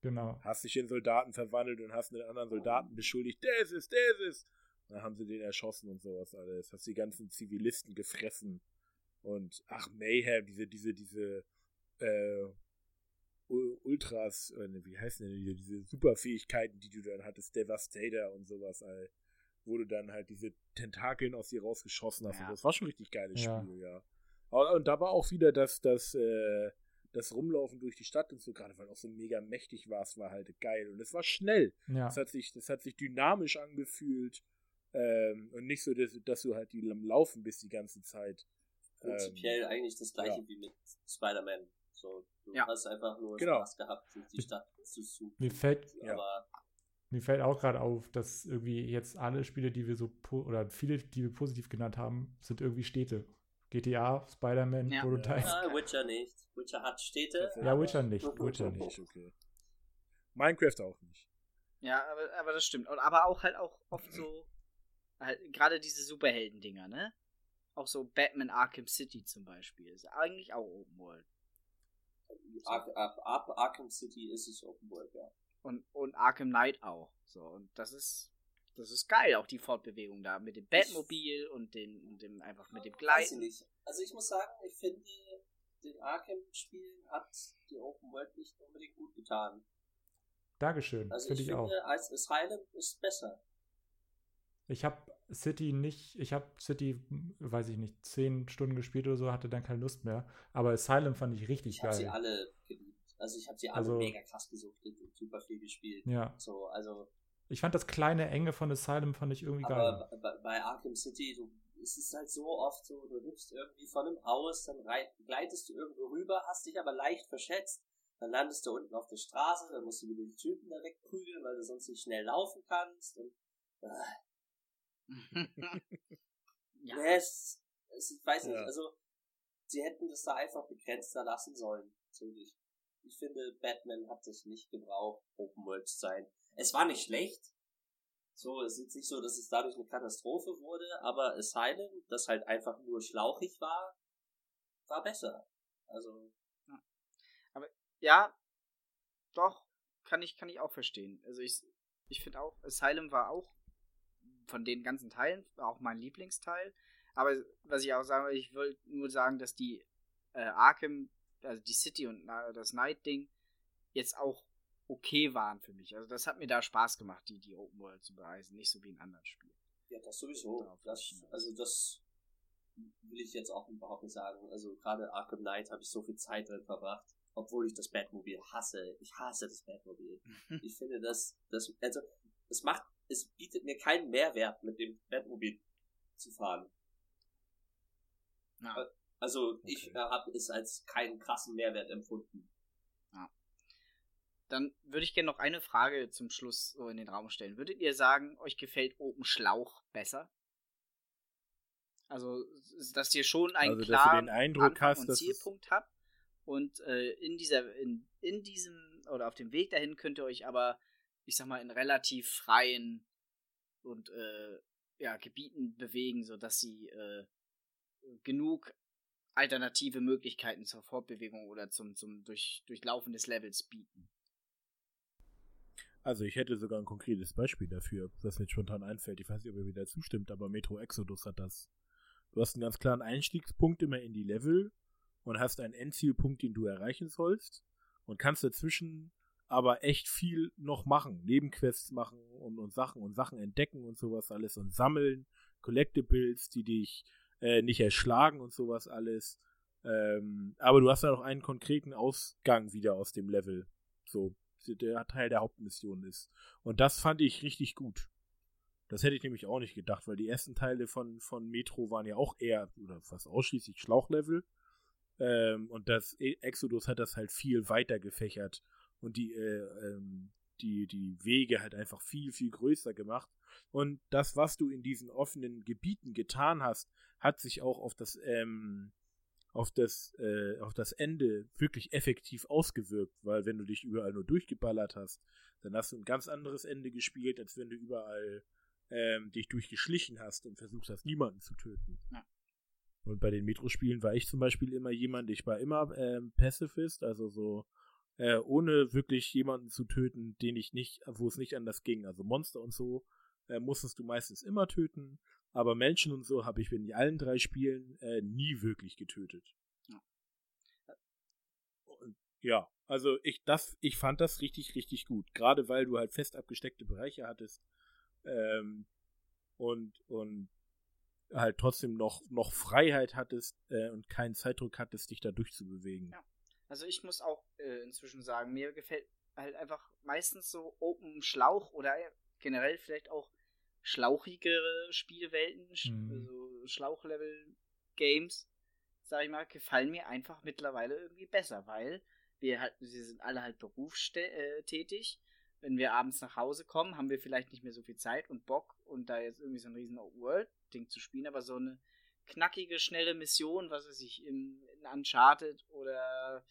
genau. Hast dich in Soldaten verwandelt und hast einen anderen Soldaten beschuldigt. Der ist es, der ist es. Dann haben sie den erschossen und sowas alles. Hast die ganzen Zivilisten gefressen. Und ach, Mayhem, diese, diese, diese äh, Ultras, äh, wie heißen denn die, diese Superfähigkeiten, die du dann hattest, Devastator und sowas, all, wo du dann halt diese Tentakeln aus dir rausgeschossen hast. Ja. Das war schon ein richtig geiles Ja. Spiel, ja. Aber, und da war auch wieder das, das, äh, das Rumlaufen durch die Stadt und so, gerade weil auch so mega mächtig war, es war halt geil. Und es war schnell. Ja. Das hat sich, das hat sich dynamisch angefühlt. Ähm, und nicht so, dass, dass du halt die am Laufen bist die ganze Zeit. Prinzipiell eigentlich das gleiche ja. wie mit Spider-Man. So, du Ja. hast einfach nur Genau. Spaß gehabt, die Stadt zu suchen. Mir fällt, Ja. Aber mir fällt auch gerade auf, dass irgendwie jetzt alle Spiele, die wir so, po- oder viele, die wir positiv genannt haben, sind irgendwie Städte. GTA, Spider-Man, Ja. Prototype. ah, Witcher nicht. Witcher hat Städte. Ja, Ja, Witcher nicht, Witcher nicht. Nicht, okay. Minecraft auch nicht. Ja, aber, aber das stimmt. Und, aber auch halt auch oft so, halt, gerade diese Superhelden-Dinger, ne? Auch so Batman Arkham City zum Beispiel. Ist eigentlich auch Open World. Ar Ar Ar Arkham City ist es Open World, ja. Und, und Arkham Knight auch. So, und das ist, das ist geil, auch die Fortbewegung da mit dem Batmobil und dem, und dem einfach mit dem ich Gleiten. Also ich muss sagen, ich finde, den Arkham-Spielen hat die Open World nicht unbedingt gut getan. Dankeschön, Also finde ich ich auch. finde, als Asylum ist besser. Ich habe City nicht, ich habe City, weiß ich nicht, zehn Stunden gespielt oder so, hatte dann keine Lust mehr. Aber Asylum fand ich richtig Ich habe sie geil. alle geliebt. Also ich habe sie alle Also- mega krass gesuchtet und super viel gespielt. Ja, So, also, ich fand das kleine Enge von Asylum fand ich irgendwie geil. aber bei, bei Arkham City, du, es ist halt so oft so, du hüpfst irgendwie von einem Haus, dann gleitest du irgendwo rüber, hast dich aber leicht verschätzt, dann landest du unten auf der Straße, dann musst du wieder die Typen da wegprügeln, weil du sonst nicht schnell laufen kannst und ja, Nee, es, es, ich weiß nicht, Ja. also sie hätten das da einfach begrenzter lassen sollen. finde ich. Finde, Batman hat das nicht gebraucht, Open World zu sein. Es war nicht schlecht. So, es ist jetzt nicht so, dass es dadurch eine Katastrophe wurde, aber Asylum, das halt einfach nur schlauchig war, war besser. Also, ja, doch, kann ich, kann ich auch verstehen. Also ich, ich finde auch, Asylum war auch von den ganzen Teilen auch mein Lieblingsteil. Aber was ich auch sagen will, ich wollte nur sagen, dass die äh, Arkham, also die City und na, das Night-Ding jetzt auch okay waren für mich. Also das hat mir da Spaß gemacht, die, die Open World zu bereisen, nicht so wie in anderen Spielen. ja, das sowieso. Darauf Das, will also das will ich jetzt auch überhaupt nicht sagen. Also gerade Arkham Knight habe ich so viel Zeit drin verbracht, obwohl ich das Batmobil hasse. Ich hasse das Batmobil. Ich finde das, das, also, es macht, es bietet mir keinen Mehrwert, mit dem Batmobil zu fahren. Ja. Also, ich Okay. äh, habe es als keinen krassen Mehrwert empfunden. Dann würde ich gerne noch eine Frage zum Schluss so in den Raum stellen. Würdet ihr sagen, euch gefällt Open Schlauch besser? Also, dass ihr schon einen Also, dass du klaren den Eindruck Anfang hast, und Zielpunkt habt und äh, in dieser, in, in diesem oder auf dem Weg dahin könnt ihr euch aber, ich sag mal, in relativ freien und äh, ja, Gebieten bewegen, sodass sie äh, genug alternative Möglichkeiten zur Fortbewegung oder zum, zum durch, Durchlaufen des Levels bieten. Also ich hätte sogar ein konkretes Beispiel dafür, was mir spontan einfällt. Ich weiß nicht, ob ihr wieder zustimmt, aber Metro Exodus hat das. Du hast einen ganz klaren Einstiegspunkt immer in die Level und hast einen Endzielpunkt, den du erreichen sollst und kannst dazwischen aber echt viel noch machen. Nebenquests machen und, und Sachen und Sachen entdecken und sowas alles und sammeln. Collectibles, die dich äh, nicht erschlagen und sowas alles. Ähm, aber du hast ja noch einen konkreten Ausgang wieder aus dem Level. So, der Teil der Hauptmission ist. Und das fand ich richtig gut. Das hätte ich nämlich auch nicht gedacht, weil die ersten Teile von, von Metro waren ja auch eher, oder fast ausschließlich Schlauchlevel. Ähm, und das E- Exodus hat das halt viel weiter gefächert und die, äh, ähm, die, die Wege halt einfach viel, viel größer gemacht. Und das, was du in diesen offenen Gebieten getan hast, hat sich auch auf das, ähm, auf das, äh, auf das Ende wirklich effektiv ausgewirkt, weil wenn du dich überall nur durchgeballert hast, dann hast du ein ganz anderes Ende gespielt, als wenn du überall ähm, dich durchgeschlichen hast und versucht hast, niemanden zu töten. Ja. Und bei den Metro-Spielen war ich zum Beispiel immer jemand, ich war immer ähm, Pacifist, also so äh, ohne wirklich jemanden zu töten, den ich nicht, wo es nicht anders ging. Also Monster und so äh, musstest du meistens immer töten, aber Menschen und so habe ich in allen drei Spielen äh, nie wirklich getötet. Ja. Und, ja, Also ich das, ich fand das richtig, richtig gut. Gerade weil du halt fest abgesteckte Bereiche hattest ähm, und und halt trotzdem noch noch Freiheit hattest äh, und keinen Zeitdruck hattest, dich da durchzubewegen. Ja. Also ich muss auch äh, inzwischen sagen, mir gefällt halt einfach meistens so Open Schlauch oder generell vielleicht auch schlauchigere Spielwelten, mhm. also Schlauchlevel-Games, sag ich mal, gefallen mir einfach mittlerweile irgendwie besser, weil wir halt, sie sind alle halt berufstätig. Äh, Wenn wir abends nach Hause kommen, haben wir vielleicht nicht mehr so viel Zeit und Bock und da jetzt irgendwie so ein riesen Open-World-Ding zu spielen, aber so eine knackige, schnelle Mission, was weiß ich, in, in Uncharted oder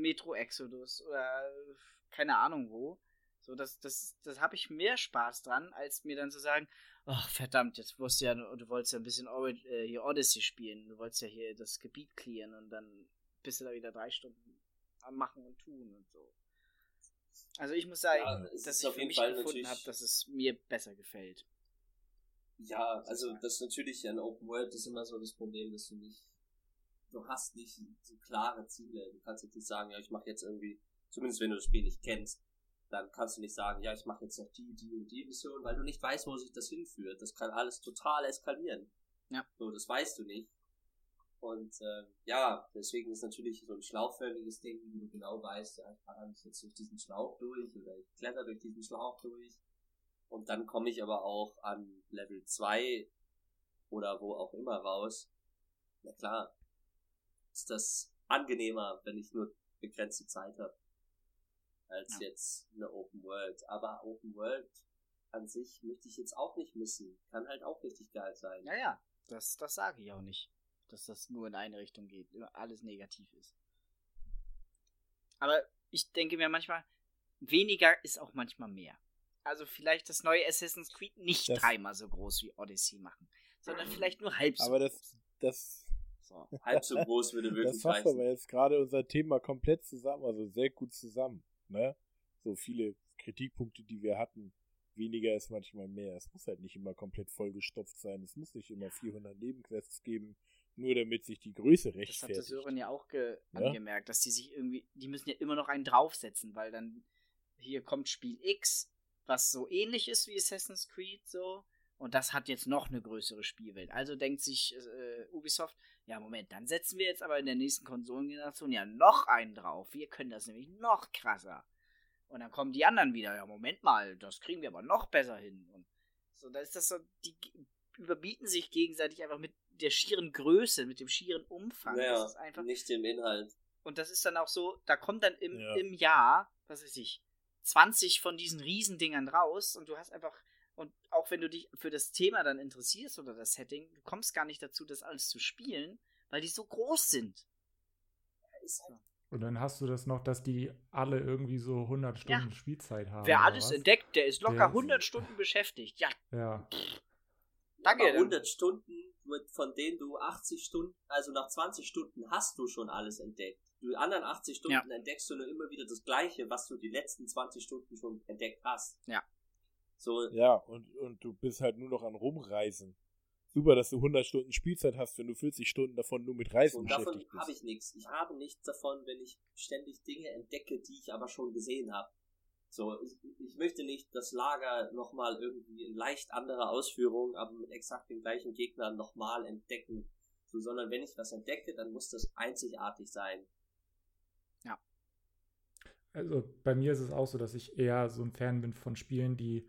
Metro Exodus oder keine Ahnung wo. So, das, das, das habe ich mehr Spaß dran, als mir dann zu sagen, ach verdammt, jetzt wusst du ja, du wolltest ja ein bisschen Orid, äh, hier Odyssey spielen, du wolltest ja hier das Gebiet clearen und dann bist du da wieder drei Stunden am Machen und Tun und so. Also ich muss sagen, ja, dass ich für mich Fall gefunden habe, dass es mir besser gefällt. Ja, also das ist natürlich ein Open World ist immer so das Problem, dass du nicht, du hast nicht so klare Ziele. Du kannst jetzt nicht sagen, ja, ich mache jetzt irgendwie, zumindest wenn du das Spiel nicht kennst, dann kannst du nicht sagen, ja, ich mache jetzt noch die, die und die Mission, weil du nicht weißt, wo sich das hinführt. Das kann alles total eskalieren. Ja. So, das weißt du nicht. Und äh, ja, deswegen ist natürlich so ein schlauchförmiges Ding, wie du genau weißt, ja, ich fahre jetzt durch diesen Schlauch durch oder ich kletter durch diesen Schlauch durch. Und dann komme ich aber auch an Level 2 oder wo auch immer raus. Na klar, ist das angenehmer, wenn ich nur begrenzte Zeit habe als ja. jetzt eine Open World. Aber Open World an sich möchte ich jetzt auch nicht missen. Kann halt auch richtig geil sein. Ja, ja, das, das sage ich auch nicht. Dass das nur in eine Richtung geht, alles negativ ist. Aber ich denke mir manchmal, weniger ist auch manchmal mehr. Also vielleicht das neue Assassin's Creed nicht das dreimal so groß wie Odyssey machen, sondern vielleicht nur halb so aber das, groß. Das, so. halb so groß würde wirklich Das fasst aber jetzt gerade unser Thema komplett zusammen, also sehr gut zusammen ne? So viele Kritikpunkte, die wir hatten. Weniger ist manchmal mehr. Es muss halt nicht immer komplett vollgestopft sein. Es muss nicht immer 400 Nebenquests geben, nur damit sich die Größe rechtfertigt. Das hat der Sören ja auch ja? angemerkt, dass die sich irgendwie, die müssen ja immer noch einen draufsetzen, weil dann hier kommt Spiel X, was so ähnlich ist wie Assassin's Creed, so. Und das hat jetzt noch eine größere Spielwelt. Also denkt sich äh, Ubisoft, ja, Moment, dann setzen wir jetzt aber in der nächsten Konsolengeneration ja noch einen drauf. Wir können das nämlich noch krasser. Und dann kommen die anderen wieder, ja, Moment mal, das kriegen wir aber noch besser hin. Und so, da ist das so, die überbieten sich gegenseitig einfach mit der schieren Größe, mit dem schieren Umfang. Ja, das ist einfach, nicht dem Inhalt. Und das ist dann auch so, da kommt dann im, ja. im Jahr, was weiß ich, 20 von diesen Riesendingern raus und du hast einfach, und auch wenn du dich für das Thema dann interessierst oder das Setting, du kommst gar nicht dazu, das alles zu spielen, weil die so groß sind. Und dann hast du das noch, dass die alle irgendwie so 100 Stunden ja. Spielzeit haben. Wer alles was? entdeckt, der ist locker der 100 Stunden beschäftigt. Ja. Ja. Danke. Aber 100 Stunden, von denen du 80 Stunden, also nach 20 Stunden hast du schon alles entdeckt. Die anderen 80 Stunden ja. entdeckst du nur immer wieder das Gleiche, was du die letzten 20 Stunden schon entdeckt hast. Ja. So. Ja, und, und du bist halt nur noch an Rumreisen. Super, dass du 100 Stunden Spielzeit hast, wenn du 40 Stunden davon nur mit Reisen so, beschäftigt bist. Davon habe ich nichts. Ich habe nichts davon, wenn ich ständig Dinge entdecke, die ich aber schon gesehen habe. So, ich, ich möchte nicht das Lager nochmal irgendwie in leicht anderer Ausführung, aber mit exakt den gleichen Gegnern nochmal entdecken. So, sondern wenn ich was entdecke, dann muss das einzigartig sein. Ja. Also bei mir ist es auch so, dass ich eher so ein Fan bin von Spielen, die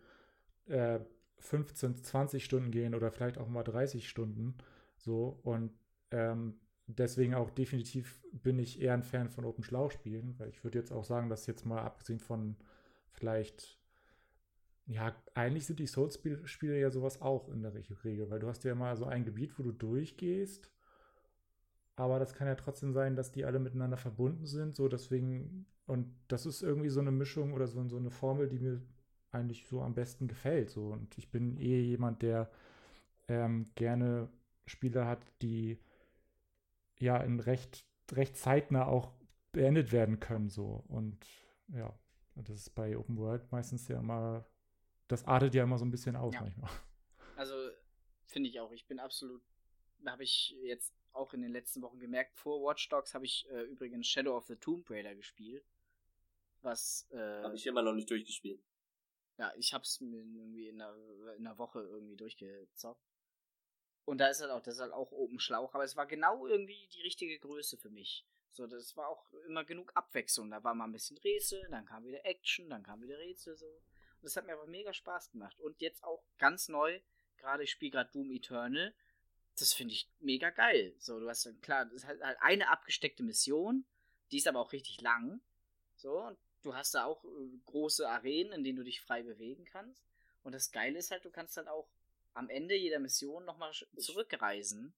äh, 15, 20 Stunden gehen oder vielleicht auch mal 30 Stunden. So und ähm, deswegen auch definitiv bin ich eher ein Fan von Open Schlauch spielen, weil ich würde jetzt auch sagen, dass jetzt mal abgesehen von vielleicht ja, eigentlich sind die Souls-Spiele ja sowas auch in der Regel, weil du hast ja immer so ein Gebiet, wo du durchgehst, aber das kann ja trotzdem sein, dass die alle miteinander verbunden sind, so deswegen, und das ist irgendwie so eine Mischung oder so, so eine Formel, die mir eigentlich so am besten gefällt. So. Und ich bin eh jemand, der ähm, gerne Spiele hat, die ja in recht, recht zeitnah auch beendet werden können. So. Und ja, das ist bei Open World meistens ja immer, das artet ja immer so ein bisschen aus ja. manchmal. Also finde ich auch. Ich bin absolut, habe ich jetzt auch in den letzten Wochen gemerkt, vor Watch Dogs habe ich äh, übrigens Shadow of the Tomb Raider gespielt. was. Äh, Habe ich immer noch nicht durchgespielt. Ja, ich hab's mir irgendwie in einer, in einer Woche irgendwie durchgezockt. Und da ist halt auch, das ist halt auch Open Schlauch, aber es war genau irgendwie die richtige Größe für mich. So, das war auch immer genug Abwechslung. Da war mal ein bisschen Rätsel, dann kam wieder Action, dann kam wieder Rätsel so. Und das hat mir aber mega Spaß gemacht. Und jetzt auch ganz neu, gerade ich spiele gerade Doom Eternal. Das finde ich mega geil. So, du hast dann klar, das ist halt, halt eine abgesteckte Mission, die ist aber auch richtig lang. So, und du hast da auch äh, große Arenen, in denen du dich frei bewegen kannst. Und das Geile ist halt, du kannst halt auch am Ende jeder Mission nochmal zurückreisen.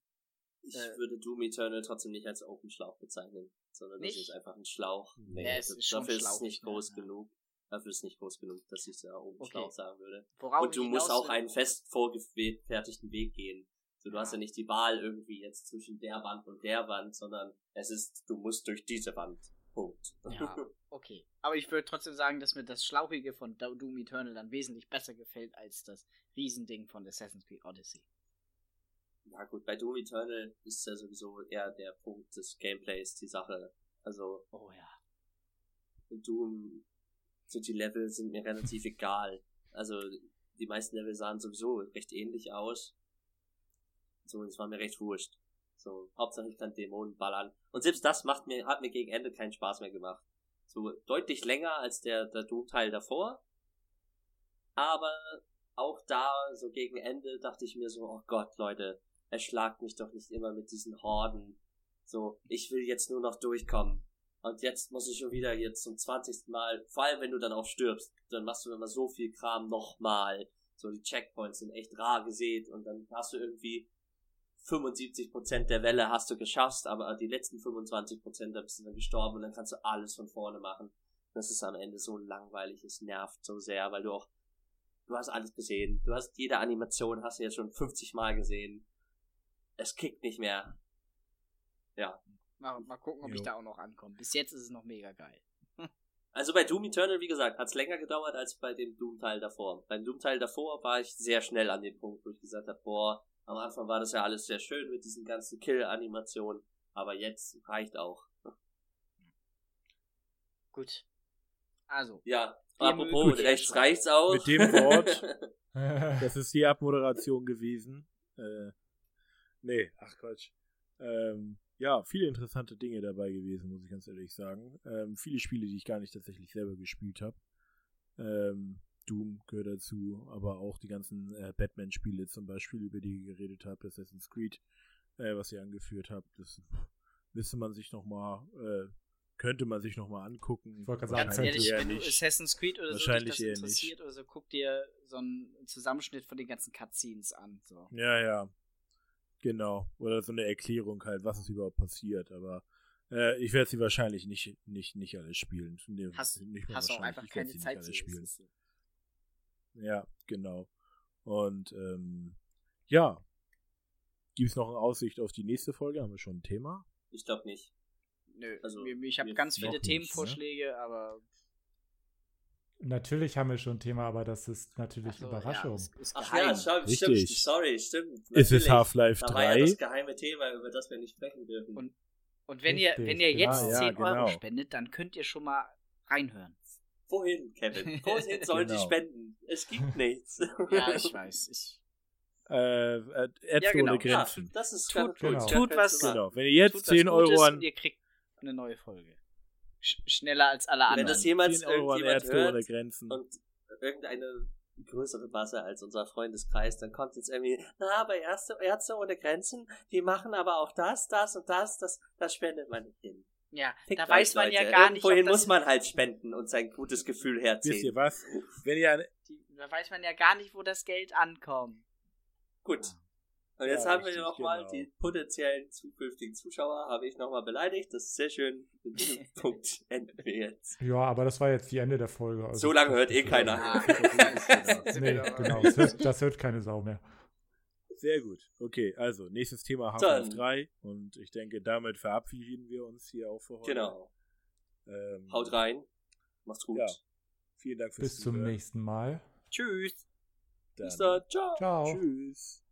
Ich Äh, würde Doom Eternal trotzdem nicht als Open Schlauch bezeichnen, sondern das Nicht? ist einfach ein Schlauch. Nee, Ja, es das- ist dafür ist es nicht groß Ja. genug. Dafür ist es nicht groß genug, dass ich da Open Okay. Schlauch sagen würde. Worauf Und du musst auch einen fest vorgefertigten Weg gehen. So, du Ja. hast ja nicht die Wahl irgendwie jetzt zwischen der Wand und der Wand, sondern es ist, du musst durch diese Wand. Punkt. Ja, okay. Aber ich würde trotzdem sagen, dass mir das Schlauchige von Do- Doom Eternal dann wesentlich besser gefällt als das Riesending von Assassin's Creed Odyssey. Ja gut, bei Doom Eternal ist ja sowieso eher der Punkt des Gameplays die Sache. Also Oh ja. in Doom sind die Level sind mir relativ egal. Also die meisten Level sahen sowieso recht ähnlich aus. So, es war mir recht wurscht. So, Hauptsache ich kann Dämonen ballern. Und selbst das macht mir, hat mir gegen Ende keinen Spaß mehr gemacht. So deutlich länger als der, der Doom-Teil davor. Aber auch da, so gegen Ende, dachte ich mir so, oh Gott, Leute, erschlagt mich doch nicht immer mit diesen Horden. So, ich will jetzt nur noch durchkommen. Und jetzt muss ich schon wieder jetzt zum 20. Mal, vor allem wenn du dann auch stirbst, dann machst du immer so viel Kram nochmal. So, die Checkpoints sind echt rar gesät und dann hast du irgendwie 75% der Welle hast du geschafft, aber die letzten 25% da bist du dann gestorben und dann kannst du alles von vorne machen. Das ist am Ende so langweilig, es nervt so sehr, weil du auch, du hast alles gesehen. Du hast jede Animation, hast du jetzt schon 50 Mal gesehen. Es kickt nicht mehr. Ja, Mal, mal gucken, ob ich Jo. da auch noch ankomme. Bis jetzt ist es noch mega geil. Also bei Doom Eternal, wie gesagt, hat es länger gedauert als bei dem Doom-Teil davor. Beim Doom-Teil davor war ich sehr schnell an dem Punkt, wo ich gesagt habe, boah, am Anfang war das ja alles sehr schön mit diesen ganzen Kill-Animationen, aber jetzt reicht auch. Gut. Also, Ja, apropos, rechts reicht's auch. Mit dem Wort. Das ist die Abmoderation gewesen. Äh, nee, ach Quatsch. Ähm, ja, viele interessante Dinge dabei gewesen, muss ich ganz ehrlich sagen. Ähm, viele Spiele, die ich gar nicht tatsächlich selber gespielt habe. Ähm, Doom gehört dazu, aber auch die ganzen äh, Batman-Spiele zum Beispiel, über die ihr geredet habt, Assassin's Creed, äh, was ihr angeführt habt, das müsste man sich nochmal, äh, könnte man sich nochmal angucken. Ich wollte gerade sagen, ehrlich, eher wenn du nicht. Assassin's Creed oder so dich Wahrscheinlich das eher nicht. interessiert oder so, guck dir so einen Zusammenschnitt von den ganzen Cutscenes an. So. Ja, ja. Genau. Oder so eine Erklärung halt, was ist überhaupt passiert. Aber äh, ich werde sie wahrscheinlich nicht, nicht, nicht alles spielen. Nee, Hast, nicht hast auch wahrscheinlich. einfach keine Zeit nicht zu. alles spielen. Ja, genau. Und ähm, ja. Gibt es noch eine Aussicht auf die nächste Folge? Haben wir schon ein Thema? Ich glaube nicht. Nö, Also, ich habe ganz viele nicht, ne? Themenvorschläge, aber Natürlich haben wir schon ein Thema, aber das ist natürlich so, Überraschung. Ja, ist, ist Ach geheim. ja, stimmt, Richtig. stimmt, sorry, stimmt. Ist es natürlich. Half-Life Da war ja 3? das geheime Thema, über das wir nicht sprechen dürfen. Und- Und wenn ihr, Richtig, wenn ihr jetzt genau. Ja, 10 Euro genau. spendet, dann könnt ihr schon mal reinhören. Wohin, Kevin? Wohin sollen Genau. sie spenden? Es gibt nichts. Ja, ich weiß. Ich, Äh, äh, Ärzte Ja, genau. ohne Ja, Grenzen. das ist Tut- genau. Ja, tut was-. Genau. Wenn ihr jetzt tut was 10 Euro an ihr kriegt eine neue Folge. Sch schneller als alle Wenn anderen. das jemals 10 Euro an irgendjemand Ärzte ohne hört Grenzen. und irgendeine größere Masse als unser Freundeskreis, dann kommt jetzt irgendwie, na, aber Ärzte, Ärzte ohne Grenzen, die machen aber auch das, das und das, das, das spendet man nicht hin. Ja, Fickt da euch, weiß man ja Leute. gar nicht, das, muss man halt spenden und sein gutes Gefühl Wisst ihr herziehen. was? Wenn ihr die, da weiß man ja gar nicht, wo das Geld ankommt. Gut. Und jetzt Ja, haben wir nochmal genau. die potenziellen zukünftigen Zuschauer, habe ich nochmal beleidigt. Das ist sehr schön. Mit diesem Punkt enden wir jetzt. Ja, aber das war jetzt die Ende der Folge. also So lange hört eh keiner. Nee, genau. Das hört, das hört keine Sau mehr. Sehr gut. Okay, also nächstes Thema Dann- Half-Life 3 und ich denke, damit verabschieden wir uns hier auch für heute. Genau. Ähm, Haut rein. Macht's gut. Ja. Vielen Dank fürs Bis zum Zuhören. nächsten Mal. Tschüss. Dann Bis dann. Ciao. Ciao. Tschüss.